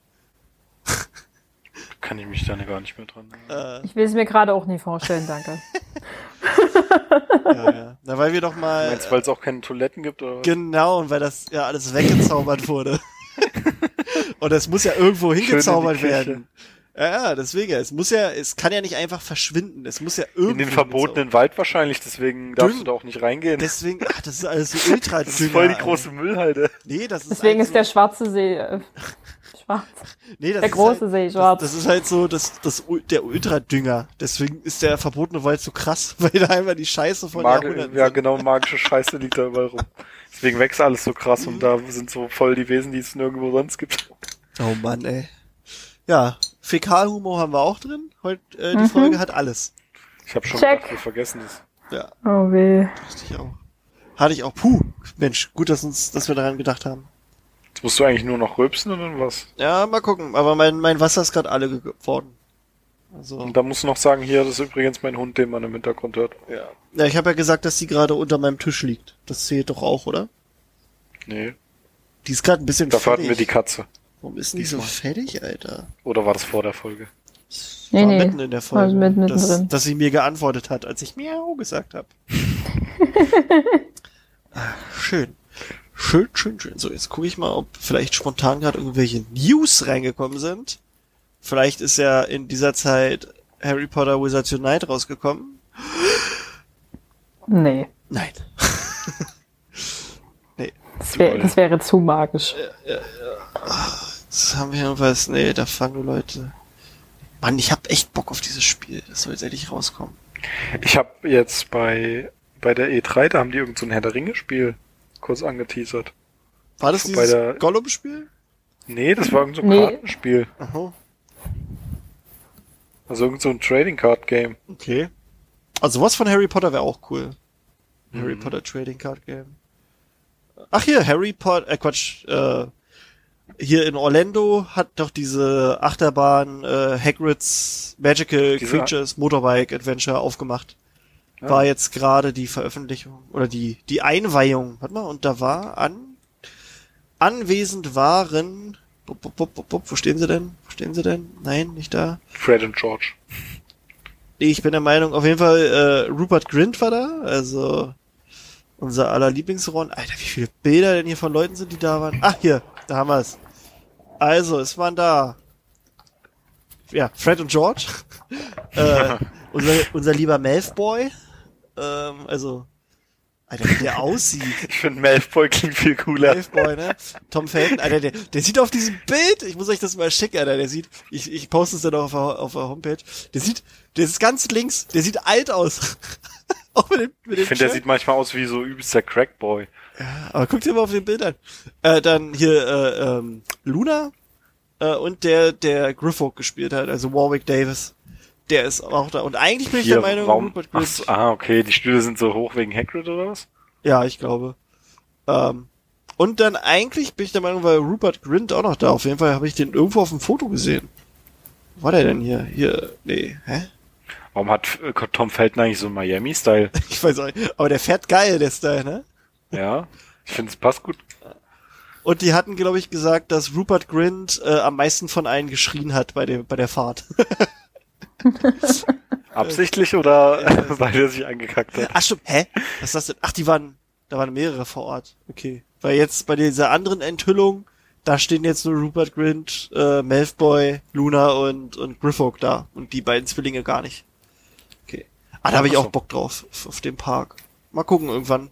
kann ich mich da gar nicht mehr dran. erinnern. Äh, Ich will es mir gerade auch nie vorstellen, danke. ja, ja. Na, weil wir doch mal. Meinst du, weil es auch keine Toiletten gibt oder was? Genau, und weil das ja alles weggezaubert wurde. (laughs) und es muss ja irgendwo hingezaubert Küche. werden. Ja, ja, deswegen, es muss ja, es kann ja nicht einfach verschwinden. Es muss ja irgendwo. In den verbotenen Wald wahrscheinlich, deswegen darfst Dünn. du da auch nicht reingehen. Deswegen, ach, das ist alles so ultra (laughs) Das ist voll die große Müllhalde. Nee, das ist Deswegen halt ist der schwarze See äh, (laughs) schwarz. nee, das der ist große halt, See schwarz. Das, das ist halt so das, das, der Ultradünger. Deswegen ist der verbotene Wald so krass, (laughs) weil da einfach die Scheiße von Mag Jahrhunderten ja, sind. genau, magische Scheiße liegt da überall rum. Deswegen wächst alles so krass und da sind so voll die Wesen, die es nirgendwo sonst gibt. Oh Mann, ey. Ja, Fäkalhumor haben wir auch drin. Heute, äh, die Mhm. Folge hat alles. Ich habe schon Check. gedacht, wir vergessen es. Ja, Oh weh. hatte ich auch. Hatte ich auch. Puh, Mensch, gut, dass uns, dass wir daran gedacht haben. Jetzt musst du eigentlich nur noch rülpsen und dann was? Ja, mal gucken. Aber mein, mein Wasser ist gerade alle geworden. Also, Und da musst du noch sagen, hier, das ist übrigens mein Hund, den man im Hintergrund hört. ja. Ja, ich habe ja gesagt, dass die gerade unter meinem Tisch liegt. Das zählt doch auch, oder? Nee, Die ist gerade ein bisschen dafür hatten wir die Katze. Warum ist denn die so fettig, Alter? Oder war das vor der Folge? Nee, war nee. mitten in der Folge, War mitten dass, mittendrin. dass sie mir geantwortet hat, als ich Miau gesagt habe. (laughs) schön. Schön, schön, schön. So, jetzt gucke ich mal, ob vielleicht spontan gerade irgendwelche News reingekommen sind. Vielleicht ist ja in dieser Zeit Harry Potter Wizards Unite rausgekommen. Nee. Nein. (laughs) Das, wär, das wäre zu magisch. Das haben wir jedenfalls. Nee, da fangen nur Leute. Mann, ich hab echt Bock auf dieses Spiel. Das soll jetzt endlich rauskommen. Ich habe jetzt bei, bei der E3, da haben die irgend so ein Herr der Ringe-Spiel kurz angeteasert. War das Bei dieses der- Gollum-Spiel? Nee, das war irgend so ein Nee. Kartenspiel. Aha. Also irgend so ein Trading Card Game. Okay. Also was von Harry Potter wäre auch cool. Harry Mhm. Potter Trading Card Game. Ach hier, Harry Potter, äh Quatsch, äh, hier in Orlando hat doch diese Achterbahn äh, Hagrid's Magical Diese- Creatures Motorbike Adventure aufgemacht. Ja. War jetzt gerade die Veröffentlichung oder die die Einweihung, warte mal, und da war an anwesend waren bup, bup, bup, bup, wo stehen sie denn? Wo stehen sie denn? Nein, nicht da. Fred und George. Ich bin der Meinung, auf jeden Fall, äh, Rupert Grint war da, also unser aller Lieblingsron. Alter, wie viele Bilder denn hier von Leuten sind, die da waren? Ach, hier, da haben wir es. Also, es waren da. Ja, Fred und George. (laughs) äh, (laughs) unser, unser lieber Malfoy. Ähm, also, Alter, wie der aussieht. Ich finde Malfoy klingt viel cooler. Malfoy, ne? Tom Felton, Alter, der, der sieht auf diesem Bild, ich muss euch das mal schicken, Alter, der sieht, ich, ich poste es dann auch auf auf der Homepage, der sieht, der ist ganz links, der sieht alt aus. (laughs) auch mit dem, mit dem Ich finde, der sieht manchmal aus wie so übelster Crackboy. Aber guck dir mal auf den Bild an. Äh, dann hier, äh, ähm, Luna, äh, und der, der Griffith gespielt hat, also Warwick Davis. Der ist auch da. Und eigentlich bin ich der Meinung, warum? Rupert Ach Grint. so, ah, okay, die Stühle sind so hoch wegen Hagrid oder was? Ja, ich glaube. Ähm, und dann eigentlich bin ich der Meinung, weil Rupert Grint auch noch da. Auf jeden Fall habe ich den irgendwo auf dem Foto gesehen. Wo war der denn hier? Hier, nee, hä? Warum hat äh, Tom Felton eigentlich so einen Miami-Style? (laughs) Ich weiß auch nicht. Aber der fährt geil, der Style, ne? Ja, ich finde es passt gut. Und die hatten, glaube ich, gesagt, dass Rupert Grint äh, am meisten von allen geschrien hat bei der, bei der Fahrt. (laughs) (laughs) Absichtlich oder weil er sich angekackt hat? Ach stimmt, hä? Was ist das denn? Ach, die waren, da waren mehrere vor Ort. Okay. Weil jetzt bei dieser anderen Enthüllung, da stehen jetzt nur Rupert Grint, äh, Malfoy, Luna und, und Griffith da. Und die beiden Zwillinge gar nicht. Ah, da habe ich auch. Bock drauf, auf, auf den Park. Mal gucken irgendwann.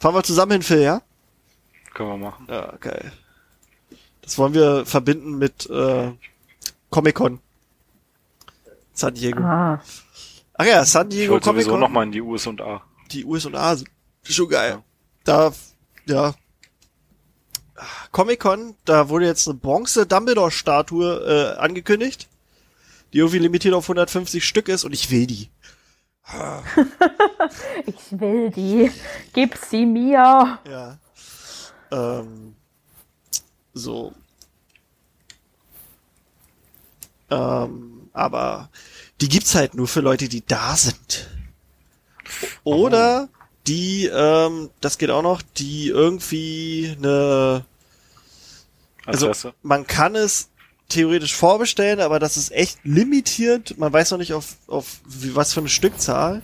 Fahren wir zusammen hin, Phil, ja? Können wir machen. Ja, geil. Das wollen wir verbinden mit äh, Comic-Con. San Diego. Ah. Ach ja, San Ich Diego wollte sowieso Comic-Con. nochmal in die USA. die USA sind schon geil. Da, ja. Comic-Con, da wurde jetzt eine bronze Dumbledore-Statue äh, angekündigt, die irgendwie limitiert auf 150 Stück ist und ich will die. (laughs) Ich will die. Gib sie mir. Ja. Ähm, so. Ähm, aber die gibt's halt nur für Leute, die da sind. Oder die, ähm, das geht auch noch, die irgendwie eine Also Adresse. man kann es theoretisch vorbestellen, aber das ist echt limitiert. Man weiß noch nicht auf, auf wie, was für eine Stückzahl.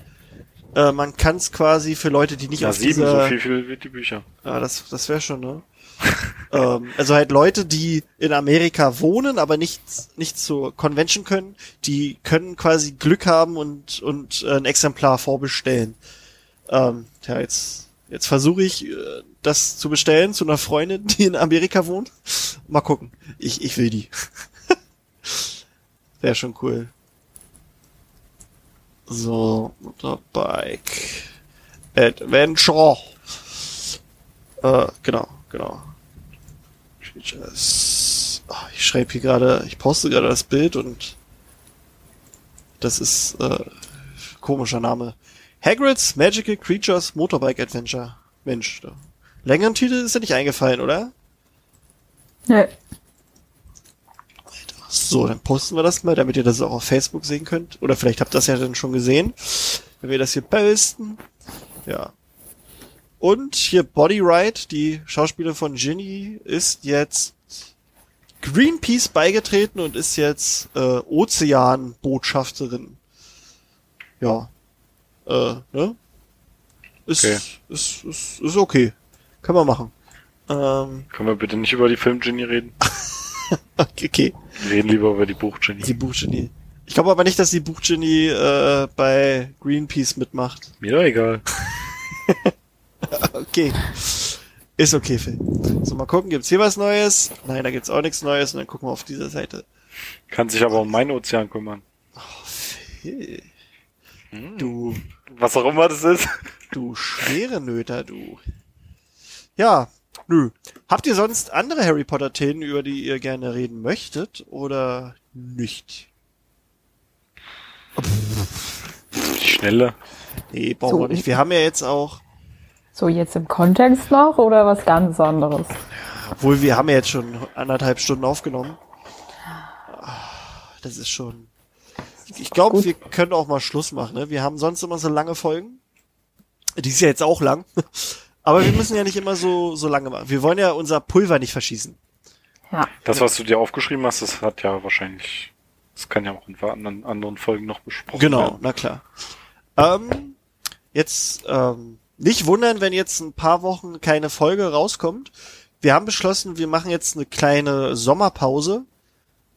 Äh, man kann es quasi für Leute, die nicht Ja, auf sieben, dieser... so viel, viel wie die Bücher. Ja, das, das wäre schon, ne? (laughs) ähm, also halt Leute, die in Amerika wohnen, aber nicht, nicht zur Convention können, die können quasi Glück haben und, und äh, ein Exemplar vorbestellen. Ähm, ja, jetzt, jetzt versuche ich, äh, das zu bestellen zu einer Freundin, (laughs) die in Amerika wohnt. Mal gucken. Ich, ich will die. (laughs) Wäre schon cool. So, Motorbike. Adventure. Äh, genau, genau. Features. Ah, ich schreibe hier gerade, ich poste gerade das Bild und das ist äh, komischer Name. Hagrid's Magical Creatures Motorbike Adventure. Mensch, da. Längeren Titel ist ja nicht eingefallen, oder? Nee. So, dann posten wir das mal, damit ihr das auch auf Facebook sehen könnt. Oder vielleicht habt ihr das ja dann schon gesehen, wenn wir das hier posten. Ja. Und hier Body Ride, die Schauspielerin von Ginny, ist jetzt Greenpeace beigetreten und ist jetzt äh, Ozeanbotschafterin. Ja. Äh, ne? Ist, Okay. ist, ist, ist okay. Kann man machen. Ähm, Können wir bitte nicht über die Film-Genie reden? (laughs) okay. Wir reden lieber über die Buch-Genie. Die Buchgenie. Ich glaube aber nicht, dass die Buchgenie äh, bei Greenpeace mitmacht. Mir doch egal. (laughs) Okay. Ist okay, Phil. So, mal gucken, gibt's hier was Neues? Nein, da gibt's auch nichts Neues und dann gucken wir auf dieser Seite. Kann sich aber um meinen Ozean kümmern. Phil, Hm. du, Was auch immer das ist. du schwere Nöter, du. Ja, nö. Habt ihr sonst andere Harry Potter Themen, über die ihr gerne reden möchtet oder nicht? Die Schnelle. Nee, brauchen So. wir nicht. Wir haben ja jetzt auch So jetzt im Kontext noch oder was ganz anderes? Obwohl, wir haben ja jetzt schon anderthalb Stunden aufgenommen. Das ist schon. Ich glaube, wir können auch mal Schluss machen. Ne? Wir haben sonst immer so lange Folgen. Die ist ja jetzt auch lang. Aber wir müssen ja nicht immer so, so lange machen. Wir wollen ja unser Pulver nicht verschießen. Ja. Das, was du dir aufgeschrieben hast, das hat ja wahrscheinlich, das kann ja auch in anderen, anderen Folgen noch besprochen Genau, werden. na klar. Ähm, jetzt ähm, nicht wundern, wenn jetzt ein paar Wochen keine Folge rauskommt. Wir haben beschlossen, wir machen jetzt eine kleine Sommerpause.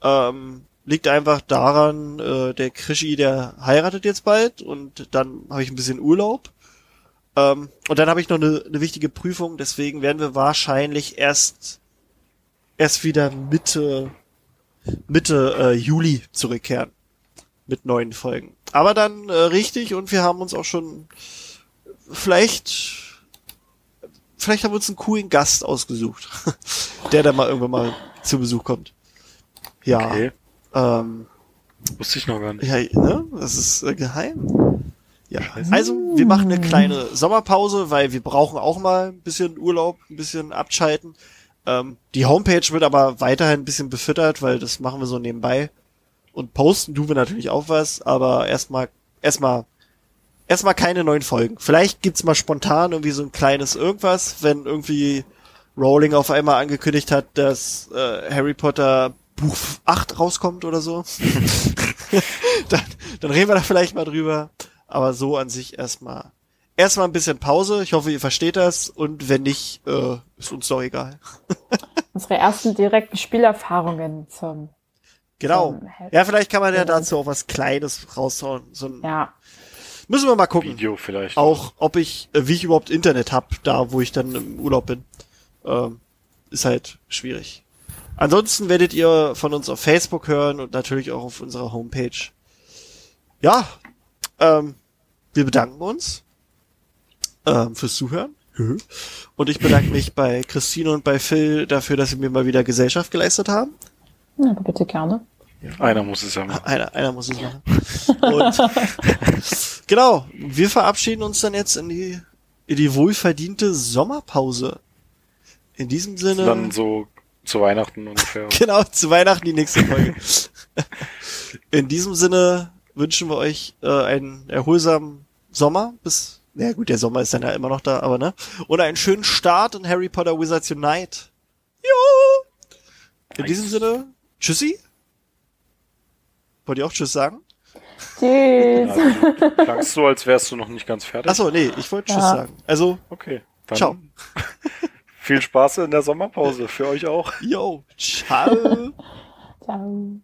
Ähm, liegt einfach daran, äh, der Krischi, der heiratet jetzt bald und dann habe ich ein bisschen Urlaub. Ähm, und dann habe ich noch eine, eine wichtige Prüfung, deswegen werden wir wahrscheinlich erst erst wieder Mitte Mitte äh, Juli zurückkehren mit neuen Folgen. Aber dann äh, richtig und wir haben uns auch schon vielleicht vielleicht haben wir uns einen coolen Gast ausgesucht, (laughs) der dann mal irgendwann mal zu Besuch kommt. Ja, Okay, ähm, wusste ich noch gar nicht. ja, ne? Das ist äh, geheim. Ja, also wir machen eine kleine Sommerpause, weil wir brauchen auch mal ein bisschen Urlaub, ein bisschen abschalten. Ähm, die Homepage wird aber weiterhin ein bisschen befüttert, weil das machen wir so nebenbei. Und posten tun wir natürlich auch was, aber erstmal, erstmal, erstmal keine neuen Folgen. Vielleicht gibt's mal spontan irgendwie so ein kleines irgendwas, wenn irgendwie Rowling auf einmal angekündigt hat, dass äh, Harry Potter Buch 8 rauskommt oder so. (laughs) (laughs) dann, dann reden wir da vielleicht mal drüber. Aber so an sich erstmal erstmal ein bisschen Pause. Ich hoffe, ihr versteht das. Und wenn nicht, äh, ist uns doch egal. (laughs) Unsere ersten direkten Spielerfahrungen zum, Genau. zum Ja, vielleicht kann man ja Ja. dazu auch was Kleines raushauen. So ein, ja. Müssen wir mal gucken. Video vielleicht. Auch, ob ich, äh, wie ich überhaupt Internet hab, da wo ich dann im Urlaub bin. Ähm, ist halt schwierig. Ansonsten werdet ihr von uns auf Facebook hören und natürlich auch auf unserer Homepage. Ja, ähm, wir bedanken uns ähm, fürs Zuhören. Und ich bedanke mich bei Christine und bei Phil dafür, dass sie mir mal wieder Gesellschaft geleistet haben. ja, bitte gerne. Einer muss es ja machen. Einer, einer muss es machen. Und (laughs) genau, wir verabschieden uns dann jetzt in die, in die wohlverdiente Sommerpause. In diesem Sinne, Dann so zu Weihnachten ungefähr. (laughs) genau, zu Weihnachten die nächste Folge. (laughs) In diesem Sinne wünschen wir euch äh, einen erholsamen Sommer bis, na ja, gut, der Sommer ist dann ja immer noch da, aber ne? Und einen schönen Start in Harry Potter Wizards Unite. Jo! In Nice. diesem Sinne, tschüssi. Wollt ihr auch Tschüss sagen? Tschüss. Du klangst so, als wärst du noch nicht ganz fertig. Achso, nee, ich wollte Tschüss Ja. sagen. Also, Okay. Dann ciao. (laughs) Viel Spaß in der Sommerpause. Für euch auch. Yo, ciao. (laughs) Ciao.